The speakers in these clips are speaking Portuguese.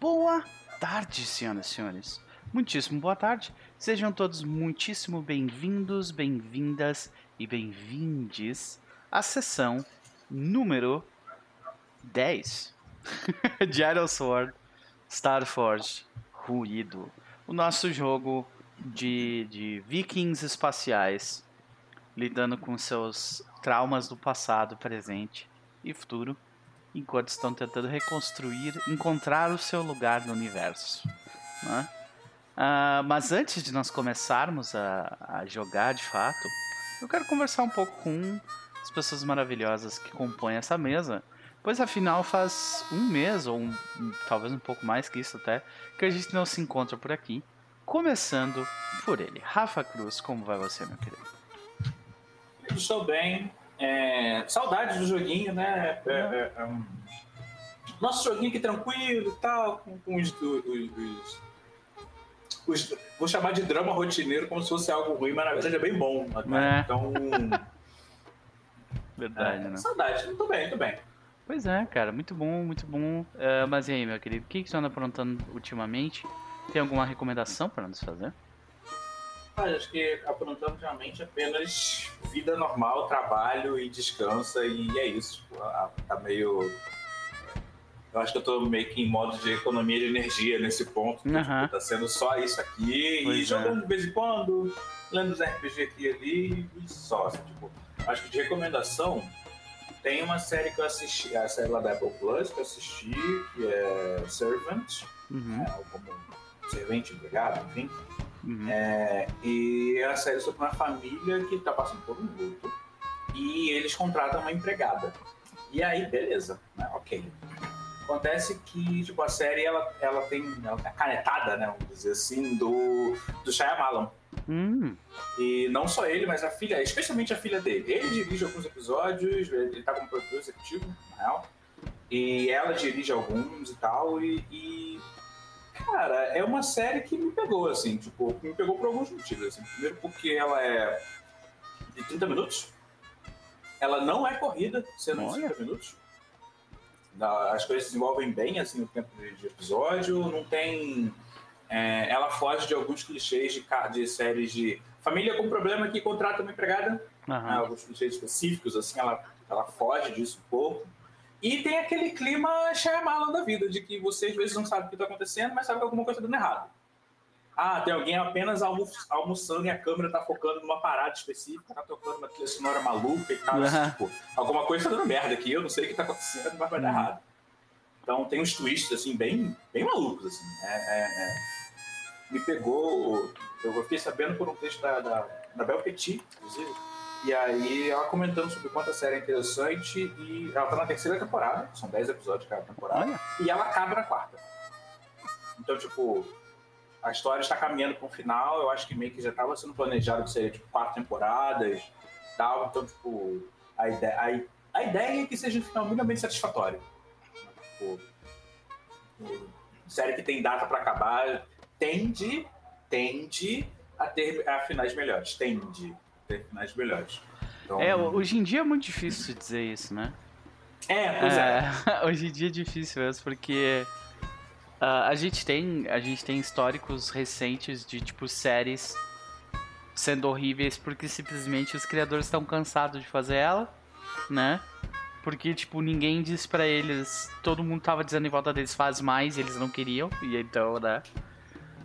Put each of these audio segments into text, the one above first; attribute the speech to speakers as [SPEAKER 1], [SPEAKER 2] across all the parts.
[SPEAKER 1] Boa tarde, senhoras e senhores. Muitíssimo boa tarde. Sejam todos muitíssimo bem-vindos, bem-vindas e bem-vindes à sessão número 10 de Iron Sword Starforge Ruído. O nosso jogo de, de vikings espaciais lidando com seus traumas do passado, presente e futuro, enquanto estão tentando reconstruir, encontrar o seu lugar no universo. Né? Uh, mas antes de nós começarmos a, a, jogar de fato, eu quero conversar um pouco com as pessoas maravilhosas que compõem essa mesa. Pois afinal faz um mês, ou um, talvez um pouco mais que isso até, que a gente não se encontra por aqui. Começando por ele. Rafa Cruz, como vai você, meu querido?
[SPEAKER 2] Estou bem. É, saudade do joguinho, né? É, é, é um... Nosso joguinho aqui tranquilo e tal, com, com os, os, os, os, Vou chamar de drama rotineiro como se fosse algo ruim, mas na verdade é bem bom. Né? Então.
[SPEAKER 1] Verdade, né?
[SPEAKER 2] Saudade, tô bem, tô bem.
[SPEAKER 1] Pois é, cara, muito bom, muito bom. Uh, mas e aí, meu querido, o que, que você anda aprontando ultimamente? Tem alguma recomendação para nos fazer?
[SPEAKER 2] Acho que aprontando realmente apenas vida normal, trabalho e descansa, e é isso. Tá meio. Eu acho que eu tô meio que em modo de economia de energia nesse ponto. Uhum. Tipo, tá sendo só isso aqui, pois e é. jogando de vez em quando, lendo os RPG aqui e ali, e só. Assim, tipo, acho que de recomendação, tem uma série que eu assisti, a série lá da Apple Plus que eu assisti, que é Servant, uhum. é, como servente, empregado, enfim. Uhum. É, e é a série sobre uma família que está passando por um luto e eles contratam uma empregada. E aí, beleza, né? ok. Acontece que tipo, a série ela, ela tem a canetada, né, vamos dizer assim, do, do Shyamalan. Hum. E não só ele, mas a filha, especialmente a filha dele. Ele dirige alguns episódios, ele tá como produtor executivo, na real. E ela dirige alguns e tal. E, e Cara, é uma série que me pegou, assim, tipo, me pegou por alguns motivos. Assim. Primeiro porque ela é de 30 minutos. Ela não é corrida, sendo de 30 minutos. As coisas se desenvolvem bem, assim, no tempo de episódio. Não tem... É, ela foge de alguns clichês de, de séries de família com problema que contrata uma empregada. Uhum. Né, alguns clichês específicos, assim, ela, ela foge disso um pouco. E tem aquele clima Shyamalan da vida, de que você às vezes não sabe o que está acontecendo, mas sabe que alguma coisa está dando errado. Ah, tem alguém apenas almo almoçando e a câmera está focando numa parada específica, está tocando uma trilha sonora maluca e tal. Uhum. tipo, alguma coisa está dando merda aqui, eu não sei o que está acontecendo, mas vai dar uhum. errado. Então tem uns twists, assim, bem, bem malucos, assim. É, é, é. Me pegou... Eu fiquei sabendo por um texto da, da, da Bel Petit, inclusive, e aí ela comentando sobre quanto a série é interessante e ela tá na terceira temporada, são 10 episódios cada temporada, Olha. e ela acaba na quarta. Então, tipo, a história está caminhando para um final, eu acho que meio que já estava sendo planejado que seria tipo quatro temporadas tal, então, tipo, a ideia, a, a ideia é que seja um final minimamente satisfatório. Tipo, série que tem data para acabar tende, tende a ter a finais melhores, tende ter finais melhores.
[SPEAKER 1] Então... É, hoje em dia é muito difícil dizer isso, né?
[SPEAKER 2] É, pois é.
[SPEAKER 1] é. hoje em dia é difícil mesmo, porque uh, a, gente tem, a gente tem históricos recentes de, tipo, séries sendo horríveis porque simplesmente os criadores estão cansados de fazer ela, né? Porque, tipo, ninguém disse para eles, todo mundo tava dizendo em volta deles, faz mais, e eles não queriam, e então, né?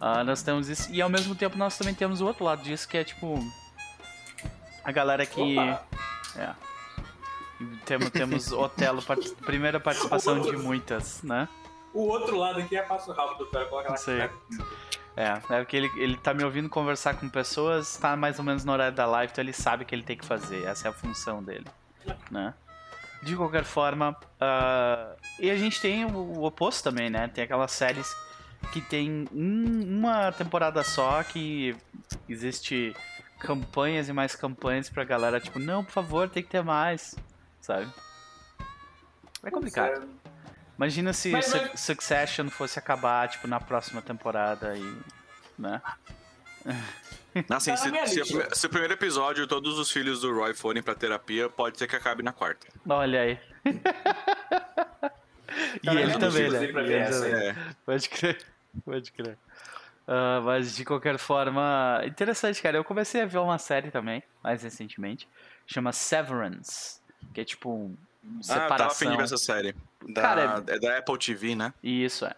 [SPEAKER 1] Uh, nós temos isso, e ao mesmo tempo nós também temos o outro lado disso, que é, tipo, a galera que. É. Temos, temos Otelo, part... primeira participação de muitas, né?
[SPEAKER 2] O outro lado aqui é passo rápido, cara. Coloca lá.
[SPEAKER 1] É, é porque ele, ele tá me ouvindo conversar com pessoas, tá mais ou menos no horário da live, então ele sabe o que ele tem que fazer. Essa é a função dele, né? De qualquer forma, uh, e a gente tem o, o, oposto também, né? Tem aquelas séries que tem um, uma temporada só que existe campanhas e mais campanhas pra galera, tipo, não, por favor, tem que ter mais, sabe? É complicado. Imagina se mas, mas... Succession fosse acabar, tipo, na próxima temporada e. né?
[SPEAKER 3] Assim, se, se, se, o primeiro episódio todos os filhos do Roy forem pra terapia, pode ser que acabe na quarta.
[SPEAKER 1] Olha aí. e ele também, né? Ele também. É. Pode crer, pode crer. Uh, mas de qualquer forma, interessante, cara. Eu comecei a ver uma série também, mais recentemente, chama Severance, que é tipo separação. Ah, tava afim
[SPEAKER 3] de ver essa série. Da, cara, é... é da Apple TV, né?
[SPEAKER 1] Isso, é.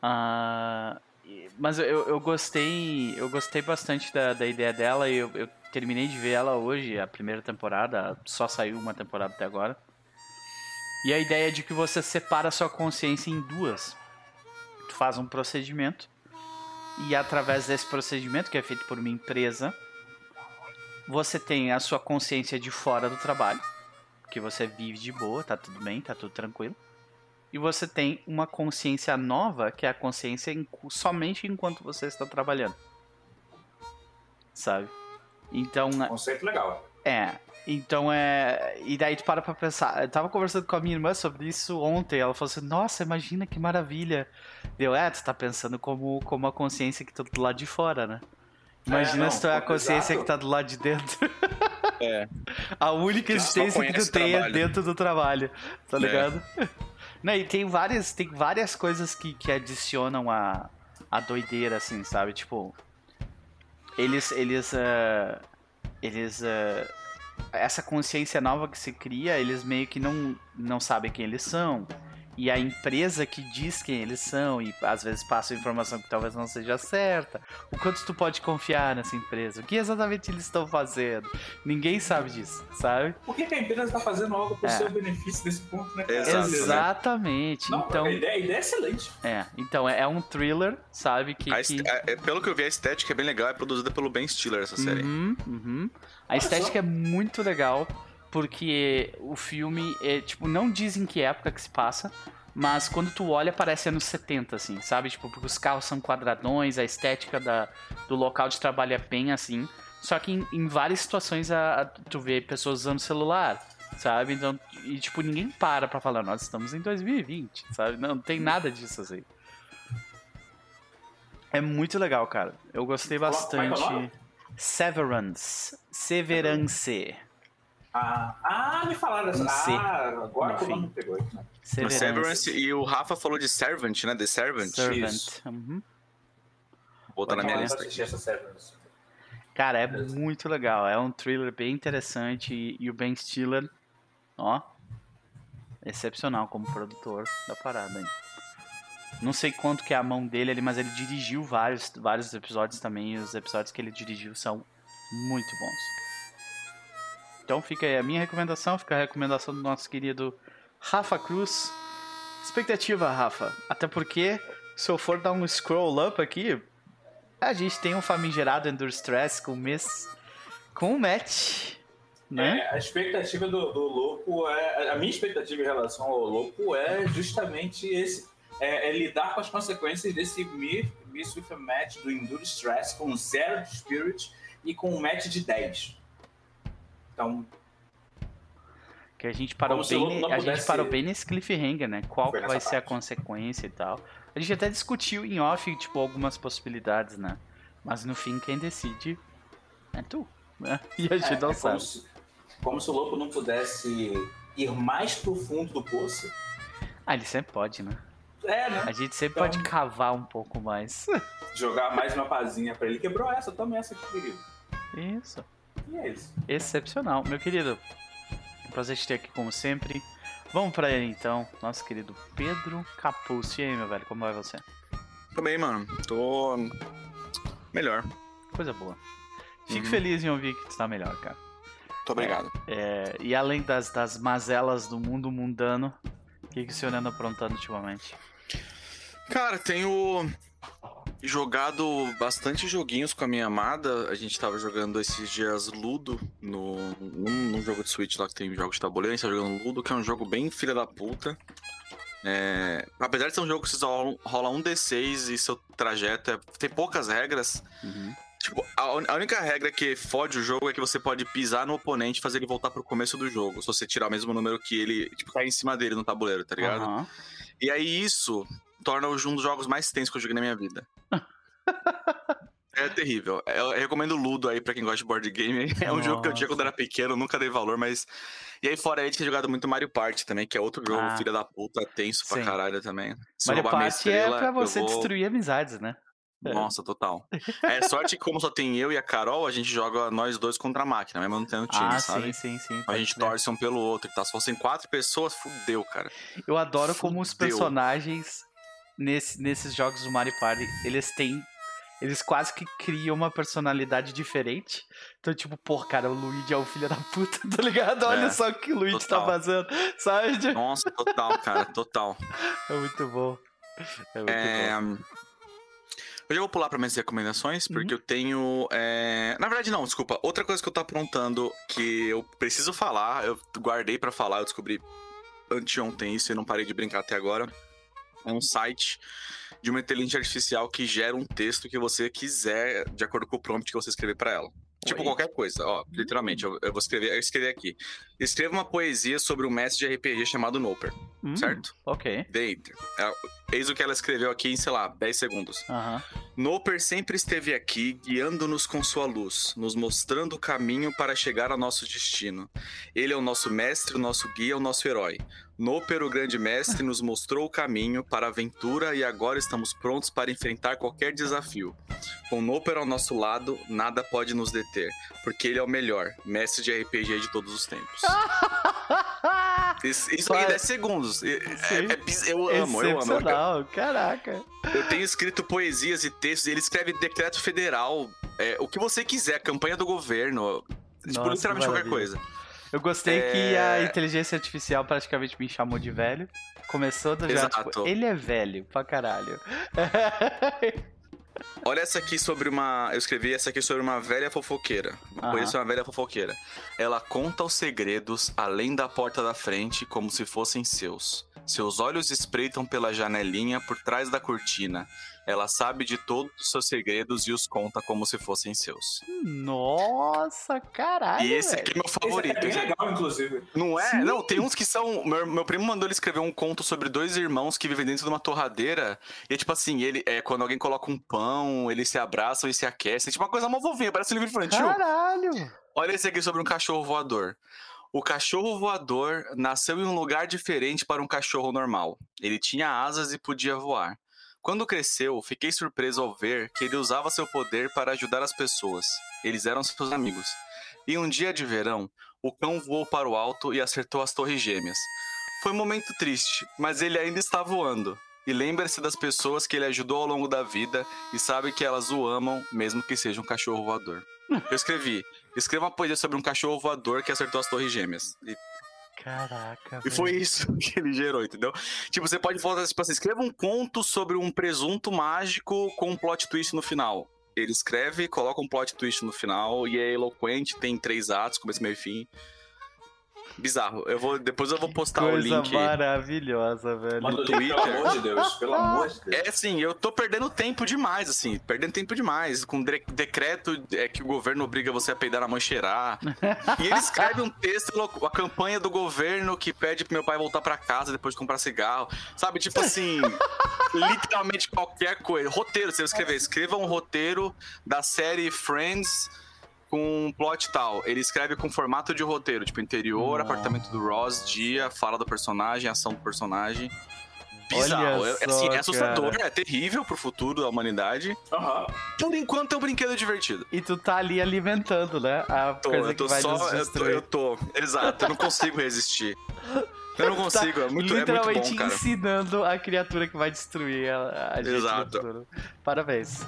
[SPEAKER 1] Uh, mas eu, eu gostei eu gostei bastante da, da ideia dela e eu, eu terminei de ver ela hoje, a primeira temporada, só saiu uma temporada até agora. E a ideia é de que você separa a sua consciência em duas. Tu faz um procedimento e através desse procedimento que é feito por uma empresa, você tem a sua consciência de fora do trabalho, que você vive de boa, tá tudo bem, tá tudo tranquilo. E você tem uma consciência nova, que é a consciência somente enquanto você está trabalhando. Sabe? Então.
[SPEAKER 2] Conceito legal.
[SPEAKER 1] É. Então é. E daí tu para pra pensar. Eu tava conversando com a minha irmã sobre isso ontem. Ela falou assim: Nossa, imagina que maravilha. Deu, é, tu tá pensando como, como a consciência que tá do lado de fora, né? Imagina é, não, se tu é a consciência exato. que tá do lado de dentro.
[SPEAKER 3] É.
[SPEAKER 1] A única existência que tu tem é dentro do trabalho, tá é. ligado? É. Não, e tem várias, tem várias coisas que, que adicionam a, a doideira, assim, sabe? Tipo, eles, eles, uh, eles, uh, essa consciência nova que se cria, eles meio que não, não sabem quem eles são e a empresa que diz quem eles são e às vezes passa informação que talvez não seja certa. O quanto tu pode confiar nessa empresa? O que exatamente eles estão fazendo? Ninguém sabe disso, sabe?
[SPEAKER 2] Por que, que a empresa está fazendo algo para o é. seu benefício nesse ponto, né?
[SPEAKER 1] Exatamente. Não, então,
[SPEAKER 2] a ideia, a ideia, é excelente.
[SPEAKER 1] É, então é, é um thriller, sabe? Que, que...
[SPEAKER 3] É, pelo que eu vi, a estética é bem legal, é produzida pelo Ben Stiller essa série.
[SPEAKER 1] Uhum, uhum. A Olha estética só. é muito legal porque o filme é, tipo, não dizem que época que se passa, mas quando tu olha parece anos 70, assim, sabe? Tipo, porque os carros são quadradões, a estética da, do local de trabalho é bem assim. Só que em, em várias situações a, a, tu vê pessoas usando celular, sabe? Então, e tipo, ninguém para pra falar, nós estamos em 2020, sabe? Não, não tem nada disso assim. É muito legal, cara. Eu gostei é bastante. Severance. Severance.
[SPEAKER 2] Ah, ah, me falaram dessa. Ah, agora que o nome pegou. Né?
[SPEAKER 3] Severance. Severance. E o Rafa falou de Servant, né? The Servant.
[SPEAKER 1] Servant. Uhum.
[SPEAKER 3] Vou botar na minha lista
[SPEAKER 2] aqui.
[SPEAKER 1] Cara, é muito legal. É um thriller bem interessante. E o Ben Stiller, ó, excepcional como produtor da parada. Hein? Não sei quanto que é a mão dele ali, mas ele dirigiu vários, vários episódios também. E os episódios que ele dirigiu são muito bons. Então fica aí a minha recomendação, fica a recomendação do nosso querido Rafa Cruz. Expectativa, Rafa. Até porque, se eu for dar um scroll up aqui, a gente tem um famigerado Endure Stress com Miss. com o match. Né?
[SPEAKER 2] É, a expectativa do, do é. A minha expectativa em relação ao louco é justamente esse. É, é lidar com as consequências desse Miss with a Match do Endure Stress com zero de Spirit e com um match de 10. Então.
[SPEAKER 1] Que a gente parou, bem, a gente parou bem nesse cliffhanger, né? Qual vai parte. ser a consequência e tal. A gente até discutiu em off, tipo, algumas possibilidades, né? Mas no fim, quem decide é tu, né? E a gente é, não é sabe.
[SPEAKER 2] Como se, como se o louco não pudesse ir mais pro fundo do poço.
[SPEAKER 1] Ah, ele sempre pode, né?
[SPEAKER 2] É, né?
[SPEAKER 1] A gente sempre então, pode cavar um pouco mais.
[SPEAKER 2] Jogar mais uma pazinha pra ele. Quebrou essa, toma essa aqui, querido.
[SPEAKER 1] Isso.
[SPEAKER 2] E é isso.
[SPEAKER 1] Excepcional. Meu querido, um prazer te ter aqui como sempre. Vamos pra ele então, nosso querido Pedro Capuz. E aí, meu velho, como vai você?
[SPEAKER 3] Tô bem, mano. Tô melhor.
[SPEAKER 1] Coisa boa. Fico uhum. feliz em ouvir que tu tá melhor, cara.
[SPEAKER 3] Muito obrigado.
[SPEAKER 1] É, é, e além das, das mazelas do mundo mundano, o que, que o senhor anda aprontando ultimamente?
[SPEAKER 3] Cara, tenho jogado bastante joguinhos com a minha amada. A gente tava jogando esses dias Ludo no, num, num jogo de Switch lá que tem jogos de tabuleiro. A gente tá jogando Ludo, que é um jogo bem filha da puta. É, apesar de ser um jogo que você rola um D6 e seu trajeto é, tem poucas regras. Uhum. Tipo, a, a, única regra que fode o jogo é que você pode pisar no oponente e fazer ele voltar pro começo do jogo. Se você tirar o mesmo número que ele, tipo, cair em cima dele no tabuleiro, tá ligado? Uhum. E aí isso torna um dos jogos mais tensos que eu joguei na minha vida. É terrível. Eu recomendo Ludo aí pra quem gosta de board game. É um jogo que eu tinha quando era pequeno, nunca dei valor, mas. E aí, fora aí, tinha jogado muito Mario Party também, que é outro jogo,
[SPEAKER 1] Ah.
[SPEAKER 3] filha da puta, tenso pra
[SPEAKER 1] Sim.
[SPEAKER 3] caralho também. Se
[SPEAKER 1] Mario Party é
[SPEAKER 3] estrela,
[SPEAKER 1] pra
[SPEAKER 3] eu
[SPEAKER 1] você
[SPEAKER 3] vou-
[SPEAKER 1] destruir amizades, né? É.
[SPEAKER 3] Nossa, total. É sorte que, como só tem eu e a Carol, a gente joga nós dois contra a máquina, mesmo não tendo time,
[SPEAKER 1] ah,
[SPEAKER 3] sabe?
[SPEAKER 1] sim, sim, sim.
[SPEAKER 3] A gente
[SPEAKER 1] crer.
[SPEAKER 3] torce um pelo outro, tá? Se fossem quatro pessoas, fudeu, cara.
[SPEAKER 1] Eu adoro como os
[SPEAKER 3] Fudeu.
[SPEAKER 1] personagens nesse- nesses jogos do Mario Party, eles têm. Eles quase que criam uma personalidade diferente. Então, tipo, pô, cara, o Luigi é o filho da puta, tá ligado? Olha
[SPEAKER 3] É,
[SPEAKER 1] só o que o Luigi tá
[SPEAKER 3] total.
[SPEAKER 1] fazendo, sabe?
[SPEAKER 3] Nossa, total, cara, total.
[SPEAKER 1] É muito bom. É muito
[SPEAKER 3] É,
[SPEAKER 1] bom.
[SPEAKER 3] Eu já vou pular para minhas recomendações,
[SPEAKER 1] Uhum.
[SPEAKER 3] porque eu tenho. é, Na verdade, não, desculpa. Outra coisa que eu tô aprontando que eu preciso falar, eu guardei pra falar, eu descobri anteontem isso e não parei de brincar até agora. É um site de uma inteligência artificial que gera um texto que você quiser, de acordo com o prompt que você escrever pra ela. Tipo
[SPEAKER 1] Oi.
[SPEAKER 3] qualquer coisa, ó, literalmente, eu, eu vou escrever, eu escrevi aqui. Escreva uma poesia sobre um mestre de RPG chamado Noper,
[SPEAKER 1] Hum,
[SPEAKER 3] certo?
[SPEAKER 1] Ok.
[SPEAKER 3] Enter. É, Eis o que ela escreveu aqui em, sei lá, 10 segundos. Noper sempre esteve aqui, guiando-nos com sua luz, nos mostrando o caminho para chegar ao nosso destino. Ele é o nosso mestre, o nosso guia, o nosso herói. Noper, o grande mestre, nos mostrou o caminho para a aventura e agora estamos prontos para enfrentar qualquer desafio. Com Noper ao nosso lado, nada pode nos deter, porque ele é o melhor, mestre de RPG de todos os tempos. Isso, isso aí,
[SPEAKER 1] Para.
[SPEAKER 3] 10 segundos. É- é bis- eu amo, eu amo.
[SPEAKER 1] Caraca.
[SPEAKER 3] Eu tenho escrito poesias e textos, e ele escreve decreto federal, é, o que você quiser, campanha do governo, tipo, literalmente
[SPEAKER 1] que
[SPEAKER 3] qualquer coisa.
[SPEAKER 1] Eu gostei que
[SPEAKER 3] É.
[SPEAKER 1] a inteligência artificial praticamente me chamou de velho. Começou do já, tipo,
[SPEAKER 3] Exato.
[SPEAKER 1] ele é velho pra caralho.
[SPEAKER 3] Olha essa aqui sobre uma. Eu escrevi essa aqui sobre uma velha fofoqueira. Uma
[SPEAKER 1] Aham.
[SPEAKER 3] poesia sobre uma velha fofoqueira. Ela conta os segredos além da porta da frente como se fossem seus. Seus olhos espreitam pela janelinha por trás da cortina. Ela sabe de todos os seus segredos e os conta como se fossem seus.
[SPEAKER 1] Nossa, caralho.
[SPEAKER 3] e esse
[SPEAKER 1] velho.
[SPEAKER 3] aqui é meu
[SPEAKER 2] Esse
[SPEAKER 3] favorito.
[SPEAKER 2] é bem
[SPEAKER 3] esse-
[SPEAKER 2] legal, inclusive.
[SPEAKER 3] Não é?
[SPEAKER 1] Sim.
[SPEAKER 3] Não, tem uns que são. Meu, meu primo mandou ele escrever um conto sobre dois irmãos que vivem dentro de uma torradeira. E é tipo assim, ele é quando alguém coloca um pão, eles se abraçam e se aquecem. Tipo uma coisa mó fofinha, parece um livro infantil.
[SPEAKER 1] Caralho.
[SPEAKER 3] Olha esse aqui sobre um cachorro voador. O cachorro voador nasceu em um lugar diferente para um cachorro normal. Ele tinha asas e podia voar. Quando cresceu, fiquei surpreso ao ver que ele usava seu poder para ajudar as pessoas. Eles eram seus amigos. E um dia de verão, o cão voou para o alto e acertou as torres gêmeas. Foi um momento triste, mas ele ainda está voando. E lembre-se das pessoas que ele ajudou ao longo da vida e sabe que elas o amam, mesmo que seja um cachorro voador. Eu escrevi, escreva uma poesia sobre um cachorro voador que acertou as torres gêmeas. E,
[SPEAKER 1] Caraca.
[SPEAKER 3] e foi isso que ele gerou, entendeu? Tipo, você pode falar, tipo assim, escreva um conto sobre um presunto mágico com um plot twist no final. Ele escreve, coloca um plot twist no final e é eloquente, tem três atos, começo, meio e fim. Bizarro. Eu vou, depois eu vou postar o
[SPEAKER 1] Coisa
[SPEAKER 3] link.
[SPEAKER 1] maravilhosa, velho.
[SPEAKER 2] Manda o link,
[SPEAKER 3] Twitter.
[SPEAKER 2] pelo amor de Deus. Pelo amor de Deus.
[SPEAKER 3] É assim, eu tô perdendo tempo demais, assim, perdendo tempo demais. Com decreto é que o governo obriga você a peidar na mão e cheirar. e ele escreve um texto, a campanha do governo que pede pro meu pai voltar pra casa depois de comprar cigarro. Sabe, tipo assim, literalmente qualquer coisa. Roteiro, você vai escrever, escreva um roteiro da série Friends com um plot tal. Ele escreve com formato de roteiro, tipo interior,
[SPEAKER 1] Nossa.
[SPEAKER 3] apartamento do Ross, dia, fala do personagem, ação do personagem. Bizarro.
[SPEAKER 1] Olha
[SPEAKER 3] É, assim,
[SPEAKER 1] só,
[SPEAKER 3] é assustador,
[SPEAKER 1] cara.
[SPEAKER 3] é terrível pro futuro da humanidade.
[SPEAKER 2] Aham.
[SPEAKER 3] Por enquanto é um brinquedo divertido.
[SPEAKER 1] E tu tá ali alimentando, né? A
[SPEAKER 3] Tô,
[SPEAKER 1] coisa
[SPEAKER 3] eu tô
[SPEAKER 1] que vai
[SPEAKER 3] só. Eu tô, eu tô. Exato, eu não consigo resistir. Eu não consigo, é muito, é muito
[SPEAKER 1] Tá Literalmente
[SPEAKER 3] bom, cara.
[SPEAKER 1] ensinando a criatura que vai destruir a, a gente.
[SPEAKER 3] Exato.
[SPEAKER 1] Parabéns.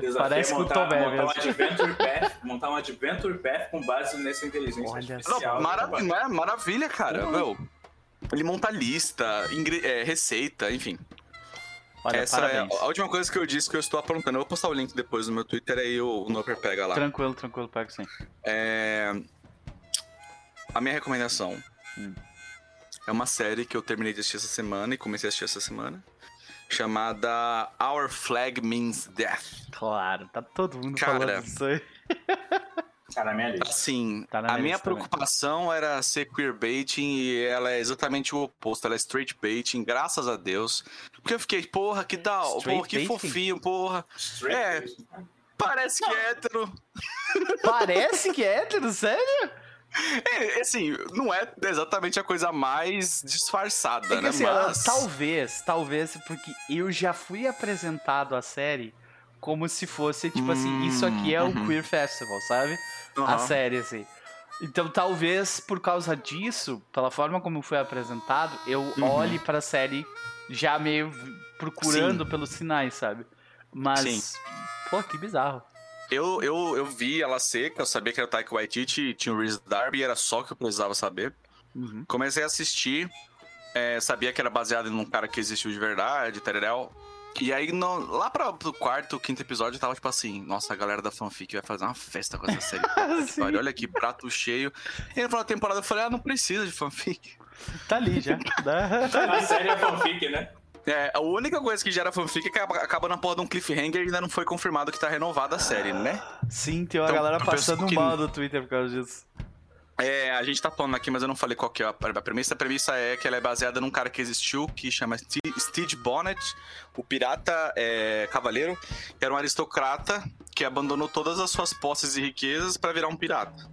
[SPEAKER 2] Desafio
[SPEAKER 1] Parece
[SPEAKER 2] é
[SPEAKER 1] com o
[SPEAKER 2] montar,
[SPEAKER 1] Tom Hanks.
[SPEAKER 2] montar um Adventure Path, montar um Adventure Path com base nessa inteligência
[SPEAKER 1] Olha
[SPEAKER 2] artificial.
[SPEAKER 3] Não, maravilha, não é? Maravilha, cara. Meu, ele monta lista, é, receita, enfim.
[SPEAKER 1] Olha,
[SPEAKER 3] Essa
[SPEAKER 1] parabéns.
[SPEAKER 3] é a última coisa que eu disse que eu estou aprontando. Eu vou postar o link depois no meu Twitter aí o, o Noper pega lá.
[SPEAKER 1] Tranquilo, tranquilo, pego sim.
[SPEAKER 3] É... A minha recomendação
[SPEAKER 1] Hum.
[SPEAKER 3] É uma série que eu terminei de assistir essa semana e comecei a assistir essa semana. Chamada Our Flag Means Death.
[SPEAKER 1] Claro, tá todo mundo
[SPEAKER 3] Cara.
[SPEAKER 1] falando isso aí.
[SPEAKER 2] Tá na minha lista.
[SPEAKER 3] Assim,
[SPEAKER 1] Tá na
[SPEAKER 3] a
[SPEAKER 1] minha
[SPEAKER 3] minha
[SPEAKER 1] lista também.
[SPEAKER 3] preocupação era ser queerbaiting e ela é exatamente o oposto. Ela é straight baiting, graças a Deus. Porque eu fiquei, porra, que da porra, que fofinho, porra. É. Parece que é hétero.
[SPEAKER 1] Parece que é hétero, sério?
[SPEAKER 3] É, assim, não é exatamente a coisa mais disfarçada,
[SPEAKER 1] É que,
[SPEAKER 3] né?
[SPEAKER 1] assim,
[SPEAKER 3] Mas.
[SPEAKER 1] talvez, talvez, porque eu já fui apresentado à série como se fosse, tipo assim,
[SPEAKER 3] Hum,
[SPEAKER 1] isso aqui é o
[SPEAKER 3] uhum.
[SPEAKER 1] Queer Festival, sabe? A
[SPEAKER 3] Aham.
[SPEAKER 1] série, assim. Então, talvez por causa disso, pela forma como foi apresentado, eu
[SPEAKER 3] Uhum.
[SPEAKER 1] olhe pra série já meio procurando
[SPEAKER 3] Sim.
[SPEAKER 1] pelos sinais, sabe? Mas,
[SPEAKER 3] Sim.
[SPEAKER 1] pô, que bizarro.
[SPEAKER 3] Eu, eu, eu vi ela seca, eu sabia que era o Taika Waititi, tinha o Reese Darby, era só o que eu precisava saber.
[SPEAKER 1] Uhum.
[SPEAKER 3] Comecei a assistir, é, sabia que era baseado num cara que existiu de verdade, tereréu. E aí, no- lá pra, pro quarto, quinto episódio, eu tava tipo assim, nossa, a galera da fanfic vai fazer uma festa com essa série. Olha que prato cheio. E no final da temporada eu falei, ah, não precisa de fanfic.
[SPEAKER 1] Tá ali já.
[SPEAKER 2] A série é fanfic, né?
[SPEAKER 3] É, a única coisa que gera fanfic é que acaba, na porra de um cliffhanger e ainda não foi confirmado que tá renovada a série, né?
[SPEAKER 1] Sim, tem uma
[SPEAKER 3] Então,
[SPEAKER 1] galera passando
[SPEAKER 3] que-
[SPEAKER 1] mal no Twitter por causa disso.
[SPEAKER 3] É, a gente tá falando aqui, mas eu não falei qual que é a premissa. A premissa é que ela é baseada num cara que existiu, que chama Steve Bonnet, o pirata é, cavaleiro, que era um aristocrata que abandonou todas as suas posses e riquezas pra virar um pirata.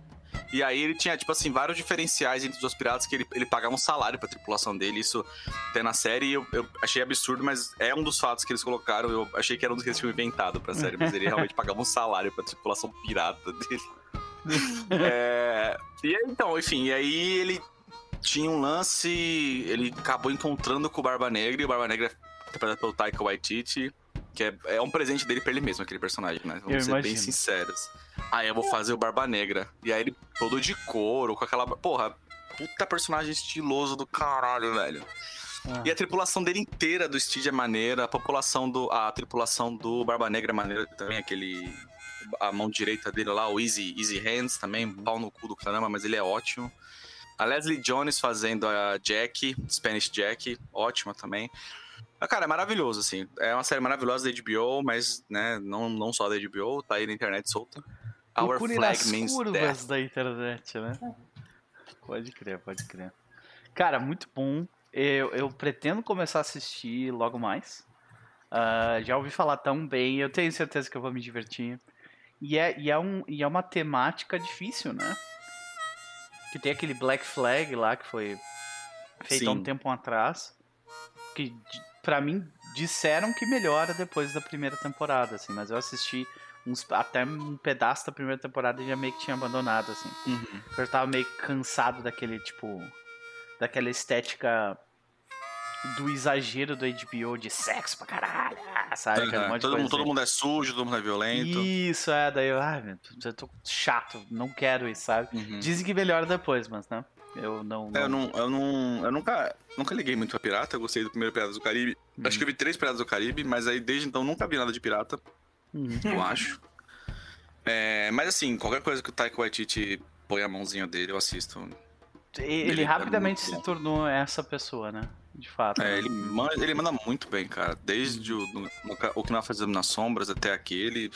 [SPEAKER 3] E aí ele tinha, tipo assim, vários diferenciais entre os dois piratas que ele, ele pagava um salário pra tripulação dele. Isso tem na série eu, eu achei absurdo, mas é um dos fatos que eles colocaram. Eu achei que era um dos que eles tinham inventado pra série, mas ele realmente pagava um salário pra tripulação pirata dele. É, e aí, então, enfim, e aí ele tinha um lance, ele acabou encontrando com o Barba Negra, e o Barba Negra é interpretado pelo Taika Waititi, que é, é um presente dele pra ele mesmo, aquele personagem, né? Vamos
[SPEAKER 1] Eu
[SPEAKER 3] ser bem
[SPEAKER 1] imagino.
[SPEAKER 3] sinceros. Aí eu vou fazer o Barba Negra. E aí ele todo de couro, com aquela. Porra, puta personagem estiloso do caralho, velho.
[SPEAKER 1] Ah.
[SPEAKER 3] E a tripulação dele inteira do Steed é maneira, a população do. A tripulação do Barba Negra é maneira também, aquele. A mão direita dele lá, o Easy, Easy Hands também, pau no cu do caramba, mas ele é ótimo. A Leslie Jones fazendo a Jack, Spanish Jack, ótima também. Ah, Cara, é maravilhoso, assim. É uma série maravilhosa da HBO, mas, né, não, não só da HBO, tá aí na internet solta. Our
[SPEAKER 1] Procure
[SPEAKER 3] Flag Means
[SPEAKER 1] curvas
[SPEAKER 3] Death.
[SPEAKER 1] da internet, né? Pode crer, pode crer. Cara, muito bom. Eu, eu pretendo começar a assistir logo mais. Ah, já ouvi falar tão bem, eu tenho certeza que eu vou me divertir. E é, e é, um, e é uma temática difícil, né? Que tem aquele Black Flag lá que foi feito há um
[SPEAKER 3] Sim.
[SPEAKER 1] tempo atrás. Que pra mim disseram que melhora depois da primeira temporada, assim, mas eu assisti uns, até um pedaço da primeira temporada e já meio que tinha abandonado, assim.
[SPEAKER 3] Uhum.
[SPEAKER 1] Eu tava meio cansado daquele, tipo. Daquela estética do exagero do HBO de sexo pra caralho, sabe? Aquele
[SPEAKER 3] Aham.
[SPEAKER 1] monte de
[SPEAKER 3] todo, mundo, todo
[SPEAKER 1] assim.
[SPEAKER 3] mundo é sujo, todo mundo é violento.
[SPEAKER 1] Isso, é, daí eu, ai, meu, eu tô chato, não quero isso, sabe?
[SPEAKER 3] Uhum.
[SPEAKER 1] Dizem que melhora depois, mas né? Eu não.
[SPEAKER 3] É, Eu, não, eu, não, eu nunca, nunca liguei muito a pirata, eu gostei do primeiro Piratas do Caribe.
[SPEAKER 1] Uhum.
[SPEAKER 3] Acho que eu vi três Piratas do Caribe, mas aí desde então nunca vi nada de pirata,
[SPEAKER 1] Uhum.
[SPEAKER 3] eu acho. É, mas assim, qualquer coisa que o Taika Waititi põe a mãozinha dele, eu assisto.
[SPEAKER 1] Ele,
[SPEAKER 3] Ele é
[SPEAKER 1] rapidamente se tornou essa pessoa, né? De fato.
[SPEAKER 3] É, ele, manda, ele manda muito bem, cara. Desde o, no- no o que nós fazemos nas sombras até aquele,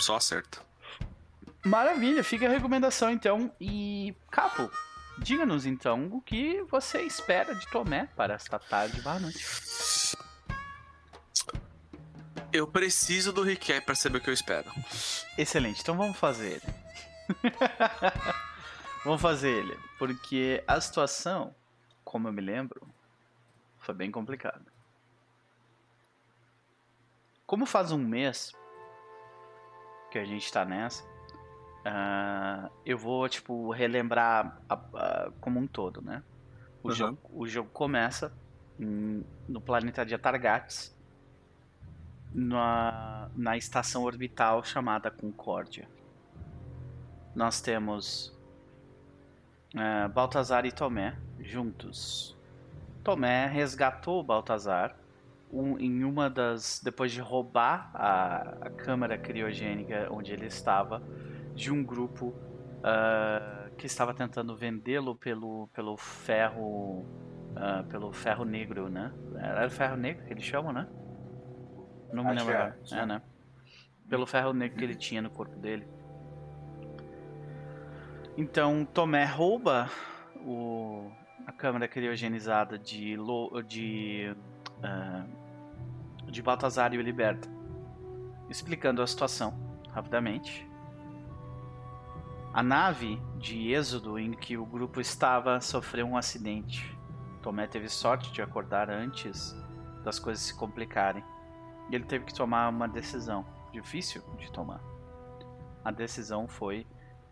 [SPEAKER 3] só acerta.
[SPEAKER 1] Maravilha, fica a recomendação então. E, Capo, diga-nos então o que você espera de Tomé para esta tarde barra noite.
[SPEAKER 3] Eu preciso do recap pra saber o que eu espero.
[SPEAKER 1] Excelente, então vamos fazer ele. vamos fazer ele, porque a situação, como eu me lembro, foi bem complicada. Como faz um mês que a gente tá nessa, eu vou, tipo, relembrar a- a- como um todo, né? O,
[SPEAKER 3] Uhum.
[SPEAKER 1] jogo, o jogo começa em- no planeta de Atargates, na, na estação orbital chamada Concórdia. Nós temos eh, Baltazar e Tomé juntos. Tomé resgatou o Baltazar um- em uma das. depois de roubar a, a câmara criogênica onde ele estava de um grupo ah, que estava tentando vendê-lo pelo, pelo ferro. ah, pelo ferro negro, né? Era o ferro negro que eles chamam, né? Não me lembro.
[SPEAKER 2] é.
[SPEAKER 1] É, né? Pelo ferro negro que ele tinha no corpo dele. Então Tomé rouba o, a câmara criogenizada de, Lo, de, ah, de Baltazar e o liberta, explicando a situação. rapidamente. A nave de êxodo em que o grupo estava sofreu um acidente. Tomé teve sorte de acordar antes das coisas se complicarem. E ele teve que tomar uma decisão difícil de tomar. A decisão foi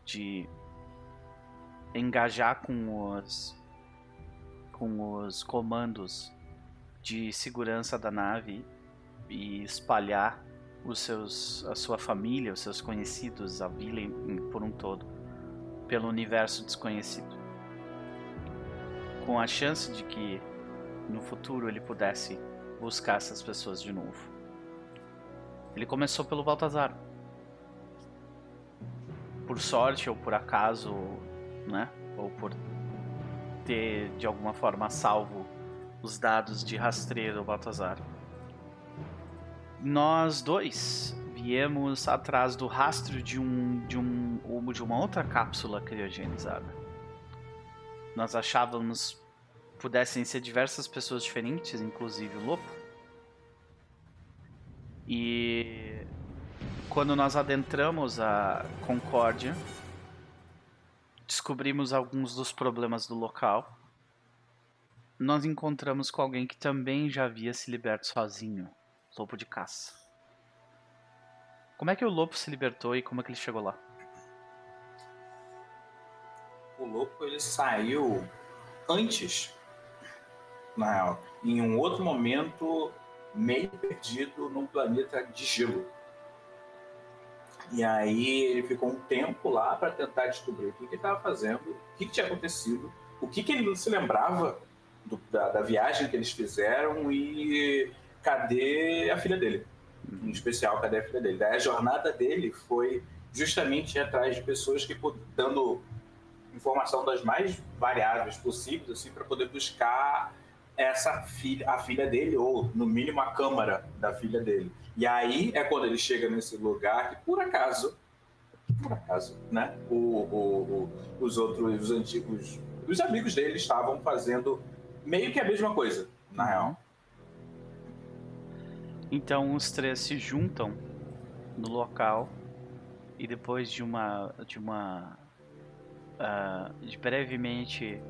[SPEAKER 1] de engajar com os com os comandos de segurança da nave e espalhar os seus, a sua família, os seus conhecidos, a vila por um todo, pelo universo desconhecido. Com a chance de que no futuro ele pudesse buscar essas pessoas de novo. Ele começou pelo Baltazar. Por sorte ou por acaso, né? Ou por ter de alguma forma salvo os dados de rastreio do Baltazar. Nós dois viemos atrás do rastro de um de um de uma outra cápsula criogenizada. Nós achávamos pudessem ser diversas pessoas diferentes, inclusive o Lopo. E quando nós adentramos a Concórdia, descobrimos alguns dos problemas do local nós encontramos com alguém que também já havia se liberto sozinho, lobo de caça. Como é que o lobo se libertou e como é que ele chegou lá?
[SPEAKER 2] O lobo ele saiu antes, na real, em um outro momento meio perdido num planeta de gelo. E aí ele ficou um tempo lá para tentar descobrir o que, ele estava fazendo, o que, que, tinha acontecido, o que, que ele não se lembrava do, da, da, viagem que eles fizeram e cadê a filha dele? Em especial, cadê a filha dele? Daí a jornada dele foi justamente atrás de pessoas que dando informação das mais variáveis possíveis, assim, para poder buscar essa filha, a filha dele, ou no mínimo a câmara da filha dele. E aí é quando ele chega nesse lugar que, por acaso, por acaso, né? O, o, o, os outros, os antigos, os amigos dele estavam fazendo meio que a mesma coisa, na real.
[SPEAKER 1] Então os três se juntam no local e depois de uma de uma uh, de brevemente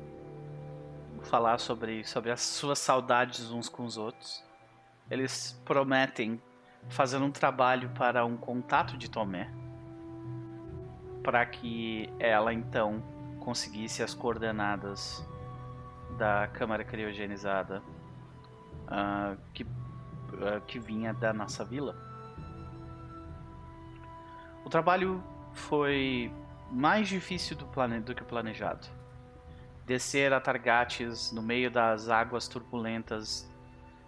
[SPEAKER 1] falar sobre sobre as suas saudades uns com os outros, eles prometem fazer um trabalho para um contato de Tomé para que ela então conseguisse as coordenadas da câmara criogenizada uh, que, uh, que vinha da nossa vila. O trabalho foi mais difícil do, plane do que planejado. Descer a Targates no meio das águas turbulentas,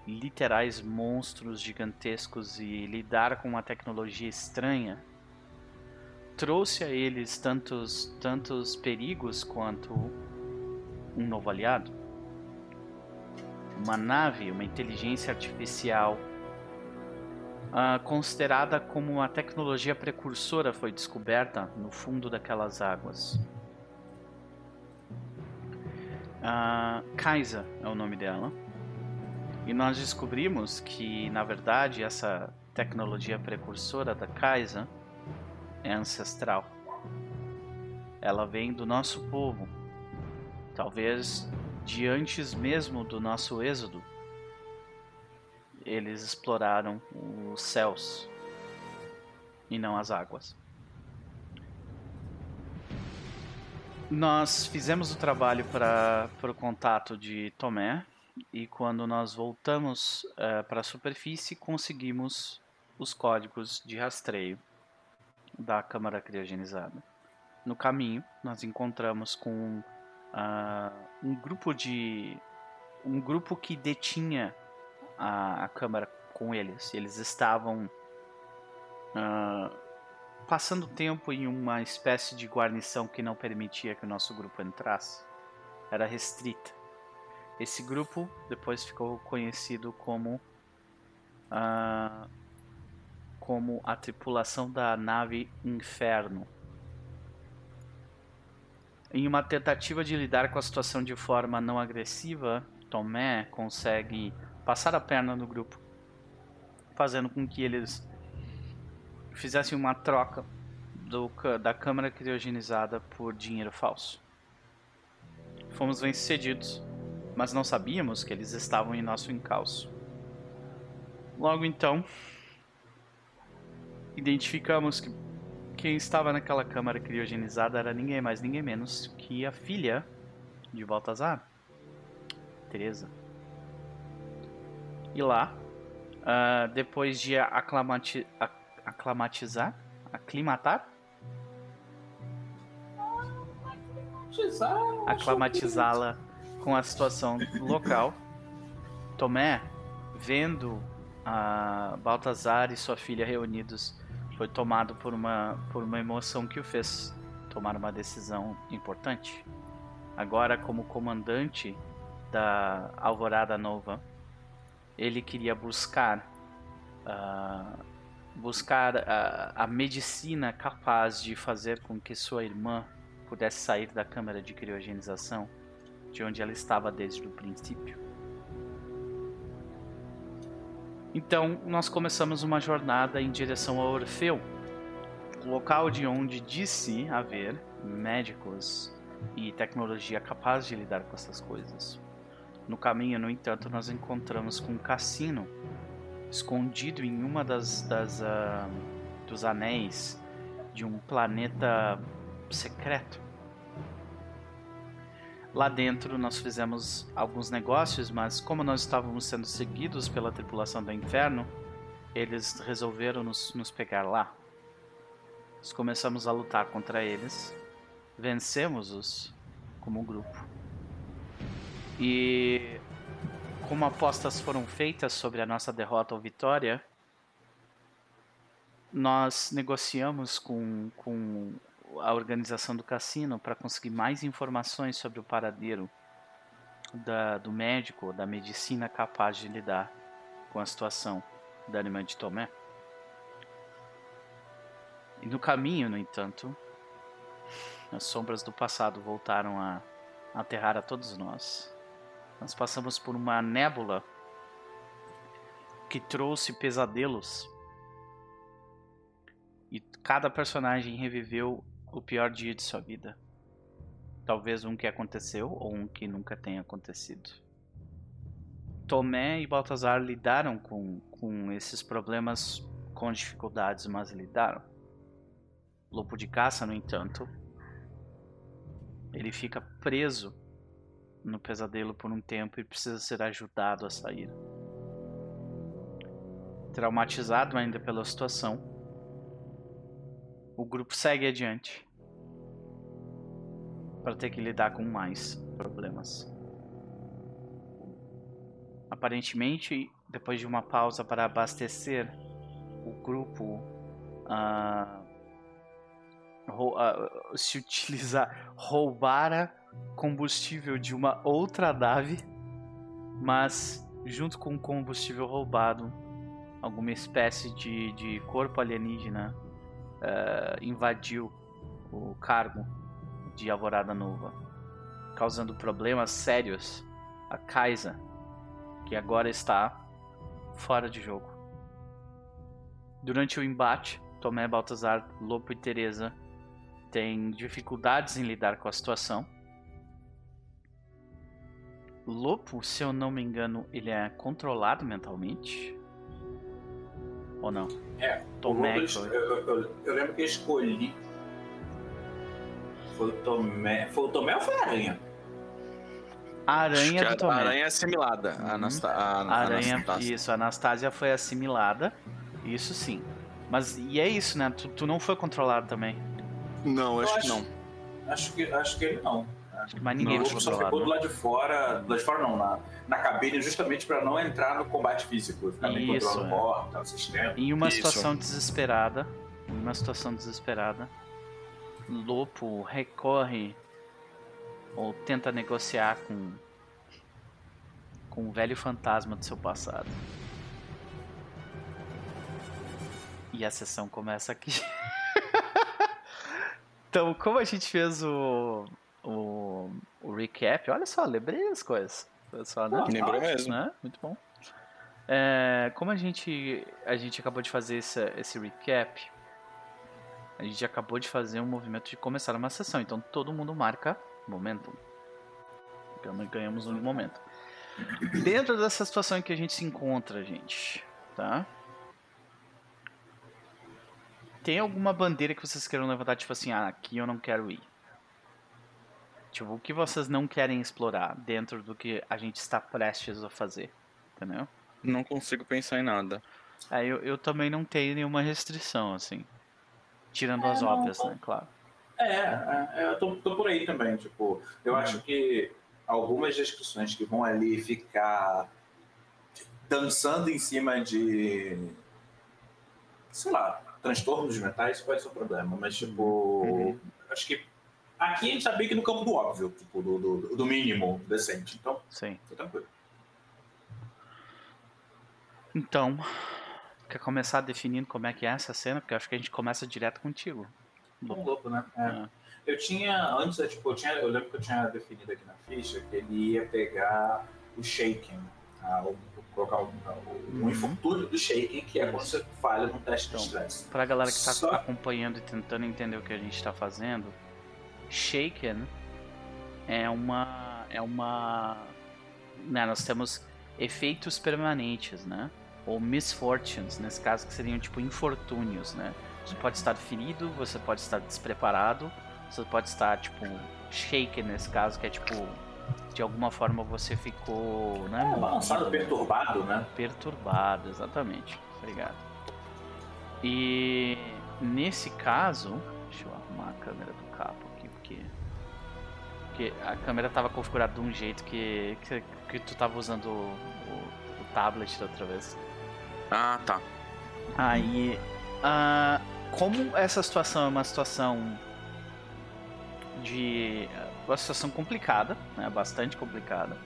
[SPEAKER 1] literais monstros gigantescos e lidar com uma tecnologia estranha trouxe a eles tantos tantos perigos quanto um novo aliado uma nave, uma inteligência artificial uh, considerada como uma tecnologia precursora foi descoberta no fundo daquelas águas. Uh, Kaisa é o nome dela. E nós descobrimos que, na verdade, essa tecnologia precursora da Kaisa é ancestral. Ela vem do nosso povo. Talvez de antes mesmo do nosso êxodo, eles exploraram os céus e não as águas. Nós fizemos o trabalho para o contato de Tomé e quando nós voltamos uh, para a superfície conseguimos os códigos de rastreio da câmara criogenizada. No caminho, nós encontramos com uh, um grupo de um grupo que detinha a, a câmara com eles. Eles estavam uh, passando tempo em uma espécie de guarnição que não permitia que o nosso grupo entrasse. Era restrita. Esse grupo depois ficou conhecido como uh, como a tripulação da nave Inferno em uma tentativa de lidar com a situação de forma não agressiva, Tomé consegue passar a perna no grupo, fazendo com que eles fizessem uma troca do, da câmara criogenizada por dinheiro falso. Fomos bem-sucedidos, mas não sabíamos que eles estavam em nosso encalço. Logo então, identificamos que quem estava naquela câmara criogenizada era ninguém mais, ninguém menos que a filha de Baltazar, Teresa. E lá, uh, depois de aclamati aclimatizar, aclimatar, aclimatizá-la com a situação local, Tomé, vendo a Baltazar e sua filha reunidos, foi tomado por uma, por uma emoção que o fez tomar uma decisão importante. Agora, como comandante da Alvorada Nova, ele queria buscar uh, buscar a, a medicina capaz de fazer com que sua irmã pudesse sair da câmara de criogenização, de onde ela estava desde o princípio. Então, nós começamos uma jornada em direção a Orfeu, local de onde disse haver médicos e tecnologia capaz de lidar com essas coisas. No caminho, no entanto, nós encontramos com um cassino escondido em uma das, das uh, dos anéis de um planeta secreto. Lá dentro nós fizemos alguns negócios, mas como nós estávamos sendo seguidos pela tripulação do inferno, eles resolveram nos, nos pegar lá. Nós começamos a lutar contra eles, vencemos-os como grupo. E como apostas foram feitas sobre a nossa derrota ou vitória, nós negociamos com, com a organização do cassino para conseguir mais informações sobre o paradeiro da, do médico, da medicina capaz de lidar com a situação da irmã de Tomé. E no caminho, no entanto, as sombras do passado voltaram a aterrar a todos nós. Nós passamos por uma nébula que trouxe pesadelos. E cada personagem reviveu o pior dia de sua vida. Talvez um que aconteceu ou um que nunca tenha acontecido. Tomé e Baltazar lidaram com, com esses problemas com dificuldades, mas lidaram. Lobo de caça, no entanto, ele fica preso no pesadelo por um tempo e precisa ser ajudado a sair. Traumatizado ainda pela situação, o grupo segue adiante para ter que lidar com mais problemas. Aparentemente, depois de uma pausa para abastecer, o grupo uh, uh, se utilizar roubara combustível de uma outra nave, mas junto com combustível roubado, alguma espécie de, de corpo alienígena uh, invadiu o cargo de Alvorada Nova, causando problemas sérios a Kaisa, que agora está fora de jogo. Durante o embate, Tomé, Baltazar, Lopo e Teresa têm dificuldades em lidar com a situação Lopo, se eu não me engano, ele é controlado mentalmente? Ou não?
[SPEAKER 2] É. Tomé. Eu, eu, eu, lembro que eu escolhi. Foi o Tomé. Foi o Tomé ou foi a Aranha?
[SPEAKER 1] A aranha do Tomé.
[SPEAKER 3] A aranha é assimilada. Uhum. A, Anasta a,
[SPEAKER 1] a aranha, Anastasia. isso, a Anastasia foi assimilada. Isso sim. Mas e é isso, né? Tu, tu não foi controlado também.
[SPEAKER 3] Não, acho, acho, que não.
[SPEAKER 2] Acho que, acho que não.
[SPEAKER 1] Mas ninguém
[SPEAKER 2] não, só ficou do lado de fora, do lado de fora não, na, na cabine, justamente para não entrar no combate físico, ficar me controlando é. porta, sistema.
[SPEAKER 1] Em uma Isso. situação desesperada, em uma situação desesperada, Lopo recorre ou tenta negociar com com o velho fantasma do seu passado. E a sessão começa aqui. então, como a gente fez o o, o recap. Olha só, lembrei as coisas. Só,
[SPEAKER 3] né? Lembrou mesmo.
[SPEAKER 1] Né? Muito bom. É, como a gente, a gente acabou de fazer esse, esse recap, A gente acabou de fazer um movimento de começar uma sessão, então todo mundo marca momento. Ganhamos um momento. Dentro dessa situação em que a gente se encontra, gente, tá? Tem alguma bandeira que vocês queiram levantar, tipo assim, ah, aqui eu não quero ir? Tipo, o que vocês não querem explorar dentro do que a gente está prestes a fazer? Entendeu?
[SPEAKER 3] Não consigo pensar em nada.
[SPEAKER 1] É, eu, eu também não tenho nenhuma restrição, assim. Tirando
[SPEAKER 2] É,
[SPEAKER 1] as
[SPEAKER 2] não,
[SPEAKER 1] óbvias,
[SPEAKER 2] não.
[SPEAKER 1] né? Claro.
[SPEAKER 2] É, é, é, eu tô, tô por aí também. Tipo, eu
[SPEAKER 1] Uhum.
[SPEAKER 2] acho que algumas descrições que vão ali ficar dançando em cima de. sei lá, transtornos mentais pode ser um problema, mas tipo.
[SPEAKER 1] Uhum.
[SPEAKER 2] Acho que aqui a gente tá bem que no campo do óbvio, tipo, do, do, do mínimo decente. Então,
[SPEAKER 1] Sim.
[SPEAKER 2] tô tranquilo.
[SPEAKER 1] Então, quer começar definindo como é que é essa cena? Porque acho que a gente começa direto contigo.
[SPEAKER 2] Um louco, né? É.
[SPEAKER 1] É.
[SPEAKER 2] Eu tinha, antes, tipo, eu, tinha, eu lembro que eu tinha definido aqui na ficha que ele ia pegar o shaking, tá? o, colocar o, o,
[SPEAKER 1] Uhum.
[SPEAKER 2] o infortúnio do shaking, que é quando você falha num teste
[SPEAKER 1] Então,
[SPEAKER 2] de estresse.
[SPEAKER 1] Pra galera que tá
[SPEAKER 2] Só-
[SPEAKER 1] acompanhando e tentando entender o que a gente tá fazendo, Shaken é uma. É uma. Né, nós temos efeitos permanentes, né? Ou misfortunes, nesse caso, que seriam tipo infortúnios, né? Você pode estar ferido, você pode estar despreparado, você pode estar, tipo, shaken nesse caso, que é tipo. De alguma forma você ficou. Né,
[SPEAKER 2] É, balançado,
[SPEAKER 1] né?
[SPEAKER 2] perturbado, né?
[SPEAKER 1] perturbado, exatamente. Obrigado. E nesse caso, deixa eu arrumar a câmera do capo aqui, porque porque a câmera estava configurada de um jeito que que, que tu tava usando o, o, o tablet da outra vez.
[SPEAKER 3] Ah, tá.
[SPEAKER 1] Aí, ah, como essa situação é uma situação de uma situação complicada, né, bastante complicada.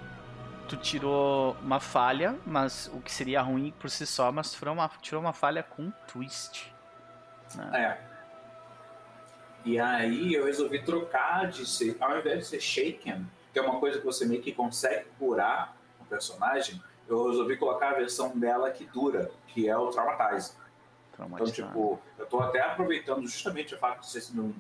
[SPEAKER 1] Tu tirou uma falha, mas o que seria ruim por si só, mas tu tirou uma, tirou uma falha com twist. né?
[SPEAKER 2] É. E aí eu resolvi trocar de ser, ao invés de ser shaken, que é uma coisa que você meio que consegue curar o personagem, eu resolvi colocar a versão dela que dura, que é o Traumatize. Então, tipo, eu tô até aproveitando justamente o fato de ser no,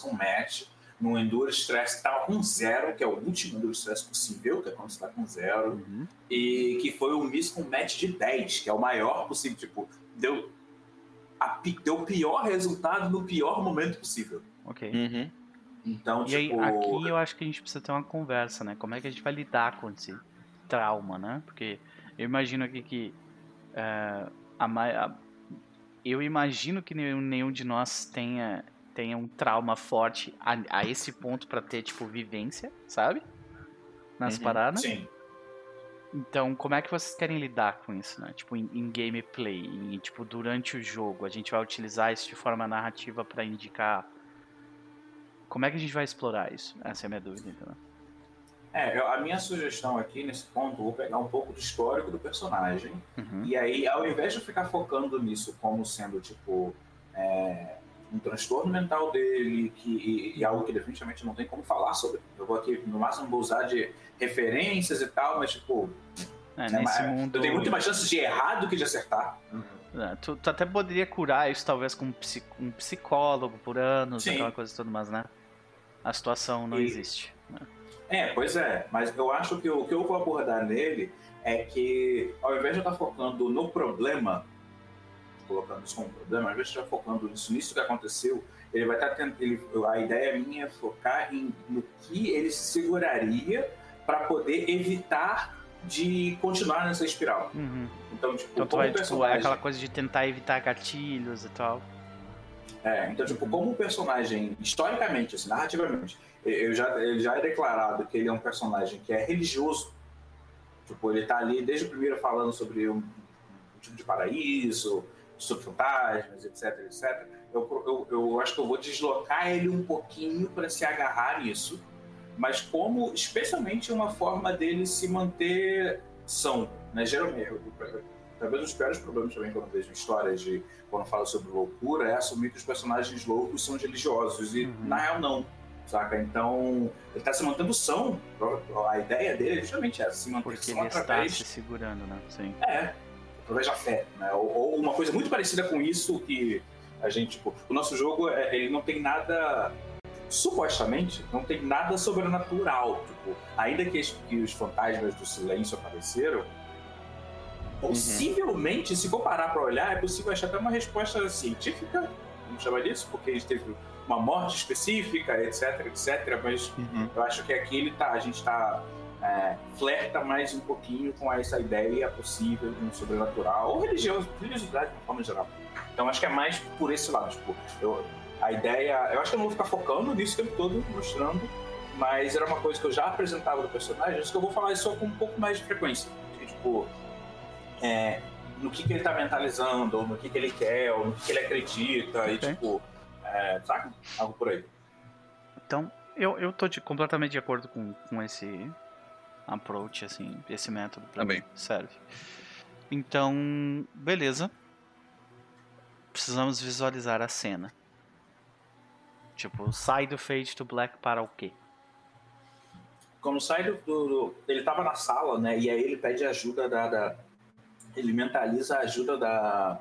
[SPEAKER 2] com Match, no Enduro Stress que tava com zero, que é o último Enduro Stress possível, que é quando você tá com zero,
[SPEAKER 1] Uhum.
[SPEAKER 2] e que foi o Miss com Match de 10, que é o maior possível. Tipo, deu, a, deu o pior resultado no pior momento possível.
[SPEAKER 1] Ok.
[SPEAKER 3] Uhum.
[SPEAKER 2] Então,
[SPEAKER 1] E aí,
[SPEAKER 2] tipo.
[SPEAKER 1] aqui eu acho que a gente precisa ter uma conversa, né? Como é que a gente vai lidar com esse trauma, né? Porque eu imagino aqui que é, a, a- eu imagino que nenhum, nenhum de nós tenha tenha um trauma forte a, a esse ponto pra ter tipo vivência, sabe? Nas
[SPEAKER 3] Uhum.
[SPEAKER 1] paradas.
[SPEAKER 2] Sim.
[SPEAKER 1] Então, como é que vocês querem lidar com isso, né? Tipo, em, em gameplay, em, tipo, durante o jogo, a gente vai utilizar isso de forma narrativa pra indicar como é que a gente vai explorar isso? Essa é a minha dúvida, então.
[SPEAKER 2] É, a minha sugestão aqui nesse ponto, vou pegar um pouco do histórico do personagem.
[SPEAKER 1] Uhum.
[SPEAKER 2] E aí, ao invés de eu ficar focando nisso como sendo, tipo, é, um transtorno mental dele, que, e, e algo que definitivamente não tem como falar sobre. Eu vou aqui, no máximo, vou usar de referências e tal, mas, tipo,
[SPEAKER 1] É,
[SPEAKER 2] é,
[SPEAKER 1] nesse
[SPEAKER 2] mas
[SPEAKER 1] mundo.
[SPEAKER 2] eu tenho muito mais chances de errar do que de acertar.
[SPEAKER 1] É, tu, tu até poderia curar isso, talvez, com um, psi- um psicólogo por anos,
[SPEAKER 2] Sim.
[SPEAKER 1] aquela coisa toda, mas, né? A situação não
[SPEAKER 2] E-
[SPEAKER 1] existe. né?
[SPEAKER 2] É, pois é, mas eu acho que o que eu vou abordar nele é que, ao invés de eu estar focando no problema, colocando isso como problema, ao invés de estar focando nisso, nisso que aconteceu, ele vai estar tentando. Ele, a ideia minha é focar em, no que ele se seguraria para poder evitar de continuar nessa espiral.
[SPEAKER 1] Uhum.
[SPEAKER 2] Então, tipo,
[SPEAKER 1] Então tu vai, tipo, é aquela coisa de tentar evitar gatilhos e tal.
[SPEAKER 2] É, então, tipo,
[SPEAKER 1] Uhum.
[SPEAKER 2] como o personagem, historicamente, assim, narrativamente, eu já, ele já é declarado que ele é um personagem que é religioso. Tipo, ele tá ali desde o primeiro falando sobre um, um tipo de paraíso, sobre fantasmas, etc, etc. Eu, eu, eu acho que eu vou deslocar ele um pouquinho para se agarrar nisso, mas como, especialmente, uma forma dele se manter são, né? Geralmente, eu- eu- talvez um dos piores problemas também quando vejo histórias de quando fala sobre loucura é assumir que os personagens loucos são religiosos e
[SPEAKER 1] Uhum.
[SPEAKER 2] na real não, saca? Então ele tá se mantendo são, a ideia dele é justamente essa, se manter
[SPEAKER 1] Porque ele está
[SPEAKER 2] através,
[SPEAKER 1] se segurando, né? Sim.
[SPEAKER 2] é, através da fé, né? Ou, ou uma coisa muito parecida com isso que A gente, tipo, o nosso jogo, é, ele não tem nada supostamente não tem nada sobrenatural. Tipo, ainda que, que, os fantasmas do silêncio apareceram, possivelmente, uhum. se for parar para olhar, é possível achar até uma resposta científica, vamos chamar disso, porque a gente teve uma morte específica, etc, etc. Mas uhum. eu acho que aqui ele tá, a gente está é, flerta mais um pouquinho com essa ideia possível de um sobrenatural ou religioso, religiosidade de uma forma geral. Então acho que é mais por esse lado. Tipo, eu, a ideia. Eu acho que eu não vou ficar focando nisso o tempo todo, mostrando, mas era uma coisa que eu já apresentava do personagem, acho que eu vou falar isso com um pouco mais de frequência. Porque, tipo, é, no que, que ele tá mentalizando, ou no que, que ele quer, ou no que, que ele acredita, okay. e tipo. É, saca? Algo por aí.
[SPEAKER 1] Então, eu, eu tô de, completamente de acordo com, com esse approach, assim, esse método pra Também. mim serve. Então, beleza. Precisamos visualizar a cena. Tipo, sai do Fade to Black para o quê?
[SPEAKER 2] Quando sai do, do, Ele tava na sala, né? E aí ele pede ajuda da. da ele mentaliza a ajuda da.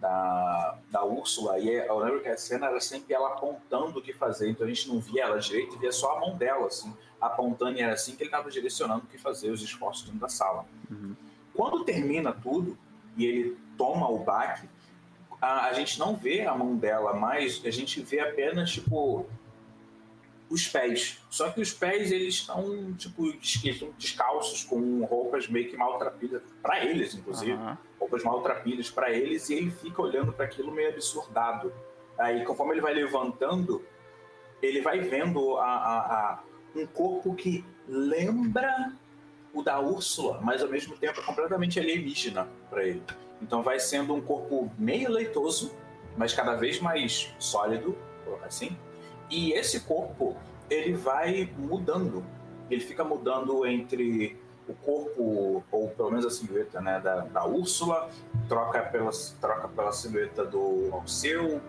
[SPEAKER 2] Da, da Úrsula, e eu lembro que a cena era sempre ela apontando o que fazer, então a gente não via ela direito, via só a mão dela, assim, apontando, e era assim que ele estava direcionando o que fazer, os esforços dentro da sala. Uhum. Quando termina tudo, e ele toma o baque, a, a gente não vê a mão dela mais, a gente vê apenas, tipo, os pés. Só que os pés, eles estão, tipo, estão descalços, com roupas meio que maltrapilhas, para eles, inclusive. Uhum. Roupas maltrapilhas para eles, e ele fica olhando para aquilo meio absurdado. Aí, conforme ele vai levantando, ele vai vendo a, a, a, um corpo que lembra o da Úrsula, mas ao mesmo tempo é completamente alienígena para ele. Então vai sendo um corpo meio leitoso, mas cada vez mais sólido, assim. E esse corpo, ele vai mudando. Ele fica mudando entre o corpo, ou pelo menos a silhueta né, da, da Úrsula, troca pela, troca pela silhueta do Alceu,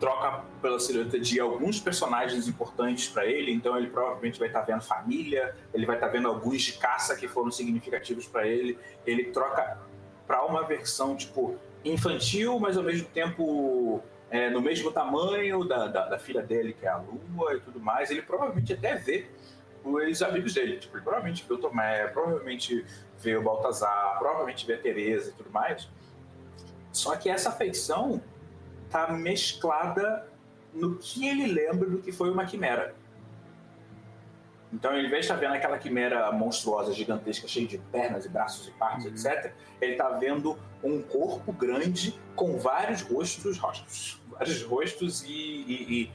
[SPEAKER 2] troca pela silhueta de alguns personagens importantes para ele, então ele provavelmente vai estar tá vendo família, ele vai estar tá vendo alguns de caça que foram significativos para ele, ele troca para uma versão tipo infantil, mas ao mesmo tempo é, no mesmo tamanho da, da, da, filha dele, que é a Lua e tudo mais. Ele provavelmente até vê os amigos dele, tipo, ele provavelmente vê o Tomé, provavelmente vê o Baltazar, provavelmente vê a Teresa e tudo mais. Só que essa feição tá mesclada no que ele lembra do que foi uma quimera. Então, ao invés de estar vendo aquela quimera monstruosa, gigantesca, cheia de pernas e braços e partes, uhum. etc., ele está vendo um corpo grande com vários rostos, rostos vários rostos e, e, e,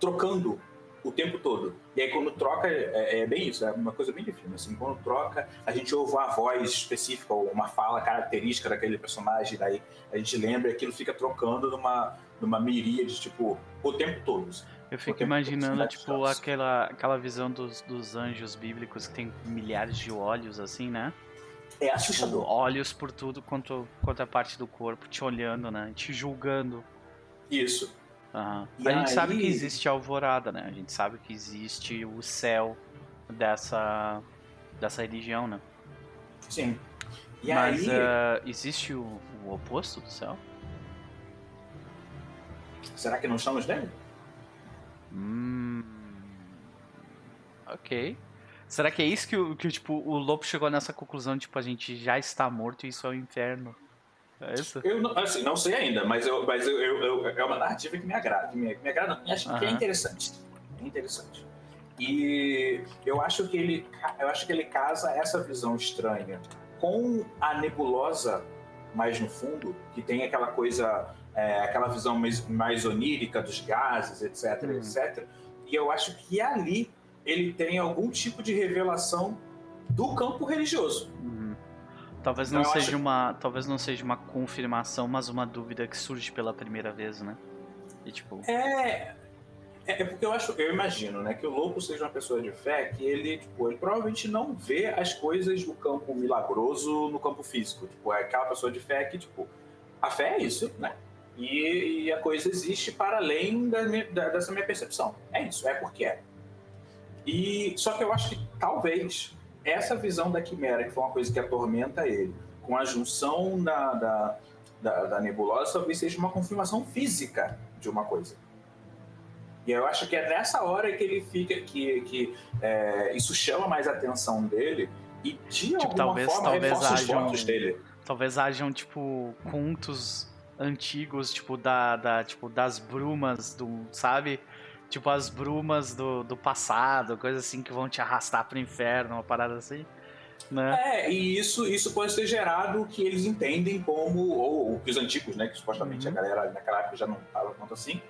[SPEAKER 2] trocando o tempo todo. E aí, quando troca, é, é, bem isso, é uma coisa bem difícil. Assim, quando troca, a gente ouve uma voz específica ou uma fala característica daquele personagem, daí a gente lembra e aquilo fica trocando numa, numa miríade, tipo, o tempo todo.
[SPEAKER 1] Eu fico imaginando, tipo, aquela, aquela visão dos, dos anjos bíblicos que tem milhares de olhos, assim, né?
[SPEAKER 2] É tipo, assustador.
[SPEAKER 1] Tipo, olhos por tudo quanto, quanto a parte do corpo, te olhando, né? Te julgando.
[SPEAKER 2] Isso.
[SPEAKER 1] Uhum. A gente aí... sabe que existe a alvorada, né? A gente sabe que existe o céu dessa, dessa religião, né?
[SPEAKER 2] Sim.
[SPEAKER 1] E Mas aí... uh, existe o, o oposto do céu?
[SPEAKER 2] Será que não estamos nele?
[SPEAKER 1] Hum. Ok. Será que é isso que, o, que tipo, o Lobo chegou nessa conclusão? Tipo, a gente já está morto e isso é o inferno. É isso?
[SPEAKER 2] Eu não, assim, não sei ainda, mas, eu, mas eu, eu, eu é uma narrativa que me agrada. Que me, me agrada, e acho que é interessante. É interessante. E eu acho que ele, eu acho que ele casa essa visão estranha com a nebulosa mais no fundo, que tem aquela coisa é, aquela visão mais, mais, onírica dos gases, etc, uhum. etc. E eu acho que ali ele tem algum tipo de revelação do campo religioso.
[SPEAKER 1] Uhum. Talvez não então, seja acho... uma, talvez não seja uma confirmação, mas uma dúvida que surge pela primeira vez, né?
[SPEAKER 2] E, tipo... É, é, é porque eu acho, eu imagino, né, que o louco seja uma pessoa de fé que ele, tipo, ele provavelmente não vê as coisas do campo milagroso no campo físico. Tipo, é aquela pessoa de fé que, tipo, a fé é isso, né? E, e a coisa existe para além da minha, da, dessa minha percepção. É isso, é porque é. E só que eu acho que talvez essa visão da quimera, que foi uma coisa que atormenta ele, com a junção da, da da, da nebulosa talvez seja uma confirmação física de uma coisa. E eu acho que é nessa hora que ele fica, que, que é, isso chama mais a atenção dele e de tipo, alguma talvez, forma talvez reforça os dele.
[SPEAKER 1] Talvez hajam, tipo, contos antigos, tipo, da, da, tipo, das brumas, do, sabe? Tipo, as brumas do, do passado, coisa assim que vão te arrastar pro inferno, uma parada assim. Né?
[SPEAKER 2] É, e isso, isso pode ser gerado o que eles entendem como, ou, que os antigos, né, que supostamente uhum. a galera naquela época já não fala tanto assim,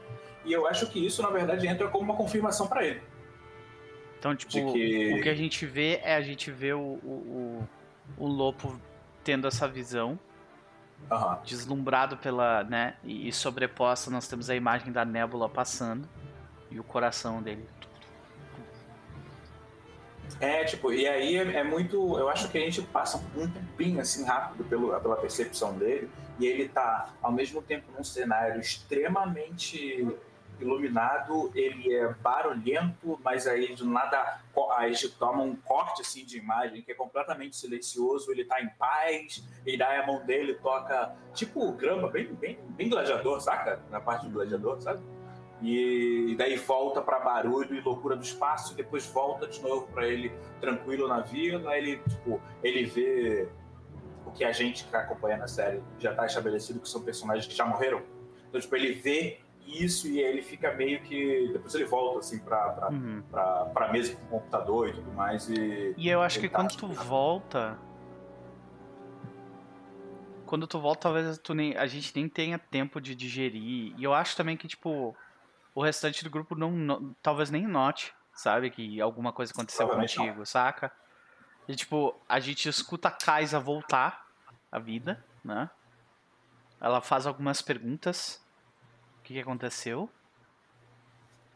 [SPEAKER 2] e eu acho que isso, na verdade, entra como uma confirmação para ele.
[SPEAKER 1] Então, tipo, que... o que a gente vê é a gente vê o, o, o, o Lopo tendo essa visão, uhum. deslumbrado pela, né, e sobreposta nós temos a imagem da nébula passando e o coração dele
[SPEAKER 2] é, tipo, e aí é, é, muito. Eu acho que a gente passa um tempinho assim rápido pelo, pela percepção dele, e ele tá ao mesmo tempo num cenário extremamente iluminado, ele é barulhento, mas aí do nada a gente toma um corte assim de imagem que é completamente silencioso, ele tá em paz, e daí a mão dele toca tipo grama, bem, bem, bem gladiador, saca? Na parte do gladiador, sabe? E daí volta para barulho e loucura do espaço, e depois volta de novo para ele tranquilo na vila. Ele, tipo, ele vê o que a gente que acompanha na série já está estabelecido, que são personagens que já morreram. Então, tipo, ele vê isso e ele fica meio que. Depois ele volta, assim, pra, pra, uhum. pra, pra mesa com o computador e tudo mais. E,
[SPEAKER 1] e eu acho que tá, quando tu volta. Quando tu volta, talvez tu nem, a gente nem tenha tempo de digerir. E eu acho também que, tipo o restante do grupo não, não talvez nem note, sabe, que alguma coisa aconteceu contigo, não. saca? E tipo, a gente escuta a Kaisa voltar à vida, né? Ela faz algumas perguntas. Que, que aconteceu?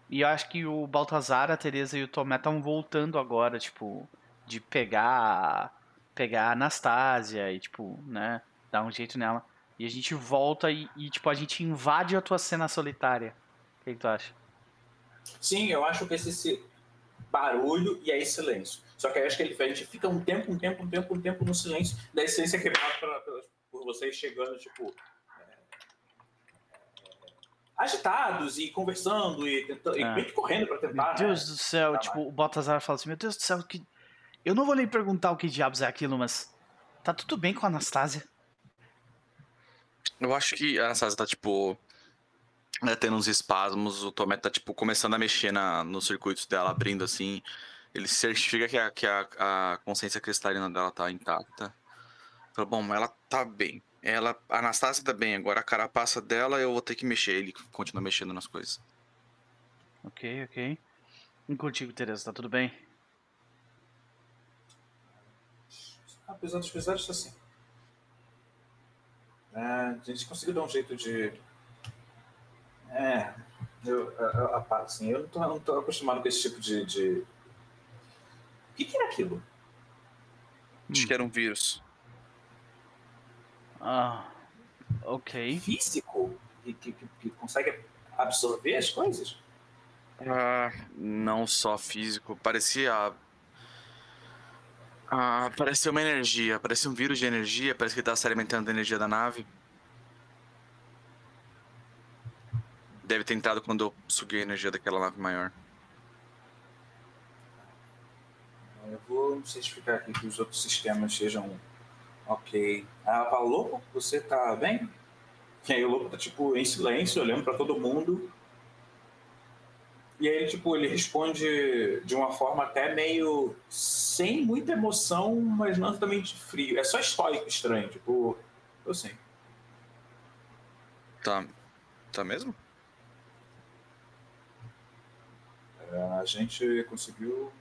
[SPEAKER 1] E eu acho que o Baltazar, a Teresa e o Tomé estão voltando agora, tipo, de pegar pegar a Anastasia e tipo, né, dar um jeito nela. E a gente volta e, e tipo, a gente invade a tua cena solitária. O que, tu acha?
[SPEAKER 2] Sim, eu acho que esse barulho e aí silêncio. Só que acho que ele, a gente fica um tempo, um tempo, um tempo, um tempo no silêncio, da essência quebrada por vocês chegando, tipo, é, agitados e conversando e, tentando, é. e correndo para tentar.
[SPEAKER 1] Meu Deus né, do céu, tipo, mais. o Baltazar fala assim: Meu Deus do céu, que... eu não vou nem perguntar o que diabos é aquilo, mas tá tudo bem com a Anastasia?
[SPEAKER 3] Eu acho que a Anastasia tá, tipo, né, tendo uns espasmos, o Tomé tá, tipo, começando a mexer na, nos circuitos dela, abrindo assim. Ele certifica que a, que a, a consciência cristalina dela tá intacta. Fala, bom, ela tá bem. Ela, a Anastasia tá bem, agora a carapaça dela eu vou ter que mexer. Ele continua mexendo nas coisas.
[SPEAKER 1] Ok, ok. E contigo, Teresa, tá tudo bem?
[SPEAKER 2] Apesar dos pesares, tá assim. É, a gente conseguiu dar um jeito de é, eu, eu, assim, eu não tô, não tô acostumado com esse tipo de. de... O que, que era aquilo?
[SPEAKER 3] Acho que era um vírus.
[SPEAKER 1] Ah, ok.
[SPEAKER 2] Físico? Que, que, que consegue absorver as coisas?
[SPEAKER 3] Ah, não só físico. Parecia. Ah, parecia uma energia. Parecia um vírus de energia. Parece que ele estava se alimentando da energia da nave. Deve ter entrado quando eu suguei a energia daquela nave maior.
[SPEAKER 2] Eu vou certificar aqui que os outros sistemas sejam ok. Ela fala, louco, você tá bem? E aí o louco tá tipo em silêncio, olhando para todo mundo. E aí, tipo, ele responde de uma forma até meio sem muita emoção, mas não totalmente frio. É só estoico estranho, tipo, assim.
[SPEAKER 3] Tá. Tá mesmo?
[SPEAKER 2] É, a gente conseguiu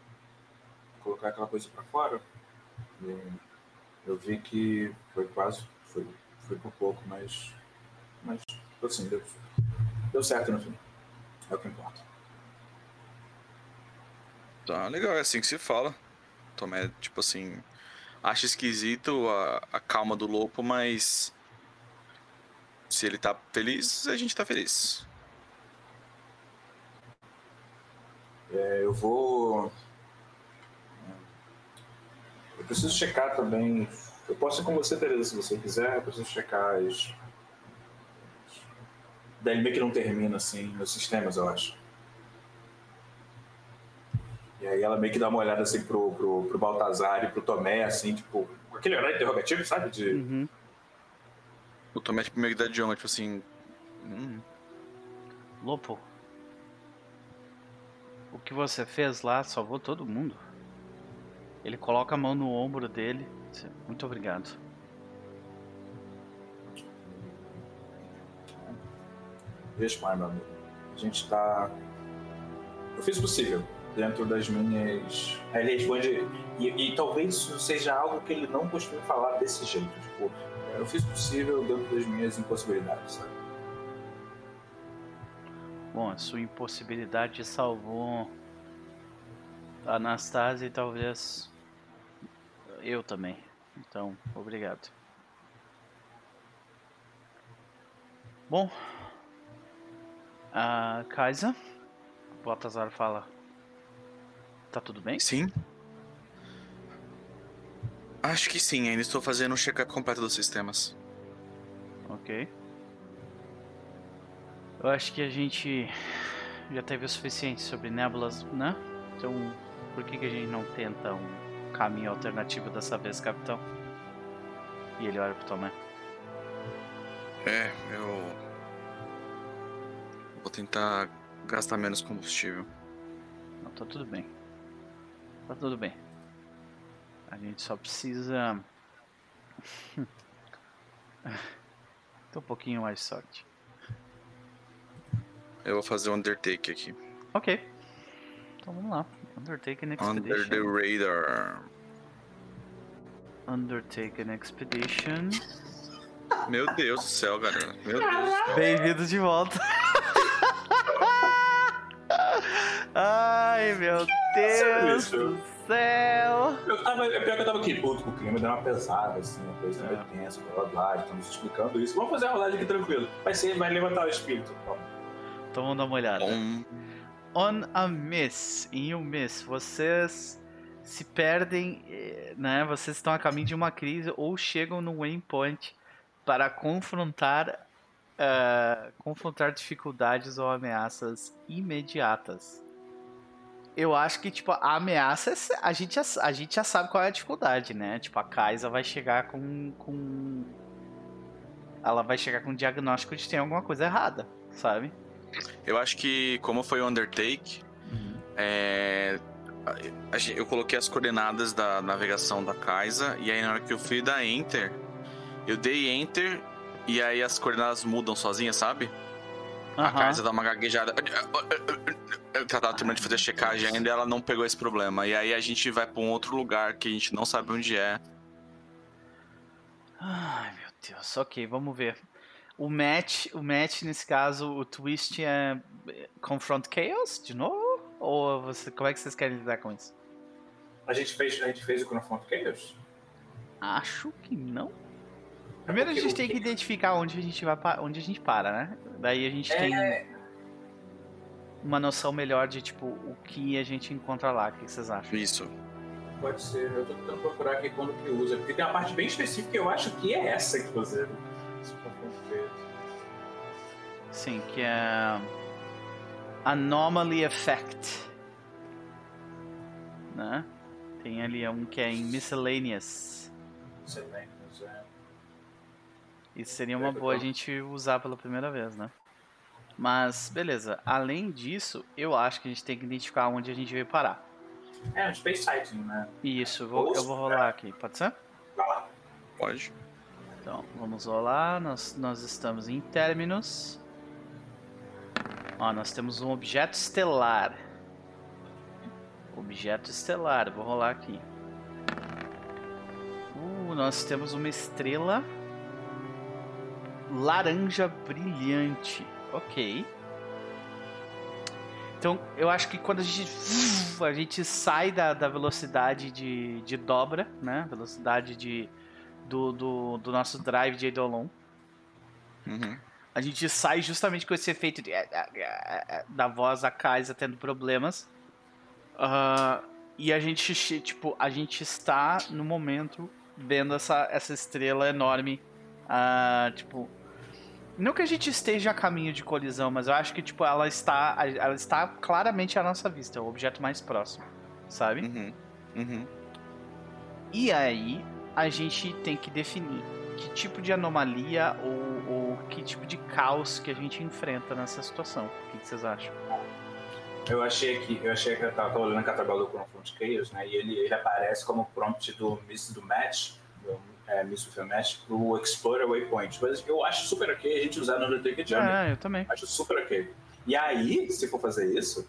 [SPEAKER 2] colocar aquela coisa para fora. E eu vi que foi quase, foi, foi por pouco, mas, mas assim, deu, deu certo no fim. É o que importa.
[SPEAKER 3] Tá, legal, é assim que se fala. Tomé, tipo assim, acha esquisito a, a calma do Lopo, mas se ele tá feliz, a gente tá feliz.
[SPEAKER 2] É, eu vou. Eu preciso checar também. Eu posso ir com você, Tereza, se você quiser. Eu preciso checar as, meio que não termina, assim, nos sistemas, eu acho. E aí ela meio que dá uma olhada, assim, pro, pro, pro Baltazar e pro Tomé, assim, tipo, com aquele olhar interrogativo, sabe? De...
[SPEAKER 1] Uhum.
[SPEAKER 3] O Tomé, tipo, meio que dá idioma, tipo assim. Hum,
[SPEAKER 1] Lopo. O que você fez lá salvou todo mundo. Ele coloca a mão no ombro dele. diz, Muito obrigado.
[SPEAKER 2] Veja mais, meu amigo. A gente tá. Eu fiz o possível dentro das minhas. Aí ele responde. E, e talvez isso seja algo que ele não costuma falar desse jeito. Tipo, eu fiz o possível dentro das minhas impossibilidades, sabe?
[SPEAKER 1] Bom, a sua impossibilidade salvou a Anastasia e talvez eu também. Então, obrigado. Bom, a Kaisa, o Baltazar fala: Tá tudo bem?
[SPEAKER 3] Sim. Acho que sim, ainda estou fazendo um check-up completo dos sistemas.
[SPEAKER 1] Ok. Eu acho que a gente já teve o suficiente sobre nébulas, né? Então, por que, que a gente não tenta um caminho alternativo dessa vez, capitão? E ele olha pro Tomé.
[SPEAKER 3] É, eu. Vou tentar gastar menos combustível.
[SPEAKER 1] Não, tá tudo bem. Tá tudo bem. A gente só precisa. ter um pouquinho mais sorte.
[SPEAKER 3] Eu vou fazer o Undertake aqui.
[SPEAKER 1] Ok. Então vamos lá. Undertaken
[SPEAKER 3] Under the
[SPEAKER 1] Expedition.
[SPEAKER 3] radar.
[SPEAKER 1] Undertaken Expedition.
[SPEAKER 3] Meu Deus do céu, galera. Meu Deus.
[SPEAKER 1] Bem-vindo de volta. Ai, meu Deus do céu.
[SPEAKER 2] Eu tava, é pior que eu tava aqui, puto, o clima deu uma pesada, assim, uma coisa meio tensa, blá blá blá, estamos explicando isso. Vamos fazer a rolagem aqui tranquilo. Vai ser, vai levantar o espírito. Toma.
[SPEAKER 1] Então vamos dar uma olhada.
[SPEAKER 3] Bom,
[SPEAKER 1] On a miss, em um miss, vocês se perdem, eh, né? Vocês estão a caminho de uma crise ou chegam no waypoint para confrontar, ah, confrontar dificuldades ou ameaças imediatas. Eu acho que, tipo, a ameaça, a gente, já, a gente já sabe qual é a dificuldade, né? Tipo, a Kaisa vai chegar com, com... Ela vai chegar com um diagnóstico de tem alguma coisa errada, sabe?
[SPEAKER 3] Eu acho que, como foi o Undertake, é, a- a gen- eu coloquei as coordenadas da navegação da Kaisa, e aí na hora que eu fui dar Enter, eu dei Enter, e aí as coordenadas mudam sozinhas, sabe? A
[SPEAKER 1] Aham.
[SPEAKER 3] Kaisa dá uma gaguejada. Ela tava terminando de fazer a checagem ainda e ela não pegou esse problema. E aí a gente vai pra um outro lugar que a gente não sabe onde é.
[SPEAKER 1] Ai, meu Deus. Ok, vamos ver. O match, o match nesse caso, o twist é Confront Chaos de novo? Ou você, como é que vocês querem lidar com isso?
[SPEAKER 2] A gente fez, a gente fez o Confront Chaos?
[SPEAKER 1] Acho que não. Primeiro a gente tem que identificar onde a gente vai, onde a gente para, né? Daí a gente tem
[SPEAKER 2] É,
[SPEAKER 1] uma noção melhor de tipo o que a gente encontra lá. O que vocês acham?
[SPEAKER 3] Isso.
[SPEAKER 2] pode ser. Eu tô tentando procurar aqui quando que usa. Porque tem uma parte bem específica que eu acho que é essa, inclusive.
[SPEAKER 1] Sim, que é Anomaly Effect, né? Tem ali um que é em Miscellaneous.
[SPEAKER 2] Mas é.
[SPEAKER 1] Isso seria uma boa a gente usar pela primeira vez, né? Mas, beleza. Além disso, eu acho que a gente tem que identificar onde a gente veio parar.
[SPEAKER 2] É um space sighting, né?
[SPEAKER 1] Isso, eu vou, eu vou rolar aqui, pode ser?
[SPEAKER 2] Vai lá.
[SPEAKER 3] Pode.
[SPEAKER 1] Então, vamos rolar. Nós, nós estamos em Terminus. Ó, nós temos um objeto estelar. Objeto estelar, vou rolar aqui. Uh, nós temos uma estrela laranja brilhante. Ok. Então, eu acho que quando a gente, a gente sai da, da velocidade de, de dobra, né? Velocidade de, do, do, do nosso drive de Eidolon,
[SPEAKER 3] Uhum.
[SPEAKER 1] A gente sai justamente com esse efeito de, da voz da Kaisa tendo problemas. Ah, e a gente, tipo, a gente está no momento vendo essa, essa estrela enorme, ah, tipo, Não que a gente esteja a caminho de colisão, mas eu acho que, tipo, ela está. Ela está claramente à nossa vista, é o objeto mais próximo. Sabe?
[SPEAKER 3] Uhum. Uhum.
[SPEAKER 1] E aí a gente tem que definir que tipo de anomalia ou, ou que tipo de caos que a gente enfrenta nessa situação. O que, que vocês acham?
[SPEAKER 2] Eu achei que eu achei que eu tava olhando a tabela do Confront Chaos, né? E ele, ele aparece como prompt do Miss do Match, do é, Miss a Match, pro Explorer Waypoint. Mas eu acho super ok a gente usar no Undertaker Journey.
[SPEAKER 1] Ah, eu também.
[SPEAKER 2] Acho super ok. E aí, se for fazer isso,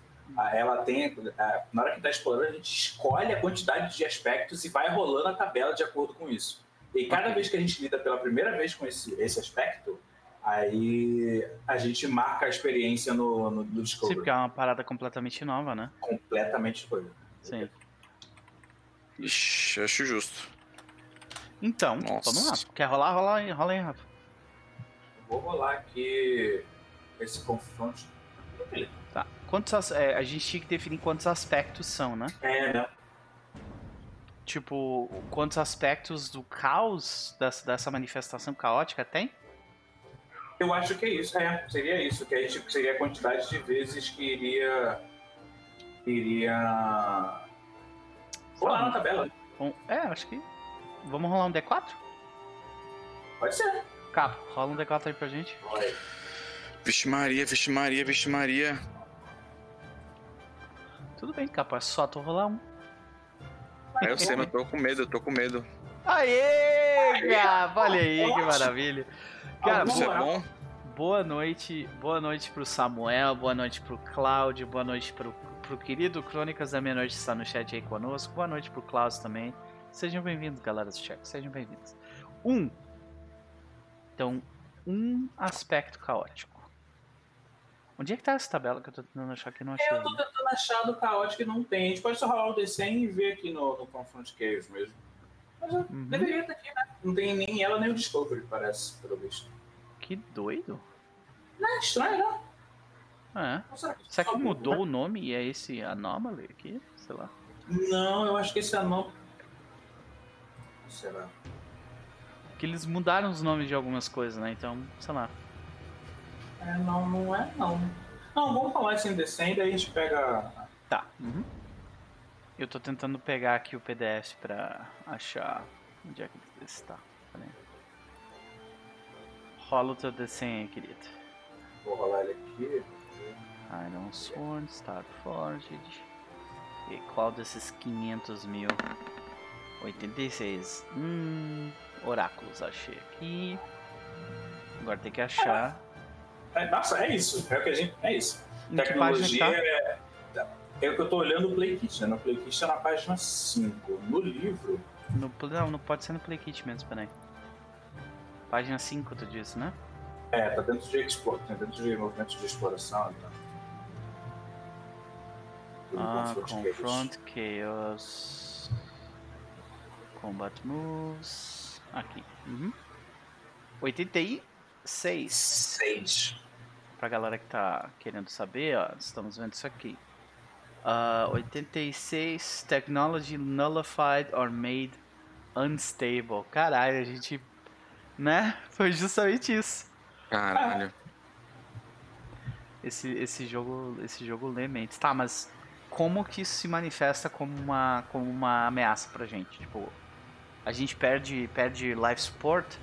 [SPEAKER 2] ela tem. a- Na hora que tá explorando, a gente escolhe a quantidade de aspectos e vai rolando a tabela de acordo com isso. E cada vez que a gente lida pela primeira vez com esse, esse aspecto, aí a gente marca a experiência no, no, no
[SPEAKER 1] Sim,
[SPEAKER 2] Discovery.
[SPEAKER 1] porque é uma parada completamente nova, né?
[SPEAKER 2] Completamente coisa.
[SPEAKER 1] Sim.
[SPEAKER 3] Ixi, acho justo.
[SPEAKER 1] Então,
[SPEAKER 3] Nossa.
[SPEAKER 1] vamos lá. Quer rolar? Rola aí, rola aí, Rafa.
[SPEAKER 2] Vou rolar aqui esse confronto.
[SPEAKER 1] Tá. Quantos é, a gente tinha que definir quantos aspectos são, né?
[SPEAKER 2] É, né?
[SPEAKER 1] Tipo, quantos aspectos do caos dessa, dessa manifestação caótica tem?
[SPEAKER 2] Eu acho que é isso. É, seria isso. Que aí tipo, seria a quantidade de vezes que iria. Iria. Rolar na tabela.
[SPEAKER 1] Bom, é, acho que. Vamos rolar um D4?
[SPEAKER 2] Pode ser.
[SPEAKER 1] Capo, rola um D4 aí pra gente.
[SPEAKER 2] Olha.
[SPEAKER 3] Vixe Maria, vixe Maria, vixe Maria.
[SPEAKER 1] Tudo bem, Capo, é só tu rolar um.
[SPEAKER 3] É, eu sei, mas tô com medo, eu tô com medo.
[SPEAKER 1] Aê, Capo! Olha aí, que maravilha. Cara,
[SPEAKER 3] Isso é
[SPEAKER 1] boa,
[SPEAKER 3] bom?
[SPEAKER 1] boa noite. Boa noite pro Samuel, boa noite pro Cláudio, boa noite pro, pro querido Crônicas da Meia-Noite que está no chat aí conosco. Boa noite pro Klaus também. Sejam bem-vindos, galera do chat. Sejam bem-vindos. Um. Então, um aspecto caótico. Onde é que tá essa tabela que eu tô tentando achar que não achei?
[SPEAKER 2] Eu tô tentando achar do caótico que não tem. A gente pode só rolar o D100 e ver aqui no, no Confront Chaos mesmo. Mas
[SPEAKER 1] Uhum.
[SPEAKER 2] deveria estar aqui, né? Não tem nem ela nem o Discovery, parece, pelo visto.
[SPEAKER 1] Que doido.
[SPEAKER 2] Não é estranho, não?
[SPEAKER 1] É.
[SPEAKER 2] Não será que,
[SPEAKER 1] Será que mudou o nome e é esse Anomaly aqui? Sei lá.
[SPEAKER 2] Não, eu acho que esse é não. Será?
[SPEAKER 1] Porque eles mudaram os nomes de algumas coisas, né? Então, sei lá.
[SPEAKER 2] É, não, não é não. Não, vamos falar esse em D100, daí a gente pega.
[SPEAKER 1] Tá. Uhum. Eu tô tentando pegar aqui o PDF pra achar onde é que ele está. Pera aí. Rola o teu desenho aí, querido.
[SPEAKER 2] Vou rolar ele aqui.
[SPEAKER 1] Iron Sword, Star Forged. E qual desses 500 mil? 86. Hum. Oráculos, achei aqui. Agora tem que achar.
[SPEAKER 2] É, nossa, é isso. É o que a gente. É isso.
[SPEAKER 1] Em página
[SPEAKER 2] Tecnologia
[SPEAKER 1] tá?
[SPEAKER 2] é. É o que eu tô olhando o Playkit, né? No Playkit tá na página 5. No livro.
[SPEAKER 1] No, não, não pode ser no Playkit mesmo, peraí. Página 5, tu disse, né?
[SPEAKER 2] É, tá dentro de Explore, tá dentro de movimentos de exploração. Então. Do
[SPEAKER 1] Ah,
[SPEAKER 2] Confront Chaos.
[SPEAKER 1] Combat Moves. Aqui. Uhum. 86.
[SPEAKER 2] Seis.
[SPEAKER 1] Pra galera que tá querendo saber, ó, estamos vendo isso aqui. Ah, 86. Technology nullified or made unstable. Caralho, a gente. Né? Foi justamente isso.
[SPEAKER 3] Caralho.
[SPEAKER 1] Esse, esse jogo esse jogo lê mentes. Tá, mas como que isso se manifesta como uma, como uma ameaça pra gente? Tipo, a gente perde, perde life support?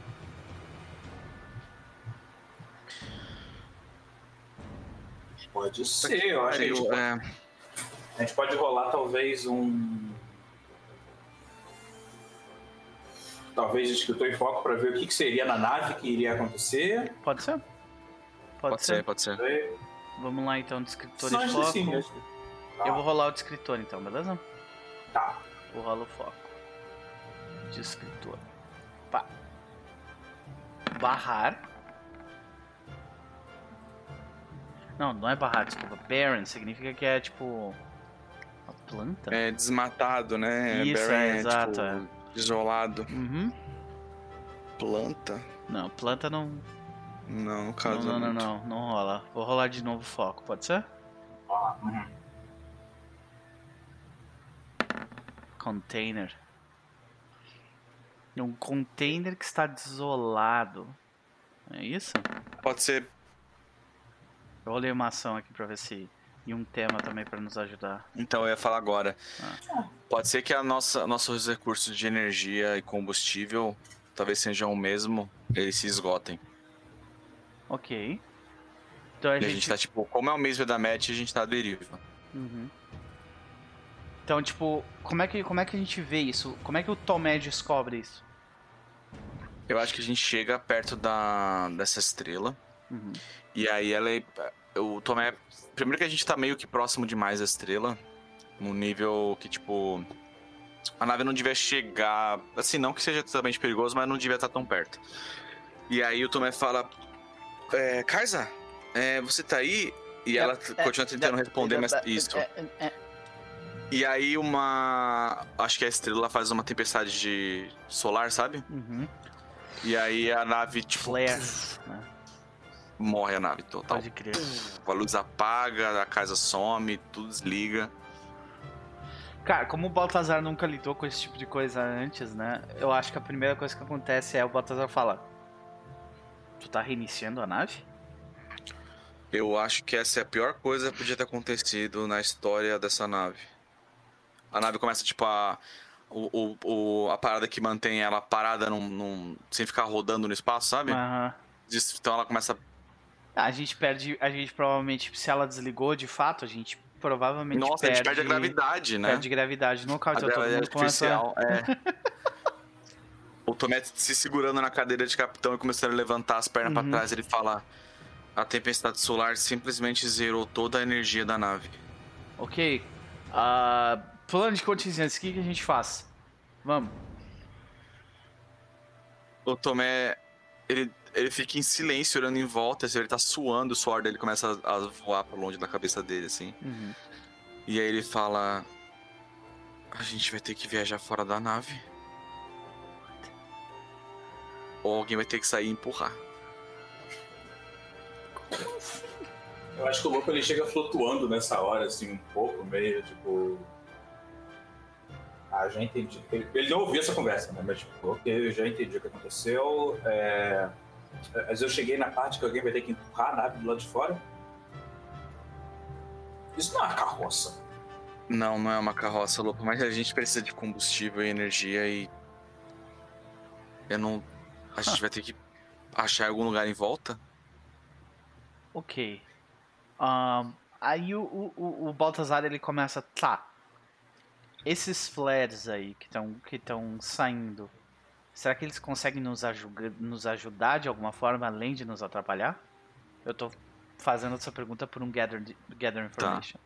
[SPEAKER 2] Pode ser, eu acho que a gente,
[SPEAKER 3] Eu,
[SPEAKER 2] pode,
[SPEAKER 3] é,
[SPEAKER 2] a gente pode rolar talvez um. Talvez escritor em foco para ver o que, que seria na nave que iria acontecer.
[SPEAKER 1] Pode ser? Pode,
[SPEAKER 3] pode ser, pode ser.
[SPEAKER 1] Vamos lá então, descritor e
[SPEAKER 2] acho
[SPEAKER 1] foco.
[SPEAKER 2] assim mesmo. Tá.
[SPEAKER 1] Eu vou rolar o descritor então, beleza?
[SPEAKER 2] Tá.
[SPEAKER 1] Vou rolar o foco. Descritor. Pá. Barrar. Não, não é barrar, desculpa. Barren significa que é tipo. Uma planta?
[SPEAKER 3] É desmatado, né?
[SPEAKER 1] Isso,
[SPEAKER 3] Barren
[SPEAKER 1] é, exato,
[SPEAKER 3] tipo,
[SPEAKER 1] é.
[SPEAKER 3] Isolado.
[SPEAKER 1] Uhum.
[SPEAKER 3] Planta?
[SPEAKER 1] Não, planta não.
[SPEAKER 3] Não, no
[SPEAKER 1] Não,
[SPEAKER 3] caso.
[SPEAKER 1] não, não,
[SPEAKER 3] muito.
[SPEAKER 1] não, não rola. Vou rolar de novo o foco, pode ser?
[SPEAKER 2] Ó, uhum.
[SPEAKER 1] Container. Um container que está desolado. É isso?
[SPEAKER 3] pode ser.
[SPEAKER 1] Eu olhei uma ação aqui pra ver se. E um tema também pra nos ajudar.
[SPEAKER 3] Então, eu ia falar agora. Pode ser que a nossa, nossos recursos de energia e combustível talvez sejam o mesmo, eles se esgotem.
[SPEAKER 1] Ok. Então a
[SPEAKER 3] E a
[SPEAKER 1] gente.
[SPEAKER 3] gente tá, tipo, como é o mesmo da match, a gente tá à deriva.
[SPEAKER 1] Uhum. Então, tipo, como é, que, como é que a gente vê isso? Como é que o Tomé descobre isso?
[SPEAKER 3] Eu acho que a gente chega perto da, dessa estrela.
[SPEAKER 1] Uhum.
[SPEAKER 3] E aí ela é. O Tomé. Primeiro que a gente tá meio que próximo demais da estrela. No nível que, tipo. A nave não devia chegar. Assim, não que seja totalmente perigoso, mas não devia estar tão perto. E aí o Tomé fala. É, Kaisa, é, você tá aí? E ela t- continua tentando responder, mas. Isso.
[SPEAKER 1] É, é, é.
[SPEAKER 3] E aí uma. Acho que a estrela faz uma tempestade de solar, sabe?
[SPEAKER 1] Uhum.
[SPEAKER 3] E aí a nave, tipo.
[SPEAKER 1] Flare.
[SPEAKER 3] Morre a nave total.
[SPEAKER 1] Pode crer.
[SPEAKER 3] A luz apaga, a casa some, tudo desliga.
[SPEAKER 1] Cara, como o Baltazar nunca lidou com esse tipo de coisa antes, né? Eu acho que a primeira coisa que acontece é o Baltazar fala: Tu tá reiniciando a nave?
[SPEAKER 3] Eu acho que essa é a pior coisa que podia ter acontecido na história dessa nave. A nave começa, tipo, a. O, o, o- a parada que mantém ela parada num, num- sem ficar rodando no espaço, sabe? Diz- Então ela começa.
[SPEAKER 1] Ah, A gente perde. A gente provavelmente, se ela desligou de fato, a gente provavelmente
[SPEAKER 3] Nossa, a
[SPEAKER 1] perde.
[SPEAKER 3] gente perde a gravidade, né?
[SPEAKER 1] Perde gravidade no
[SPEAKER 3] A
[SPEAKER 1] então todo mundo começa.
[SPEAKER 3] artificial, é. o Tomé se segurando na cadeira de capitão e começando a levantar as pernas
[SPEAKER 1] Uhum.
[SPEAKER 3] pra trás, ele fala: A tempestade solar simplesmente zerou toda a energia da nave.
[SPEAKER 1] Ok. Ah, plano de contingência, o que, que a gente faz? Vamos.
[SPEAKER 3] O Tomé, ele, ele fica em silêncio, olhando em volta, assim, ele tá suando, o suor dele começa a, a voar pra longe da cabeça dele, assim.
[SPEAKER 1] Uhum.
[SPEAKER 3] E aí ele fala: A gente vai ter que viajar fora da nave. Ou alguém vai ter que sair e empurrar.
[SPEAKER 2] Eu acho que o louco ele chega flutuando nessa hora, assim, um pouco, meio tipo. Ah, já entendi. Ele, ele não ouviu essa conversa, né? Mas, tipo, ok, eu já entendi o que aconteceu. É... Mas eu cheguei na parte que alguém vai ter que empurrar a nave do lado de fora. Isso não é uma carroça.
[SPEAKER 3] Não, não é uma carroça, Lupa, mas a gente precisa de combustível e energia e. Eu não. A gente vai ter que achar algum lugar em volta?
[SPEAKER 1] Ok. Ahn, aí o, o, o- o Baltazar ele começa. Tá. Esses flares aí que estão que tão saindo. Será que eles conseguem nos, ajuda- nos ajudar de alguma forma além de nos atrapalhar? Eu tô fazendo essa pergunta por um gather, gather information.